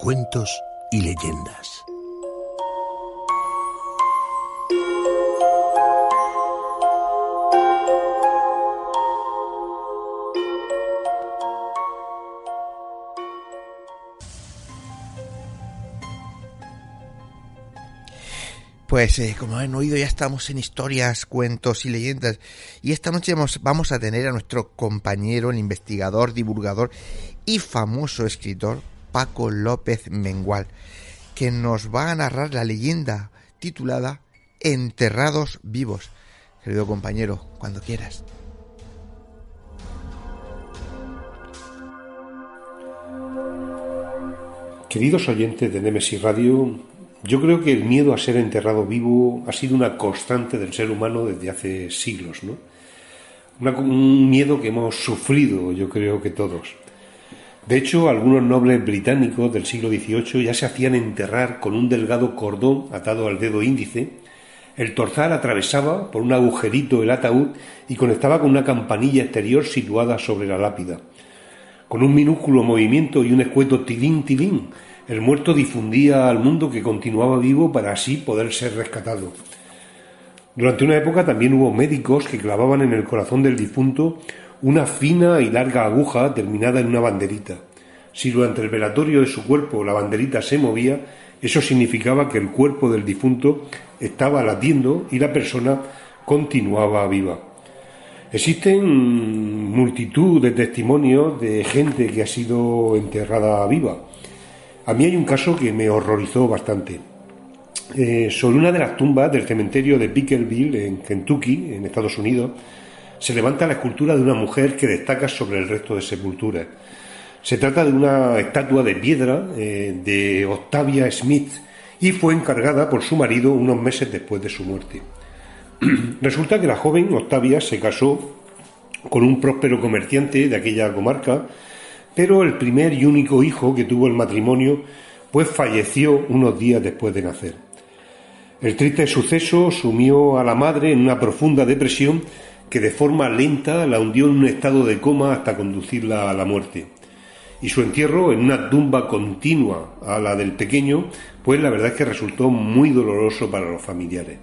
cuentos y leyendas. Pues eh, como han oído ya estamos en historias, cuentos y leyendas y esta noche vamos a tener a nuestro compañero, el investigador, divulgador y famoso escritor Paco López Mengual, que nos va a narrar la leyenda titulada Enterrados vivos. Querido compañero, cuando quieras. Queridos oyentes de Nemesis Radio, yo creo que el miedo a ser enterrado vivo ha sido una constante del ser humano desde hace siglos, ¿no? Un miedo que hemos sufrido, yo creo que todos. De hecho, algunos nobles británicos del siglo XVIII ya se hacían enterrar con un delgado cordón atado al dedo índice. El torzal atravesaba por un agujerito el ataúd y conectaba con una campanilla exterior situada sobre la lápida. Con un minúsculo movimiento y un escueto tilín tilín, el muerto difundía al mundo que continuaba vivo para así poder ser rescatado. Durante una época también hubo médicos que clavaban en el corazón del difunto una fina y larga aguja terminada en una banderita. Si durante el velatorio de su cuerpo la banderita se movía, eso significaba que el cuerpo del difunto estaba latiendo y la persona continuaba viva. Existen multitud de testimonios de gente que ha sido enterrada viva. A mí hay un caso que me horrorizó bastante. Eh, sobre una de las tumbas del cementerio de Pickerville, en Kentucky, en Estados Unidos, se levanta la escultura de una mujer que destaca sobre el resto de sepulturas. Se trata de una estatua de piedra eh, de Octavia Smith y fue encargada por su marido unos meses después de su muerte. Resulta que la joven Octavia se casó con un próspero comerciante de aquella comarca, pero el primer y único hijo que tuvo el matrimonio pues falleció unos días después de nacer. El triste suceso sumió a la madre en una profunda depresión que de forma lenta la hundió en un estado de coma hasta conducirla a la muerte. Y su entierro en una tumba continua a la del pequeño, pues la verdad es que resultó muy doloroso para los familiares.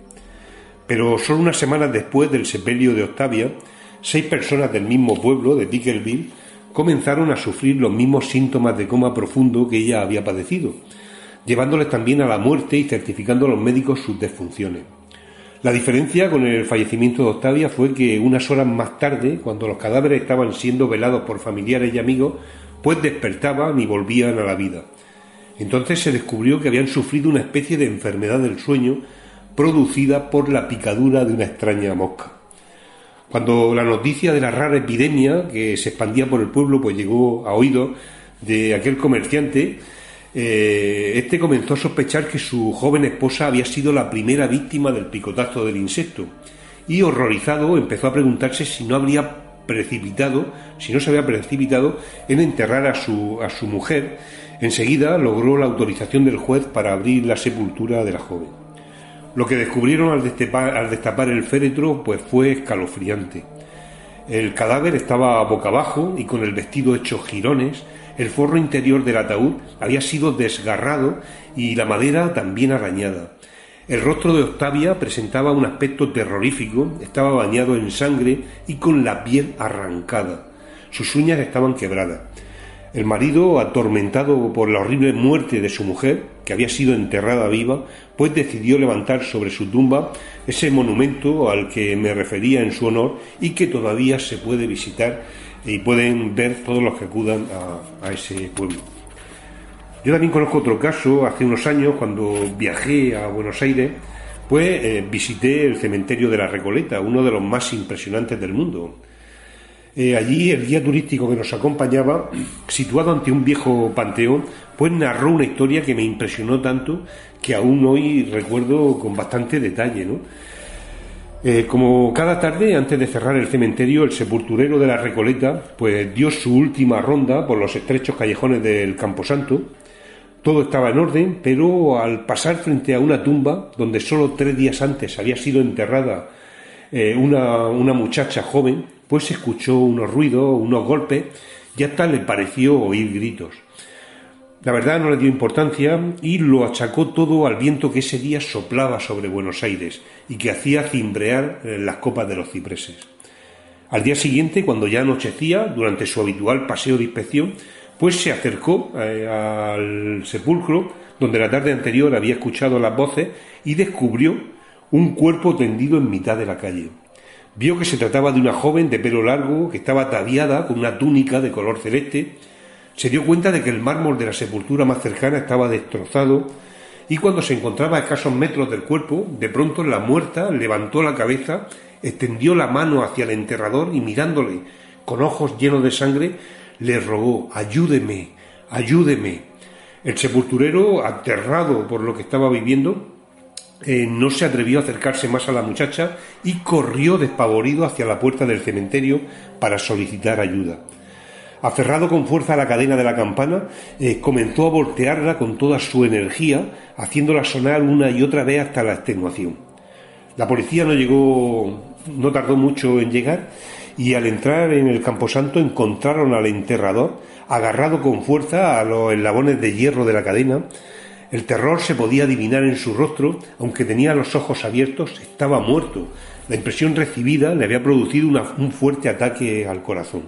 Pero solo unas semanas después del sepelio de Octavia, seis personas del mismo pueblo, de Pickerville, comenzaron a sufrir los mismos síntomas de coma profundo que ella había padecido llevándoles también a la muerte y certificando a los médicos sus desfunciones. La diferencia con el fallecimiento de Octavia fue que unas horas más tarde, cuando los cadáveres estaban siendo velados por familiares y amigos, pues despertaban y volvían a la vida. Entonces se descubrió que habían sufrido una especie de enfermedad del sueño producida por la picadura de una extraña mosca. Cuando la noticia de la rara epidemia que se expandía por el pueblo pues llegó a oídos de aquel comerciante, eh, este comenzó a sospechar que su joven esposa había sido la primera víctima del picotazo del insecto y horrorizado empezó a preguntarse si no habría precipitado, si no se había precipitado en enterrar a su, a su mujer. Enseguida logró la autorización del juez para abrir la sepultura de la joven. Lo que descubrieron al destapar, al destapar el féretro pues fue escalofriante. El cadáver estaba boca abajo y con el vestido hecho jirones, el forro interior del ataúd había sido desgarrado y la madera también arañada. El rostro de Octavia presentaba un aspecto terrorífico, estaba bañado en sangre y con la piel arrancada. Sus uñas estaban quebradas. El marido, atormentado por la horrible muerte de su mujer, que había sido enterrada viva, pues decidió levantar sobre su tumba ese monumento al que me refería en su honor y que todavía se puede visitar y pueden ver todos los que acudan a, ese pueblo. Yo también conozco otro caso, hace unos años, cuando viajé a Buenos Aires, pues eh, visité el cementerio de la Recoleta, uno de los más impresionantes del mundo. Eh, allí el guía turístico que nos acompañaba, situado ante un viejo panteón, pues narró una historia que me impresionó tanto que aún hoy recuerdo con bastante detalle, ¿no? Eh, como cada tarde, antes de cerrar el cementerio, el sepulturero de la Recoleta pues dio su última ronda por los estrechos callejones del Camposanto. Todo estaba en orden, pero al pasar frente a una tumba donde solo tres días antes había sido enterrada eh, una, una muchacha joven, pues escuchó unos ruidos, unos golpes y hasta le pareció oír gritos. La verdad no le dio importancia y lo achacó todo al viento que ese día soplaba sobre Buenos Aires y que hacía cimbrear eh, las copas de los cipreses. Al día siguiente, cuando ya anochecía, durante su habitual paseo de inspección, pues se acercó eh, al sepulcro donde la tarde anterior había escuchado las voces y descubrió un cuerpo tendido en mitad de la calle. Vio que se trataba de una joven de pelo largo que estaba ataviada con una túnica de color celeste se dio cuenta de que el mármol de la sepultura más cercana estaba destrozado y cuando se encontraba a escasos metros del cuerpo, de pronto la muerta levantó la cabeza, extendió la mano hacia el enterrador y mirándole con ojos llenos de sangre, le rogó Ayúdeme, ayúdeme. El sepulturero, aterrado por lo que estaba viviendo, eh, no se atrevió a acercarse más a la muchacha y corrió despavorido hacia la puerta del cementerio para solicitar ayuda. Aferrado con fuerza a la cadena de la campana, eh, comenzó a voltearla con toda su energía, haciéndola sonar una y otra vez hasta la extenuación. La policía no llegó, no tardó mucho en llegar, y al entrar en el camposanto encontraron al enterrador agarrado con fuerza a los eslabones de hierro de la cadena. El terror se podía adivinar en su rostro, aunque tenía los ojos abiertos, estaba muerto. La impresión recibida le había producido un fuerte ataque al corazón.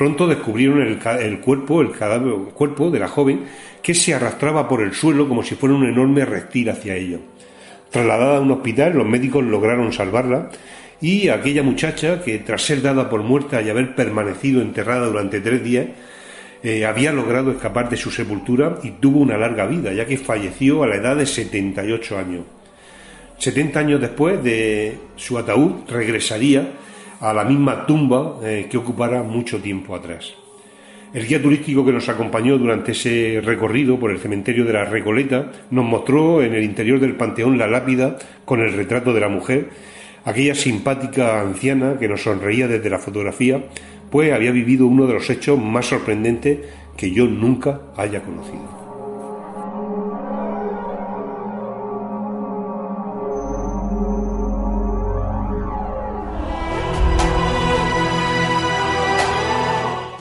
Pronto descubrieron el, cuerpo, el cadáver, el cuerpo de la joven, que se arrastraba por el suelo como si fuera un enorme reptil hacia ella. Trasladada a un hospital, los médicos lograron salvarla y aquella muchacha que tras ser dada por muerta y haber permanecido enterrada durante tres días, eh, había logrado escapar de su sepultura y tuvo una larga vida, ya que falleció a la edad de 78 años. 70 años después de su ataúd regresaría a la misma tumba eh, que ocupara mucho tiempo atrás. El guía turístico que nos acompañó durante ese recorrido por el cementerio de la Recoleta nos mostró en el interior del panteón la lápida con el retrato de la mujer, aquella simpática anciana que nos sonreía desde la fotografía, pues había vivido uno de los hechos más sorprendentes que yo nunca haya conocido.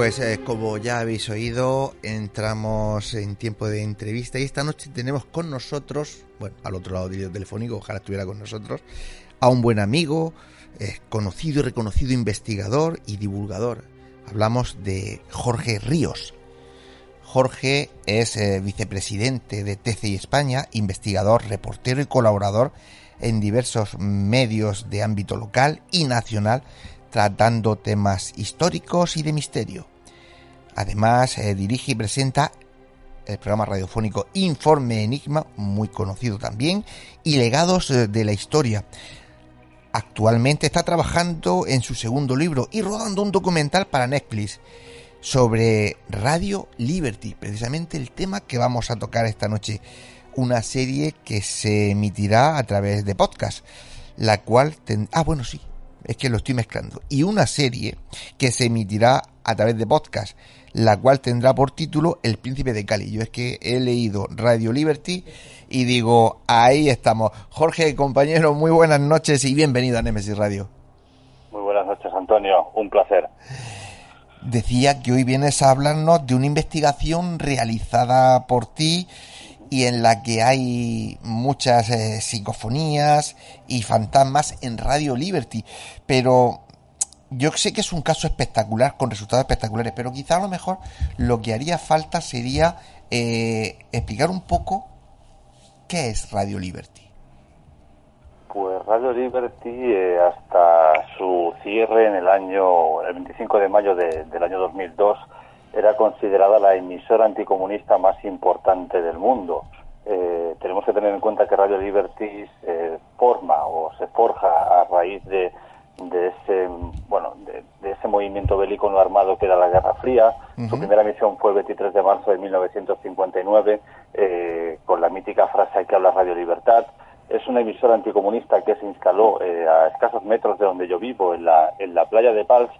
Pues eh, como ya habéis oído, entramos en tiempo de entrevista y esta noche tenemos con nosotros, bueno, al otro lado del telefónico, ojalá estuviera con nosotros, a un buen amigo, eh, conocido y reconocido investigador y divulgador. Hablamos de Jorge Ríos. Jorge es eh, vicepresidente de TCI España, investigador, reportero y colaborador en diversos medios de ámbito local y nacional tratando temas históricos y de misterio. Además, eh, dirige y presenta el programa radiofónico Informe Enigma, muy conocido también, y Legados de la Historia. Actualmente está trabajando en su segundo libro y rodando un documental para Netflix sobre Radio Liberty, precisamente el tema que vamos a tocar esta noche. Una serie que se emitirá a través de podcast, la cual... Ah, bueno, sí, es que lo estoy mezclando. Y una serie que se emitirá a través de podcast, la cual tendrá por título El Príncipe de Cali. Yo es que he leído Radio Liberty y digo, ahí estamos. Jorge, compañero, muy buenas noches y bienvenido a Nemesis Radio. Muy buenas noches, Antonio. Un placer. Decía que hoy vienes a hablarnos de una investigación realizada por ti y en la que hay muchas eh, psicofonías y fantasmas en Radio Liberty. Pero yo sé que es un caso espectacular, con resultados espectaculares, pero quizá a lo mejor lo que haría falta sería eh, explicar un poco qué es Radio Liberty. Pues Radio Liberty, eh, hasta su cierre en el año, el 25 de mayo del año 2002, era considerada la emisora anticomunista más importante del mundo. Eh, tenemos que tener en cuenta que Radio Liberty se forma o se forja a raíz de, de ese bueno de, ese movimiento bélico no armado que era la Guerra Fría. Su primera misión fue el 23 de marzo de 1959 eh, con la mítica frase que habla Radio Libertad. Es una emisora anticomunista que se instaló eh, a escasos metros de donde yo vivo, en la, en la playa de Pals,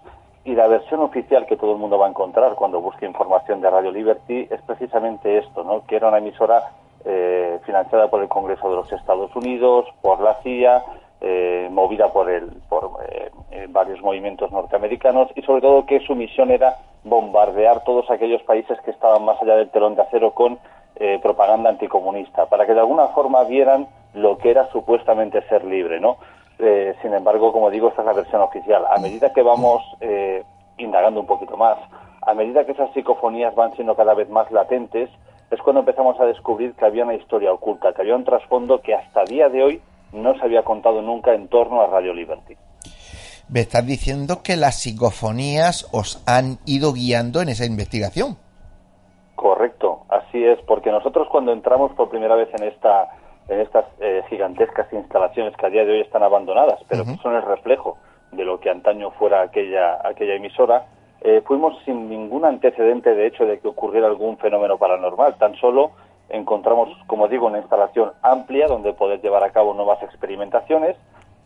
y la versión oficial que todo el mundo va a encontrar cuando busque información de Radio Liberty es precisamente esto, ¿no? que era una emisora eh, financiada por el Congreso de los Estados Unidos, por la CIA, eh, movida por, el, por eh, varios movimientos norteamericanos y sobre todo que su misión era bombardear todos aquellos países que estaban más allá del telón de acero con propaganda anticomunista, para que de alguna forma vieran lo que era supuestamente ser libre, ¿no? Eh, sin embargo, como digo, esta es la versión oficial. A medida que vamos eh, indagando un poquito más, a medida que esas psicofonías van siendo cada vez más latentes, es cuando empezamos a descubrir que había una historia oculta, que había un trasfondo que hasta día de hoy no se había contado nunca en torno a Radio Liberty. Me estás diciendo que las psicofonías os han ido guiando en esa investigación. Correcto, así es, porque nosotros cuando entramos por primera vez en esta en estas eh, gigantescas instalaciones que a día de hoy están abandonadas, pero que son el reflejo de lo que antaño fuera aquella aquella emisora, eh, fuimos sin ningún antecedente de hecho de que ocurriera algún fenómeno paranormal, tan solo encontramos, como digo, una instalación amplia donde poder llevar a cabo nuevas experimentaciones,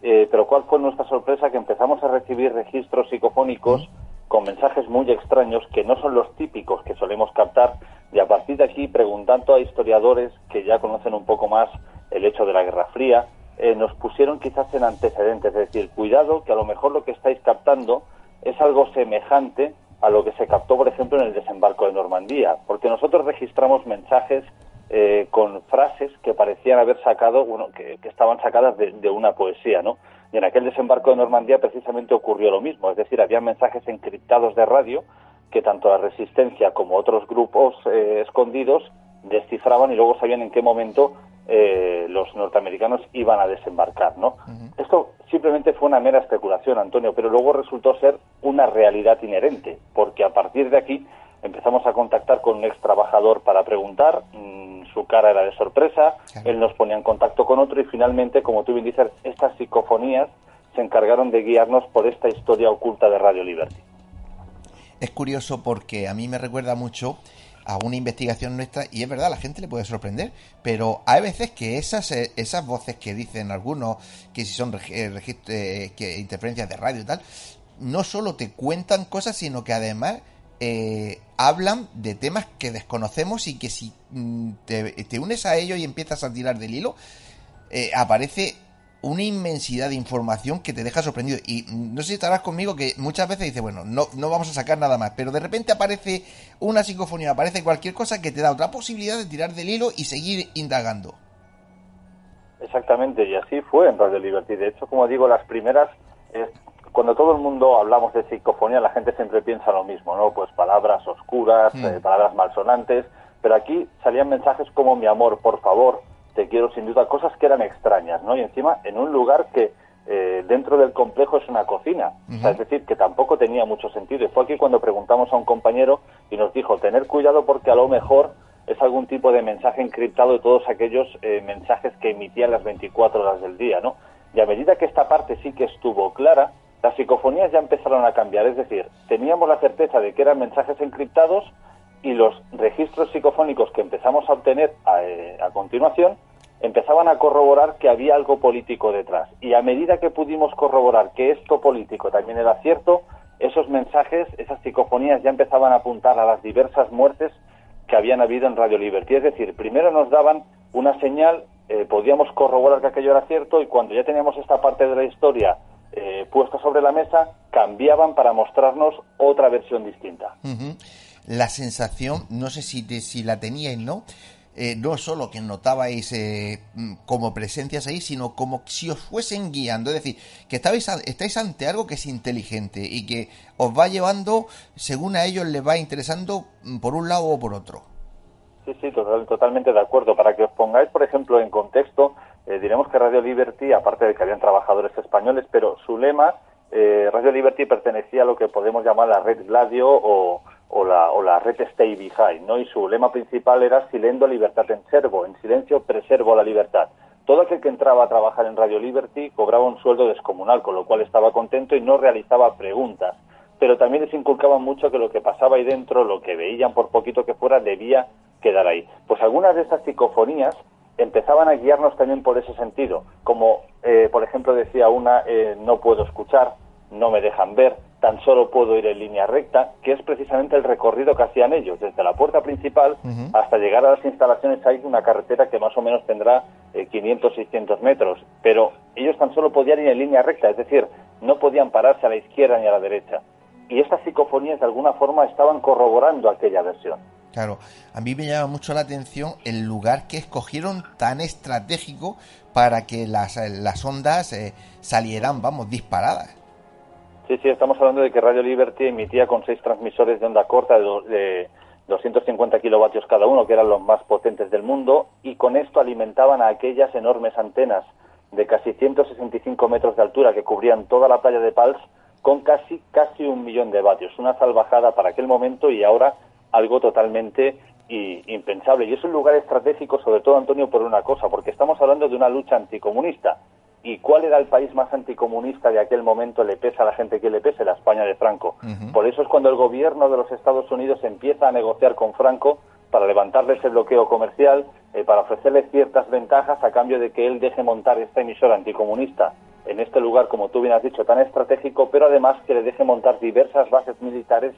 eh, pero ¿cuál fue nuestra sorpresa? Que empezamos a recibir registros psicofónicos con mensajes muy extraños que no son los típicos que solemos captar y a partir de aquí, preguntando a historiadores que ya conocen un poco más el hecho de la Guerra Fría, eh, nos pusieron quizás en antecedentes, es decir, cuidado que a lo mejor lo que estáis captando es algo semejante a lo que se captó, por ejemplo, en el desembarco de Normandía, porque nosotros registramos mensajes eh, con frases que parecían haber sacado, bueno, que, estaban sacadas de, una poesía, ¿no? Y en aquel desembarco de Normandía precisamente ocurrió lo mismo, es decir, había mensajes encriptados de radio que tanto la resistencia como otros grupos eh, escondidos descifraban y luego sabían en qué momento eh, los norteamericanos iban a desembarcar, ¿no? Esto simplemente fue una mera especulación, Antonio, pero luego resultó ser una realidad inherente, porque a partir de aquí empezamos a contactar con un ex trabajador para preguntar, mm, su cara era de sorpresa, él nos ponía en contacto con otro y finalmente, como tú bien dices, estas psicofonías se encargaron de guiarnos por esta historia oculta de Radio Liberty. Es curioso porque a mí me recuerda mucho a una investigación nuestra y es verdad, la gente le puede sorprender, pero hay veces que esas, eh, esas voces que dicen algunos, que si son eh, eh, que interferencias de radio y tal, no solo te cuentan cosas, sino que además hablan de temas que desconocemos y que si mm, te, unes a ellos y empiezas a tirar del hilo, aparece una inmensidad de información que te deja sorprendido. Y no sé si estarás conmigo que muchas veces dices, bueno, no, no vamos a sacar nada más, pero de repente aparece una psicofonía, aparece cualquier cosa que te da otra posibilidad de tirar del hilo y seguir indagando. Exactamente, y así fue en Radio Liberty. De hecho, como digo, las primeras, cuando todo el mundo hablamos de psicofonía, la gente siempre piensa lo mismo, ¿no? Pues palabras oscuras, hmm. eh, palabras malsonantes, pero aquí salían mensajes como mi amor, por favor, te quiero sin duda, cosas que eran extrañas, ¿no? Y encima en un lugar que eh, dentro del complejo es una cocina, es decir, que tampoco tenía mucho sentido. Y fue aquí cuando preguntamos a un compañero y nos dijo, tener cuidado porque a lo mejor es algún tipo de mensaje encriptado de todos aquellos eh, mensajes que emitían las 24 horas del día, ¿no? Y a medida que esta parte sí que estuvo clara, las psicofonías ya empezaron a cambiar, es decir, teníamos la certeza de que eran mensajes encriptados, y los registros psicofónicos que empezamos a obtener eh, a, continuación empezaban a corroborar que había algo político detrás. Y a medida que pudimos corroborar que esto político también era cierto, esos mensajes, esas psicofonías ya empezaban a apuntar a las diversas muertes que habían habido en Radio Liberty. Es decir, primero nos daban una señal, eh, podíamos corroborar que aquello era cierto y cuando ya teníamos esta parte de la historia eh, puesta sobre la mesa, cambiaban para mostrarnos otra versión distinta la sensación, no sé si, si la teníais, ¿no? Eh, no solo que notabais eh, mm, como presencias ahí, sino como si os fuesen guiando. Es decir, que estabais, estáis ante algo que es inteligente y que os va llevando según a ellos les va interesando mm, por un lado o por otro. Sí, sí, totalmente de acuerdo. Para que os pongáis, por ejemplo, en contexto, eh, diremos que Radio Liberty, aparte de que habían trabajadores españoles, pero su lema, Radio Liberty pertenecía a lo que podemos llamar la red Gladio o o la, o la red Stay Behind, ¿no? Y su lema principal era Silendo libertad en servo, en silencio preservo la libertad. Todo aquel que entraba a trabajar en Radio Liberty cobraba un sueldo descomunal, con lo cual estaba contento y no realizaba preguntas. Pero también les inculcaban mucho que lo que pasaba ahí dentro, lo que veían por poquito que fuera, debía quedar ahí. Pues algunas de estas psicofonías empezaban a guiarnos también por ese sentido, como eh, por ejemplo decía una, eh, no puedo escuchar, no me dejan ver, tan solo puedo ir en línea recta, que es precisamente el recorrido que hacían ellos, desde la puerta principal hasta llegar a las instalaciones hay una carretera que más o menos tendrá 500, eh, 600 metros, pero ellos tan solo podían ir en línea recta, es decir, no podían pararse a la izquierda ni a la derecha. Y estas psicofonías de alguna forma estaban corroborando aquella versión. Claro, a mí me llama mucho la atención el lugar que escogieron tan estratégico para que las, las ondas eh, salieran, vamos, disparadas. Sí, sí, estamos hablando de que Radio Liberty emitía con seis transmisores de onda corta de, 250 kilovatios cada uno, que eran los más potentes del mundo, y con esto alimentaban a aquellas enormes antenas de casi 165 metros de altura que cubrían toda la playa de Pals con casi casi un millón de vatios, una salvajada para aquel momento y ahora algo totalmente impensable. Y es un lugar estratégico, sobre todo Antonio, por una cosa, porque estamos hablando de una lucha anticomunista. ¿Y cuál era el país más anticomunista de aquel momento? Le pesa a la gente que le pese, la España de Franco. Por eso es cuando el gobierno de los Estados Unidos empieza a negociar con Franco para levantarle ese bloqueo comercial, eh, para ofrecerle ciertas ventajas a cambio de que él deje montar esta emisora anticomunista en este lugar, como tú bien has dicho, tan estratégico, pero además que le deje montar diversas bases militares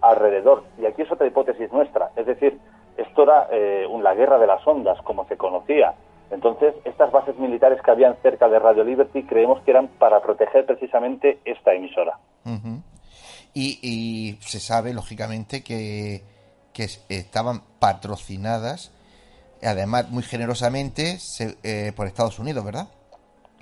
alrededor. Y aquí es otra hipótesis nuestra, es decir, esto era eh, la guerra de las ondas, como se conocía. Entonces, estas bases militares que habían cerca de Radio Liberty creemos que eran para proteger precisamente esta emisora. y, se sabe, lógicamente, que, estaban patrocinadas, además muy generosamente, eh, por Estados Unidos, ¿verdad?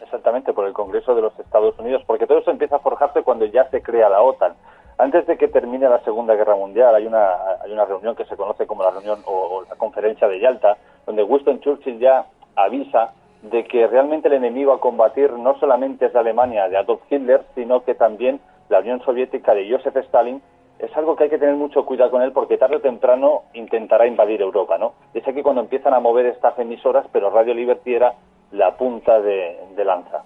Exactamente, por el Congreso de los Estados Unidos, porque todo eso empieza a forjarse cuando ya se crea la OTAN. Antes de que termine la Segunda Guerra Mundial hay una, hay una reunión que se conoce como la reunión o la conferencia de Yalta, donde Winston Churchill ya avisa de que realmente el enemigo a combatir no solamente es la Alemania de Adolf Hitler, sino que también la Unión Soviética de Joseph Stalin es algo que hay que tener mucho cuidado con él porque tarde o temprano intentará invadir Europa, ¿no? Es aquí cuando empiezan a mover estas emisoras, pero Radio Liberty era la punta de, lanza.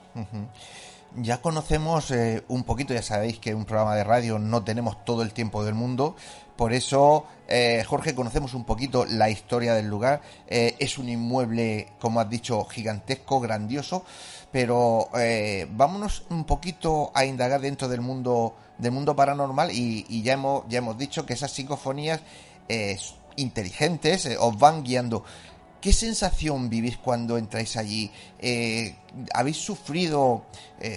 Ya conocemos eh, un poquito, ya sabéis que un programa de radio no tenemos todo el tiempo del mundo, por eso, eh, Jorge, conocemos un poquito la historia del lugar. Eh, es un inmueble, como has dicho, gigantesco, grandioso, pero vámonos un poquito a indagar dentro del mundo del mundo paranormal y, ya hemos ya hemos dicho que esas psicofonías inteligentes os van guiando. ¿Qué sensación vivís cuando entráis allí? ¿Habéis sufrido,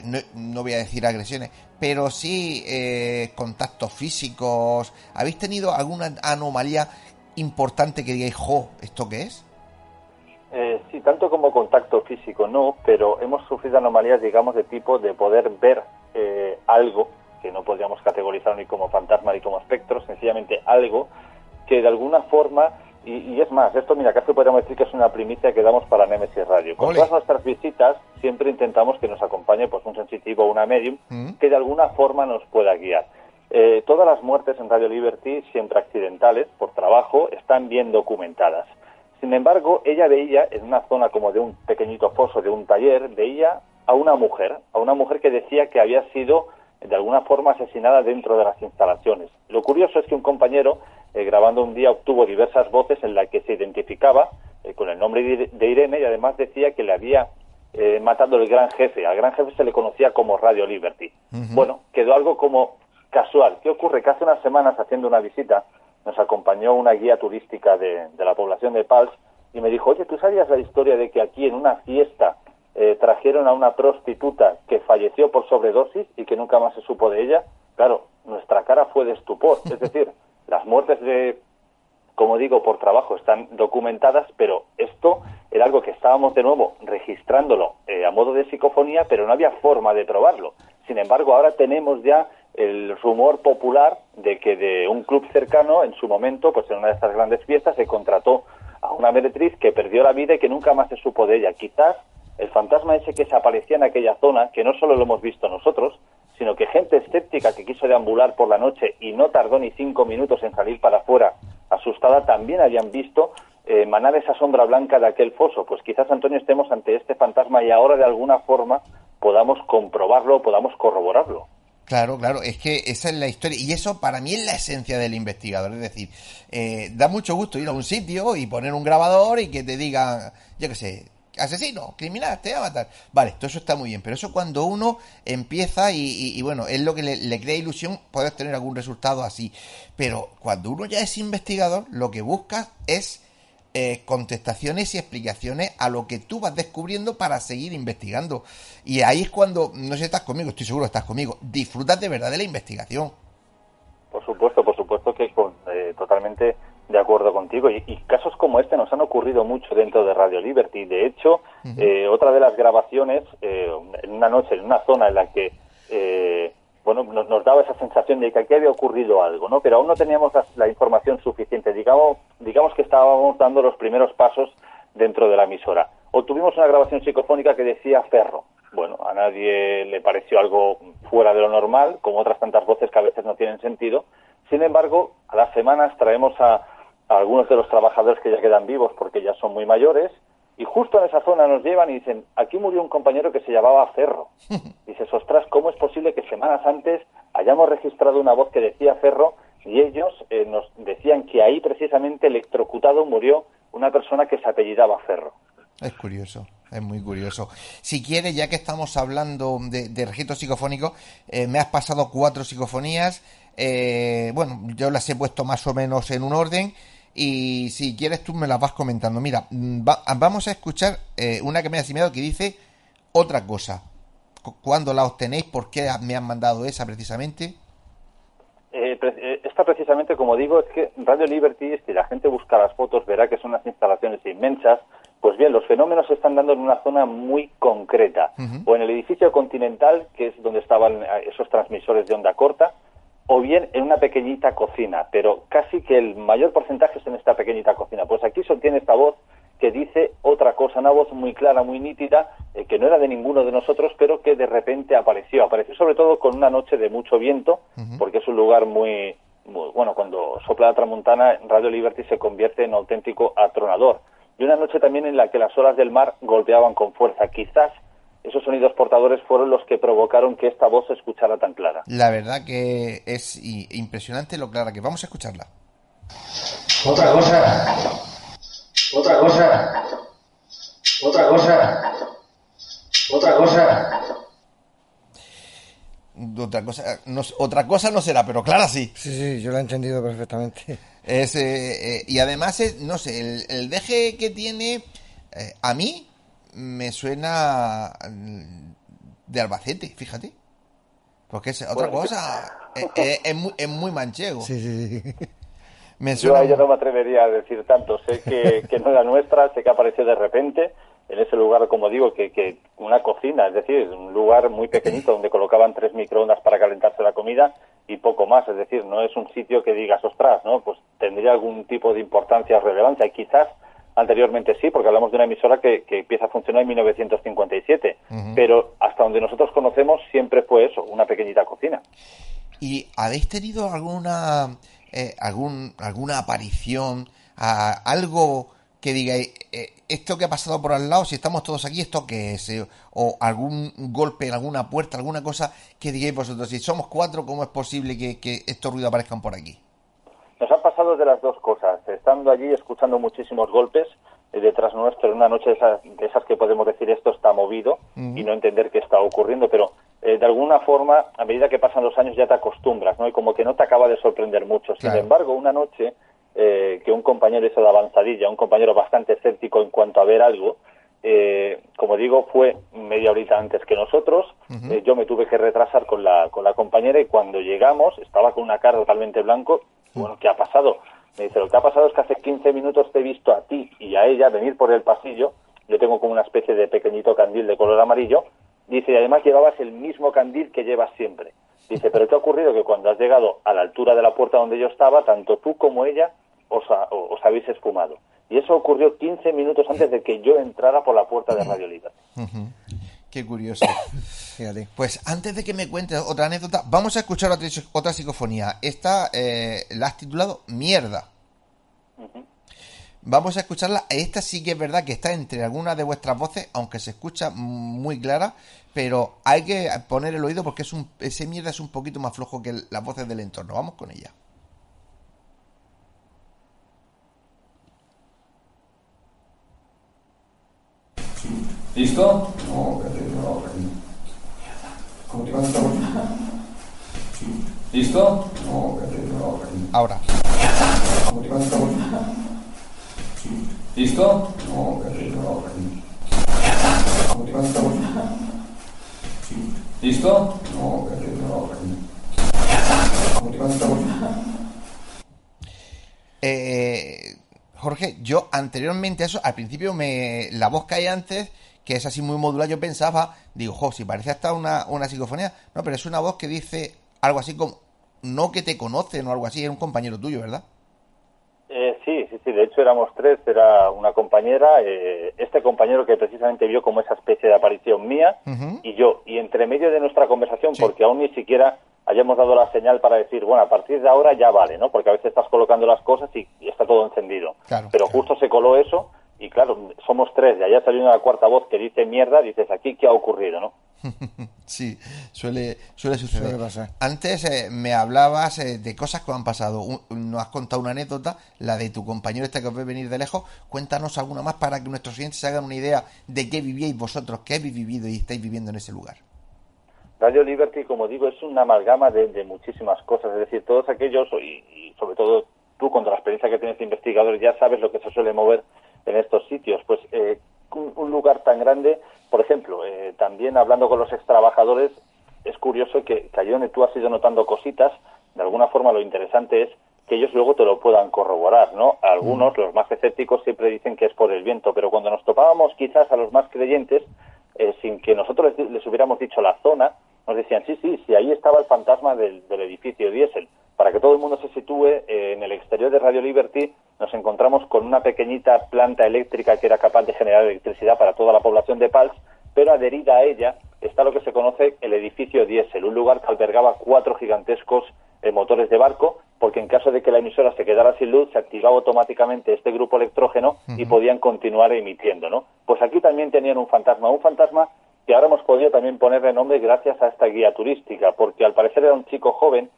no, no, voy a decir agresiones, pero sí eh, contactos físicos. ¿Habéis tenido alguna anomalía importante que digáis, jo, ¿esto qué es? Eh, sí, tanto como contacto físico no, pero hemos sufrido anomalías, digamos, de tipo de poder ver eh, algo que no podríamos categorizar ni como fantasma ni como espectro, sencillamente algo que de alguna forma y, es más, esto mira, casi podríamos decir que es una primicia que damos para Nemesis Radio. Con todas nuestras visitas siempre intentamos que nos acompañe pues un sensitivo o una medium mm. que de alguna forma nos pueda guiar. Eh, todas las muertes en Radio Liberty, siempre accidentales, por trabajo, están bien documentadas. Sin embargo, ella veía, en una zona como de un pequeñito foso de un taller, veía a una mujer, a una mujer que decía que había sido de alguna forma asesinada dentro de las instalaciones. Lo curioso es que un compañero eh, grabando un día obtuvo diversas voces en las que se identificaba eh, con el nombre de, Irene y además decía que le había eh, matado el gran jefe. Al gran jefe se le conocía como Radio Liberty. Bueno, quedó algo como casual. ¿Qué ocurre? Que hace unas semanas haciendo una visita nos acompañó una guía turística de, la población de Pals y me dijo, oye, ¿tú sabías la historia de que aquí en una fiesta trajeron a una prostituta que falleció por sobredosis y que nunca más se supo de ella? Claro, nuestra cara fue de estupor. Es decir, las muertes de, como digo, por trabajo están documentadas, pero esto era algo que estábamos de nuevo registrándolo eh, a modo de psicofonía, pero no había forma de probarlo. Sin embargo, ahora tenemos ya el rumor popular de que de un club cercano, en su momento, pues en una de estas grandes fiestas, se contrató a una meretriz que perdió la vida y que nunca más se supo de ella. Quizás el fantasma ese que se aparecía en aquella zona, que no solo lo hemos visto nosotros, sino que gente escéptica que quiso deambular por la noche y no tardó ni cinco minutos en salir para afuera, asustada, también habían visto eh, emanar esa sombra blanca de aquel foso. Pues quizás, Antonio, estemos ante este fantasma y ahora de alguna forma podamos comprobarlo, podamos corroborarlo. Claro, claro, es que esa es la historia y eso para mí es la esencia del investigador, es decir, eh, da mucho gusto ir a un sitio y poner un grabador y que te diga, yo qué sé, asesino, criminal, te va a matar. Vale, todo eso está muy bien, pero eso cuando uno empieza y, bueno, es lo que le, crea ilusión, puedes tener algún resultado así. Pero cuando uno ya es investigador, lo que busca es eh, contestaciones y explicaciones a lo que tú vas descubriendo para seguir investigando. Y ahí es cuando, no sé si estás conmigo, estoy seguro que estás conmigo, disfrutas de verdad de la investigación. Por supuesto, por supuesto que eh, totalmente de acuerdo contigo. Y, casos como este nos han ocurrido mucho dentro de Radio Liberty. De hecho, eh, otra de las grabaciones, eh, en una noche, en una zona en la que, eh, bueno, nos, daba esa sensación de que aquí había ocurrido algo, ¿no? Pero aún no teníamos la, información suficiente. Digamos, digamos que estábamos dando los primeros pasos dentro de la emisora. Obtuvimos una grabación psicofónica que decía Ferro. Bueno, a nadie le pareció algo fuera de lo normal, como otras tantas voces que a veces no tienen sentido. Sin embargo, a las semanas traemos a, a algunos de los trabajadores que ya quedan vivos porque ya son muy mayores y justo en esa zona nos llevan y dicen, aquí murió un compañero que se llamaba Ferro. Dices, ostras, ¿cómo es posible que semanas antes hayamos registrado una voz que decía Ferro y ellos eh, nos decían que ahí precisamente electrocutado murió una persona que se apellidaba Ferro? Es curioso, es muy curioso. Si quieres, ya que estamos hablando de, de registro psicofónico, eh, me has pasado cuatro psicofonías. Eh, bueno, yo las he puesto más o menos en un orden y si quieres tú me las vas comentando. Mira, mm, vamos a escuchar eh, una que me ha enseñado que dice otra cosa. ¿Cuándo la obtenéis? ¿Por qué me han mandado esa precisamente? Eh, eh, esta precisamente, como digo, es que Radio Liberty, si la gente busca las fotos, verá que son unas instalaciones inmensas. Pues bien, los fenómenos se están dando en una zona muy concreta, o en el edificio continental, que es donde estaban esos transmisores de onda corta, o bien en una pequeñita cocina, pero casi que el mayor porcentaje es en esta pequeñita cocina. Pues aquí se obtiene esta voz que dice otra cosa, una voz muy clara, muy nítida, eh, que no era de ninguno de nosotros, pero que de repente apareció. Apareció sobre todo con una noche de mucho viento, porque es un lugar muy, bueno, cuando sopla la tramuntana, Radio Liberty se convierte en auténtico atronador. Y una noche también en la que las olas del mar golpeaban con fuerza. Quizás esos sonidos portadores fueron los que provocaron que esta voz se escuchara tan clara. La verdad que es impresionante lo clara que vamos a escucharla. Otra cosa. Otra cosa. Otra cosa. Otra cosa. Otra cosa, no, otra cosa no será, pero clara sí. Sí, sí, yo lo he entendido perfectamente. Es, eh, eh, y además, no sé, el, el deje que tiene, eh, a mí me suena mm, de Albacete, fíjate. Porque es otra cosa. Eh, eh, es, muy, es, muy, manchego. Sí, sí, sí. Me suena... Yo no me atrevería a decir tanto. Sé que, que no era nuestra, sé que apareció de repente en ese lugar, como digo, que, que una cocina, es decir, un lugar muy pequeñito donde colocaban tres microondas para calentarse la comida y poco más. Es decir, no es un sitio que digas, ostras, ¿no? Pues tendría algún tipo de importancia o relevancia. Y quizás Anteriormente sí, porque hablamos de una emisora que, empieza a funcionar en 1957, pero hasta donde nosotros conocemos siempre fue eso, una pequeñita cocina. ¿Y habéis tenido alguna eh, algún, alguna aparición, algo que diga eh, esto que ha pasado por al lado, si estamos todos aquí, esto qué es, eh, o algún golpe en alguna puerta, alguna cosa que digáis vosotros, si somos cuatro, ¿cómo es posible que, que estos ruidos aparezcan por aquí? Nos han pasado de las dos cosas, estando allí escuchando muchísimos golpes eh, detrás nuestro en una noche de esas, que podemos decir esto está movido y no entender qué está ocurriendo, pero eh, de alguna forma a medida que pasan los años ya te acostumbras, ¿no? Y como que no te acaba de sorprender mucho. Sin embargo, una noche eh, que un compañero hizo de avanzadilla, un compañero bastante escéptico en cuanto a ver algo, como digo, fue media horita antes que nosotros. yo me tuve que retrasar con la, con la compañera y cuando llegamos estaba con una cara totalmente blanco bueno, ¿qué ha pasado? Me dice, lo que ha pasado es que hace 15 minutos te he visto a ti y a ella venir por el pasillo. Yo tengo como una especie de pequeñito candil de color amarillo. Dice, y además llevabas el mismo candil que llevas siempre. Dice, pero ¿qué ha ocurrido? Que cuando has llegado a la altura de la puerta donde yo estaba, tanto tú como ella os, os habéis esfumado. Y eso ocurrió 15 minutos antes de que yo entrara por la puerta de Radio Libre. Qué curioso. Fíjate. Pues antes de que me cuentes otra anécdota, vamos a escuchar otra, otra psicofonía. Esta eh, la has titulado Mierda. Vamos a escucharla. Esta sí que es verdad que está entre algunas de vuestras voces, aunque se escucha muy clara, pero hay que poner el oído porque es un, ese mierda es un poquito más flojo que las voces del entorno. Vamos con ella. ¿Listo? ¿Listo? Ahora. ¿Listo? ¿Listo? Eh, Jorge, yo anteriormente a eso, al principio me la voz que hay antes que es así muy modular, yo pensaba, digo, jo, si parece hasta una, una psicofonía, no, pero es una voz que dice algo así como, no que te conocen o algo así, era un compañero tuyo, ¿verdad? Eh, sí, sí, sí, de hecho éramos tres, era una compañera, eh, este compañero que precisamente vio como esa especie de aparición mía y yo, y entre medio de nuestra conversación, porque aún ni siquiera hayamos dado la señal para decir, bueno, a partir de ahora ya vale, ¿no? Porque a veces estás colocando las cosas y, está todo encendido. Pero justo se coló eso y claro, somos tres, de allá salió una cuarta voz que dice mierda, dices, aquí qué ha ocurrido, ¿no? sí, suele, suele suceder. Antes eh, me hablabas eh, de cosas que han pasado. nos has contado una anécdota, la de tu compañero este que os ve venir de lejos. Cuéntanos alguna más para que nuestros clientes se hagan una idea de qué vivíais vosotros, qué habéis vivido y estáis viviendo en ese lugar. Radio Liberty, como digo, es una amalgama de, muchísimas cosas. Es decir, todos aquellos, y, y sobre todo tú con la experiencia que tienes de investigador, ya sabes lo que se suele mover en estos sitios. Pues eh, un, lugar tan grande, por ejemplo, eh, también hablando con los extrabajadores, es curioso que, que donde tú has ido notando cositas, de alguna forma lo interesante es que ellos luego te lo puedan corroborar, ¿no? Algunos, mm. los más escépticos, siempre dicen que es por el viento, pero cuando nos topábamos quizás a los más creyentes, eh, sin que nosotros les, hubiéramos dicho la zona, nos decían, sí, sí, sí, ahí estaba el fantasma del, del edificio diésel. Para que todo el mundo se sitúe, eh, en el exterior de Radio Liberty nos encontramos con una pequeñita planta eléctrica que era capaz de generar electricidad para toda la población de Pals, pero adherida a ella está lo que se conoce el edificio diésel, un lugar que albergaba cuatro gigantescos eh, motores de barco, porque en caso de que la emisora se quedara sin luz, se activaba automáticamente este grupo electrógeno y podían continuar emitiendo, ¿no? Pues aquí también tenían un fantasma, un fantasma que ahora hemos podido también ponerle nombre gracias a esta guía turística, porque al parecer era un chico joven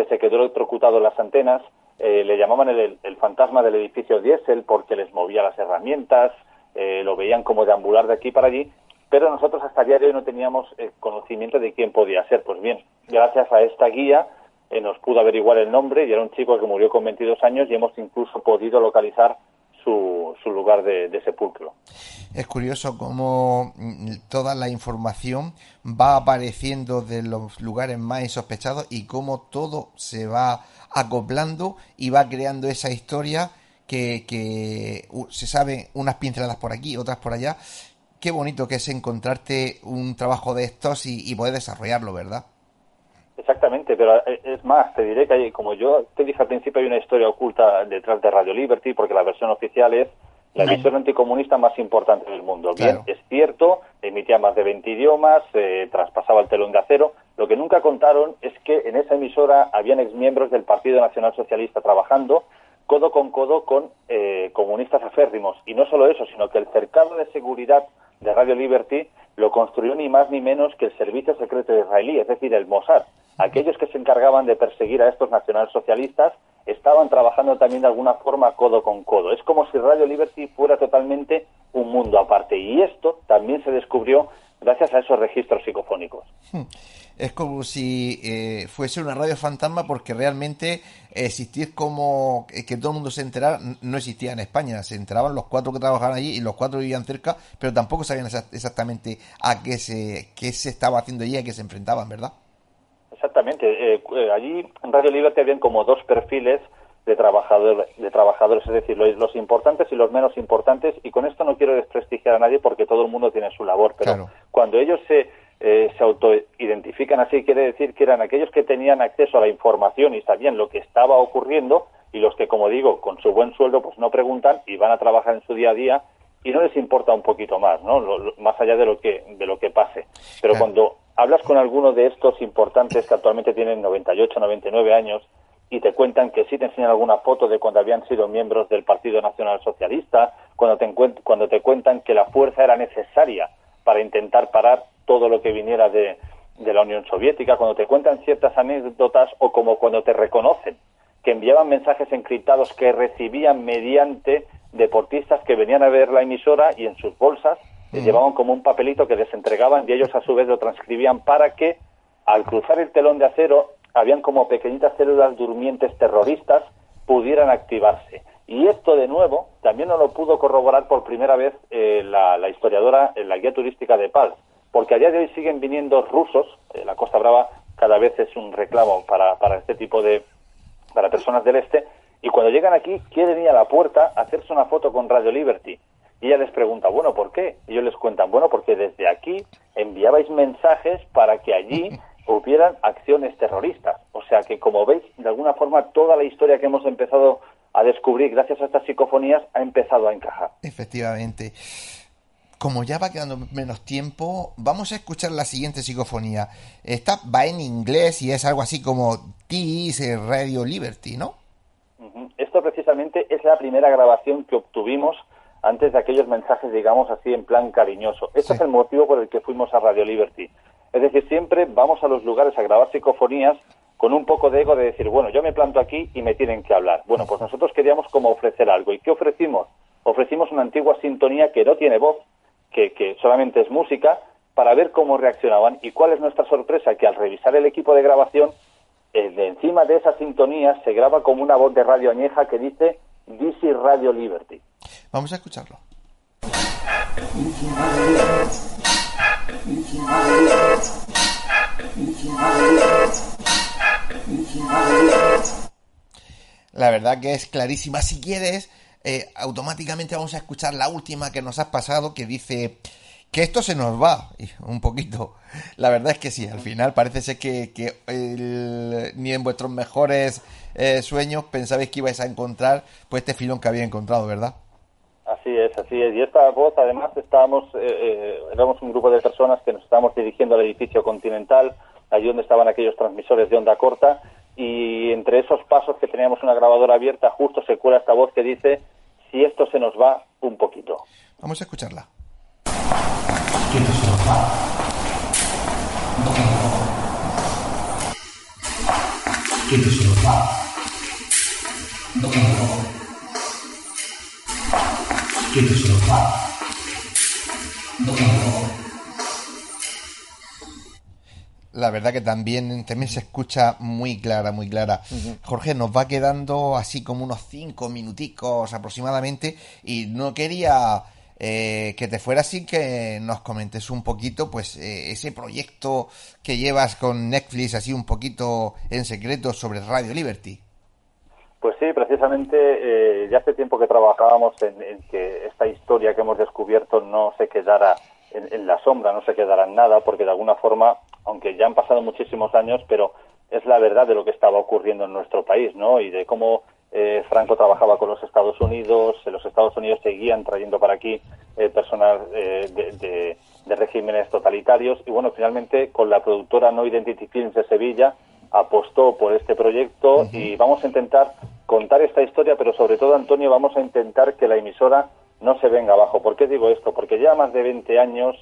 que se quedó electrocutado en las antenas. Eh, le llamaban el, fantasma del edificio diésel porque les movía las herramientas, eh, lo veían como deambular de aquí para allí, pero nosotros hasta el día de hoy no teníamos eh, conocimiento de quién podía ser. Pues bien, gracias a esta guía nos pudo averiguar el nombre y era un chico que murió con 22 años y hemos incluso podido localizar su, su lugar de, sepulcro. Es curioso cómo mm, toda la información va apareciendo de los lugares más insospechados y cómo todo se va acoplando y va creando esa historia que, se sabe unas pinceladas por aquí, otras por allá. Qué bonito que es encontrarte un trabajo de estos y, y poder desarrollarlo, ¿verdad? Exactamente, pero eh, es más, te diré que hay, como yo te dije al principio, hay una historia oculta detrás de Radio Liberty, porque la versión oficial es la emisora anticomunista más importante del mundo. Bien, es cierto, emitía más de 20 idiomas, eh, traspasaba el telón de acero. Lo que nunca contaron es que en esa emisora habían exmiembros del Partido Nacional Socialista trabajando codo con codo con eh, comunistas aférrimos. Y no solo eso, sino que el cercado de seguridad de Radio Liberty lo construyó ni más ni menos que el Servicio Secreto Israelí, es decir, el Mossad. Aquellos que se encargaban de perseguir a estos nacionalsocialistas estaban trabajando también de alguna forma codo con codo. Es como si Radio Liberty fuera totalmente un mundo aparte. Y esto también se descubrió gracias a esos registros psicofónicos. Hmm. Es como si eh, fuese una radio fantasma porque realmente existir como que todo el mundo se enterara no existía en España. Se enteraban los cuatro que trabajaban allí y los cuatro vivían cerca, pero tampoco sabían exactamente a qué se, qué se estaba haciendo allí y a qué se enfrentaban, ¿verdad? Exactamente. Eh, eh, allí en Radio Liberty habían como dos perfiles de trabajadores, de trabajadores, es decir, los, importantes y los menos importantes. Y con esto no quiero desprestigiar a nadie porque todo el mundo tiene su labor, pero cuando ellos se, eh, se autoidentifican así, quiere decir que eran aquellos que tenían acceso a la información y sabían lo que estaba ocurriendo y los que, como digo, con su buen sueldo, pues no preguntan y van a trabajar en su día a día y no les importa un poquito más, ¿no? más allá de lo que de lo que pase. Pero cuando hablas con alguno de estos importantes que actualmente tienen 98, 99 años y te cuentan que sí te enseñan alguna foto de cuando habían sido miembros del Partido Nacional Socialista, cuando te, cuando te cuentan que la fuerza era necesaria para intentar parar todo lo que viniera de, de la Unión Soviética, cuando te cuentan ciertas anécdotas o como cuando te reconocen que enviaban mensajes encriptados que recibían mediante deportistas que venían a ver la emisora y en sus bolsas llevaban como un papelito que les entregaban y ellos a su vez lo transcribían para que al cruzar el telón de acero habían como pequeñitas células durmientes terroristas pudieran activarse. Y esto de nuevo también no lo pudo corroborar por primera vez eh, la, historiadora en la guía turística de Pals, porque a día de hoy siguen viniendo rusos, eh, la Costa Brava cada vez es un reclamo para, para este tipo de, para personas del este, y cuando llegan aquí quieren ir a la puerta a hacerse una foto con Radio Liberty. Y ella les pregunta, bueno, ¿por qué? Y ellos les cuentan, bueno, porque desde aquí enviabais mensajes para que allí hubieran acciones terroristas. O sea que, como veis, de alguna forma toda la historia que hemos empezado a descubrir gracias a estas psicofonías ha empezado a encajar. Efectivamente. Como ya va quedando menos tiempo, vamos a escuchar la siguiente psicofonía. Esta va en inglés y es algo así como This Radio Liberty, ¿no? Esto precisamente es la primera grabación que obtuvimos antes de aquellos mensajes, digamos así, en plan cariñoso. Este es el motivo por el que fuimos a Radio Liberty. Es decir, siempre vamos a los lugares a grabar psicofonías con un poco de ego de decir, bueno, yo me planto aquí y me tienen que hablar. Bueno, pues nosotros queríamos como ofrecer algo. ¿Y qué ofrecimos? Ofrecimos una antigua sintonía que no tiene voz, que, que solamente es música, para ver cómo reaccionaban. ¿Y cuál es nuestra sorpresa? Que al revisar el equipo de grabación, eh, de encima de esa sintonía se graba como una voz de radio añeja que dice DC Radio Liberty. Vamos a escucharlo. La verdad que es clarísima. Si quieres, eh, automáticamente vamos a escuchar la última que nos has pasado que dice que esto se nos va un poquito. La verdad es que sí, al final parece ser que, ni en vuestros mejores eh, sueños pensabais que ibais a encontrar pues este filón que había encontrado, ¿verdad? Así es, así es. Y esta voz, además, estábamos, eh, éramos un grupo de personas que nos estábamos dirigiendo al edificio Continental, allí donde estaban aquellos transmisores de onda corta, y entre esos pasos que teníamos una grabadora abierta, justo se cuela esta voz que dice, si esto se nos va un poquito. Vamos a escucharla. La verdad que también, también se escucha muy clara, muy clara. Jorge, nos va quedando así como unos cinco minuticos aproximadamente y no quería eh, que te fuera sin que nos comentes un poquito pues eh, ese proyecto que llevas con Netflix así un poquito en secreto sobre Radio Liberty. Pues sí, precisamente eh, ya hace tiempo que trabajábamos en, que esta historia que hemos descubierto no se quedara en, la sombra, no se quedara en nada, porque de alguna forma, aunque ya han pasado muchísimos años, pero es la verdad de lo que estaba ocurriendo en nuestro país, ¿no? Y de cómo eh, Franco trabajaba con los Estados Unidos, los Estados Unidos seguían trayendo para aquí eh, personas de, de, regímenes totalitarios, y bueno, finalmente con la productora No Identity Films de Sevilla, apostó por este proyecto y vamos a intentar contar esta historia, pero sobre todo, Antonio, vamos a intentar que la emisora no se venga abajo. ¿Por qué digo esto? Porque lleva más de 20 años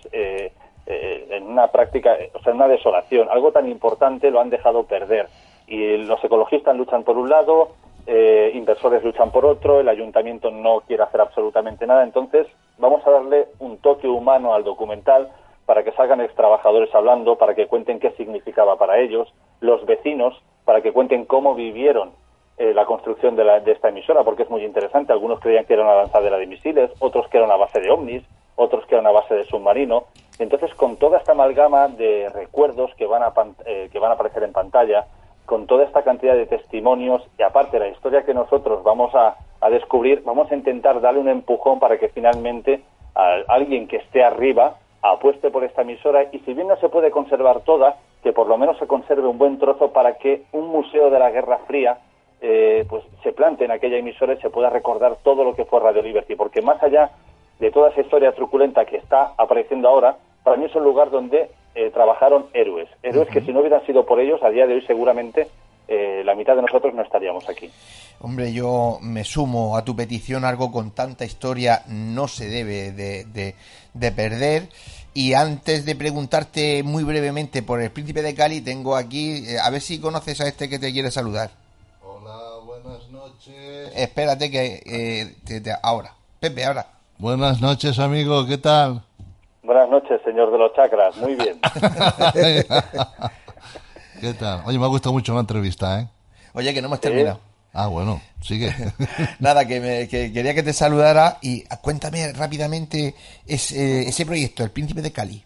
eh, eh, en una práctica, o sea, en una desolación. Algo tan importante lo han dejado perder. Y los ecologistas luchan por un lado, eh, inversores luchan por otro, el ayuntamiento no quiere hacer absolutamente nada. Entonces, vamos a darle un toque humano al documental para que salgan ex trabajadores hablando, para que cuenten qué significaba para ellos, los vecinos, para que cuenten cómo vivieron eh, la construcción de, la, de, esta emisora, porque es muy interesante. Algunos creían que era una lanzadera de misiles, otros que era una base de ovnis, otros que era una base de submarino. Entonces, con toda esta amalgama de recuerdos que van a, eh, que van a aparecer en pantalla, con toda esta cantidad de testimonios y aparte la historia que nosotros vamos a, a descubrir, vamos a intentar darle un empujón para que finalmente a alguien que esté arriba apueste por esta emisora y si bien no se puede conservar toda, que por lo menos se conserve un buen trozo para que un museo de la Guerra Fría eh, pues se plante en aquella emisora y se pueda recordar todo lo que fue Radio Liberty, porque más allá de toda esa historia truculenta que está apareciendo ahora, para mí es un lugar donde eh, trabajaron héroes, héroes que si no hubieran sido por ellos, a día de hoy seguramente eh, la mitad de nosotros no estaríamos aquí. Hombre, yo me sumo a tu petición, algo con tanta historia no se debe de, de, perder. Y antes de preguntarte muy brevemente por el príncipe de Cali, tengo aquí, eh, a ver si conoces a este que te quiere saludar. Hola, buenas noches. Espérate que eh, ahora, Pepe, ahora. Buenas noches, amigo, ¿qué tal? Buenas noches, señor de los chakras, muy bien. ¿Qué tal? Oye, me ha gustado mucho la entrevista, ¿eh? Oye, que no hemos terminado. Ah, bueno, sigue. Nada, que, me, quería que te saludara y cuéntame rápidamente ese, ese proyecto, El Príncipe de Cali.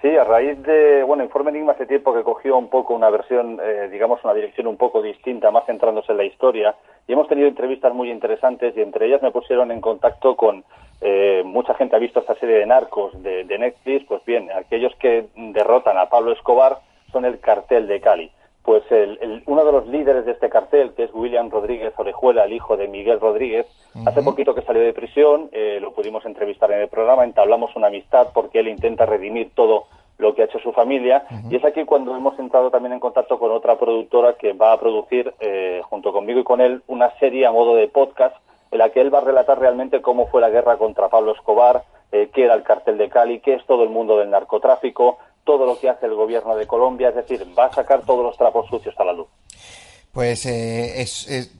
Sí, a raíz de, bueno, Informe Enigma hace tiempo que cogió un poco una versión, eh, digamos, una dirección un poco distinta, más centrándose en la historia, y hemos tenido entrevistas muy interesantes y entre ellas me pusieron en contacto con eh, mucha gente ha visto esta serie de narcos de, de Netflix, pues bien, aquellos que derrotan a Pablo Escobar son el cartel de Cali. Pues el, uno de los líderes de este cartel, que es William Rodríguez Orejuela, el hijo de Miguel Rodríguez, hace poquito que salió de prisión, eh, lo pudimos entrevistar en el programa, entablamos una amistad porque él intenta redimir todo lo que ha hecho su familia. Y es aquí cuando hemos entrado también en contacto con otra productora que va a producir, eh, junto conmigo y con él, una serie a modo de podcast en la que él va a relatar realmente cómo fue la guerra contra Pablo Escobar, eh, qué era el cartel de Cali, qué es todo el mundo del narcotráfico, todo lo que hace el gobierno de Colombia, es decir, va a sacar todos los trapos sucios a la luz. Pues eh, es,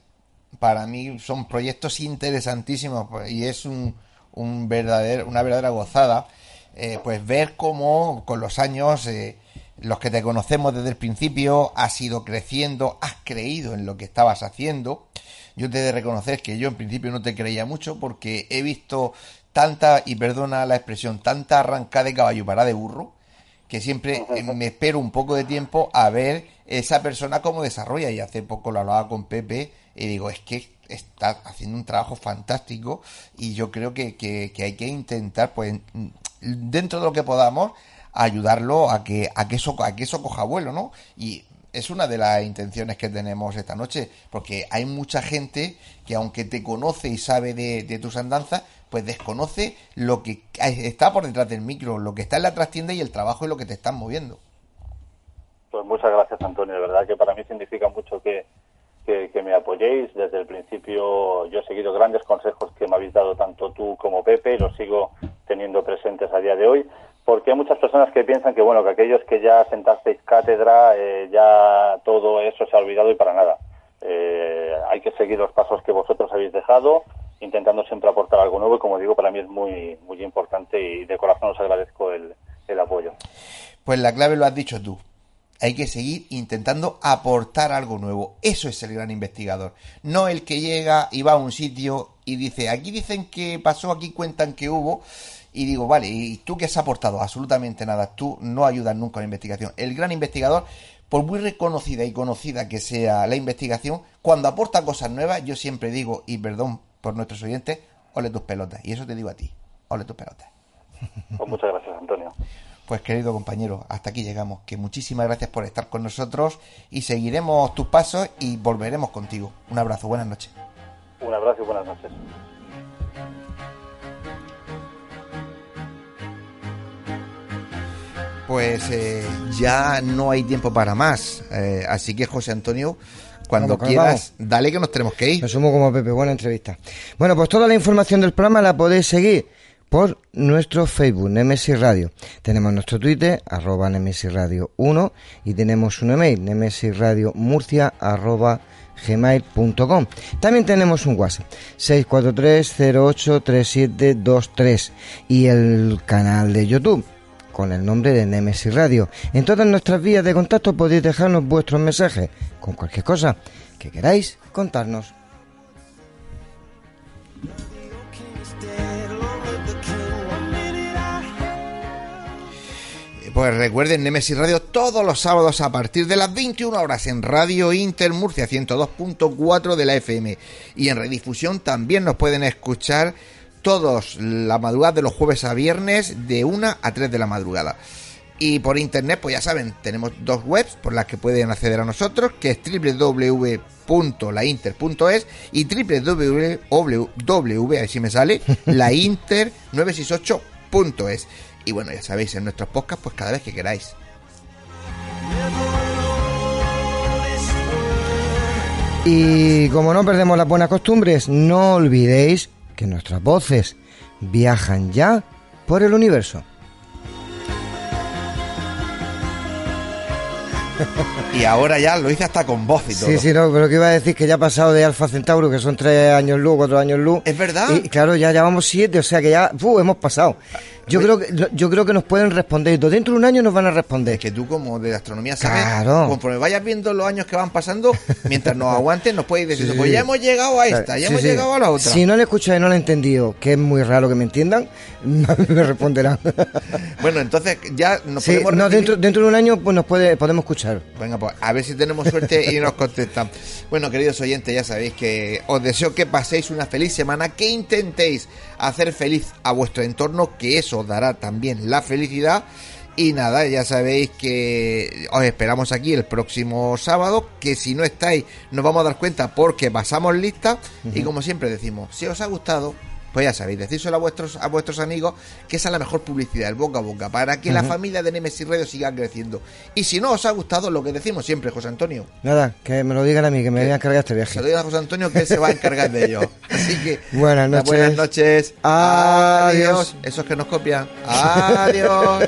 para mí son proyectos interesantísimos y es un, un verdadero, una verdadera gozada eh, pues ver cómo con los años eh, los que te conocemos desde el principio has ido creciendo, has creído en lo que estabas haciendo. Yo te he de reconocer que yo en principio no te creía mucho porque he visto tanta, y perdona la expresión, tanta arrancada de caballo para de burro, que siempre me espero un poco de tiempo a ver esa persona cómo desarrolla. Y hace poco lo hablaba con Pepe y digo, es que está haciendo un trabajo fantástico y yo creo que, que, que hay que intentar pues dentro de lo que podamos, ayudarlo a que, a que eso, a que eso coja vuelo, ¿no? Y es una de las intenciones que tenemos esta noche, porque hay mucha gente que aunque te conoce y sabe de, tus andanzas, pues desconoce lo que está por detrás del micro, lo que está en la trastienda y el trabajo y lo que te están moviendo. Pues muchas gracias, Antonio. De verdad que para mí significa mucho que, que, me apoyéis. Desde el principio yo he seguido grandes consejos que me habéis dado tanto tú como Pepe y los sigo teniendo presentes a día de hoy, porque hay muchas personas que piensan que, bueno, que aquellos que ya sentasteis cátedra, eh, ya todo eso se ha olvidado y para nada. Eh, hay que seguir los pasos que vosotros habéis dejado, intentando siempre aportar algo nuevo y, como digo, para mí es muy, muy importante y de corazón os agradezco el, el apoyo. Pues la clave lo has dicho tú. Hay que seguir intentando aportar algo nuevo. Eso es el gran investigador. No el que llega y va a un sitio y dice, aquí dicen que pasó, aquí cuentan que hubo, y digo, vale, ¿y tú qué has aportado? Absolutamente nada. Tú no ayudas nunca a la investigación. El gran investigador, por muy reconocida y conocida que sea la investigación, cuando aporta cosas nuevas, yo siempre digo, y perdón por nuestros oyentes, ole tus pelotas. Y eso te digo a ti, ole tus pelotas. Pues muchas gracias, Antonio. Pues querido compañero, hasta aquí llegamos. Que muchísimas gracias por estar con nosotros y seguiremos tus pasos y volveremos contigo. Un abrazo, buenas noches. Un abrazo y buenas noches. Pues eh, ya no hay tiempo para más. Eh, así que José Antonio, cuando quieras, dale que nos tenemos que ir. Me sumo como Pepe, buena entrevista. Bueno, pues toda la información del programa la podéis seguir por nuestro Facebook, Nemesis Radio. Tenemos nuestro Twitter, arroba Nemesis Radio 1, y tenemos un email, nemesisradiomurcia, arroba gmail.com. También tenemos un WhatsApp 643-083723 y el canal de YouTube con el nombre de Nemesis Radio. En todas nuestras vías de contacto podéis dejarnos vuestros mensajes con cualquier cosa que queráis contarnos. Pues recuerden Nemesis Radio todos los sábados a partir de las 21 horas en Radio Inter Murcia 102.4 de la FM y en redifusión también nos pueden escuchar todos la madrugada de los jueves a viernes de 1 a 3 de la madrugada. Y por internet, pues ya saben, tenemos dos webs por las que pueden acceder a nosotros, que es www.lainter.es y www, si me sale, lainter968.es. Y bueno, ya sabéis, en nuestros podcasts, pues cada vez que queráis. Y como no perdemos las buenas costumbres, no olvidéis que nuestras voces viajan ya por el universo. Y ahora ya lo hice hasta con voz y todo. Sí, sí, no, pero que iba a decir que ya ha pasado de Alfa Centauro, que son tres años luz, cuatro años luz. Es verdad. Y claro, ya llevamos siete, o sea que ya hemos pasado. Yo creo, que, yo creo que nos pueden responder. Dentro de un año nos van a responder. Es que tú, como de astronomía, sabes. Claro. Conforme vayas viendo los años que van pasando, mientras nos aguanten, nos puedes decir, pues ya hemos llegado a esta, ya hemos llegado a la otra. Si no le escuchas y no le he entendido, que es muy raro que me entiendan, me responderán. bueno, entonces ya nos podemos. No, dentro, dentro de un año pues nos puede, podemos escuchar. Venga, pues a ver si tenemos suerte y nos contestan. Bueno, queridos oyentes, ya sabéis que os deseo que paséis una feliz semana, que intentéis hacer feliz a vuestro entorno, que eso os dará también la felicidad. Y nada, ya sabéis que os esperamos aquí el próximo sábado, que si no estáis nos vamos a dar cuenta porque pasamos lista y como siempre decimos, si os ha gustado, pues ya sabéis, decírselo a vuestros, a vuestros amigos que esa es la mejor publicidad, el boca a boca, para que la familia de Nemesis Radio siga creciendo. Y si no os ha gustado, lo que decimos siempre, José Antonio. Nada, que me lo digan a mí, que me voy a encargar este viaje. Se lo diga a José Antonio que se va a encargar de ello. Así que, buenas noches. Buenas noches. Adiós. Esos que nos copian. Adiós.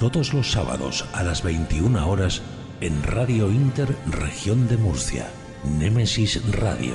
todos los sábados a las 21 horas en Radio Inter Región de Murcia, Némesis Radio.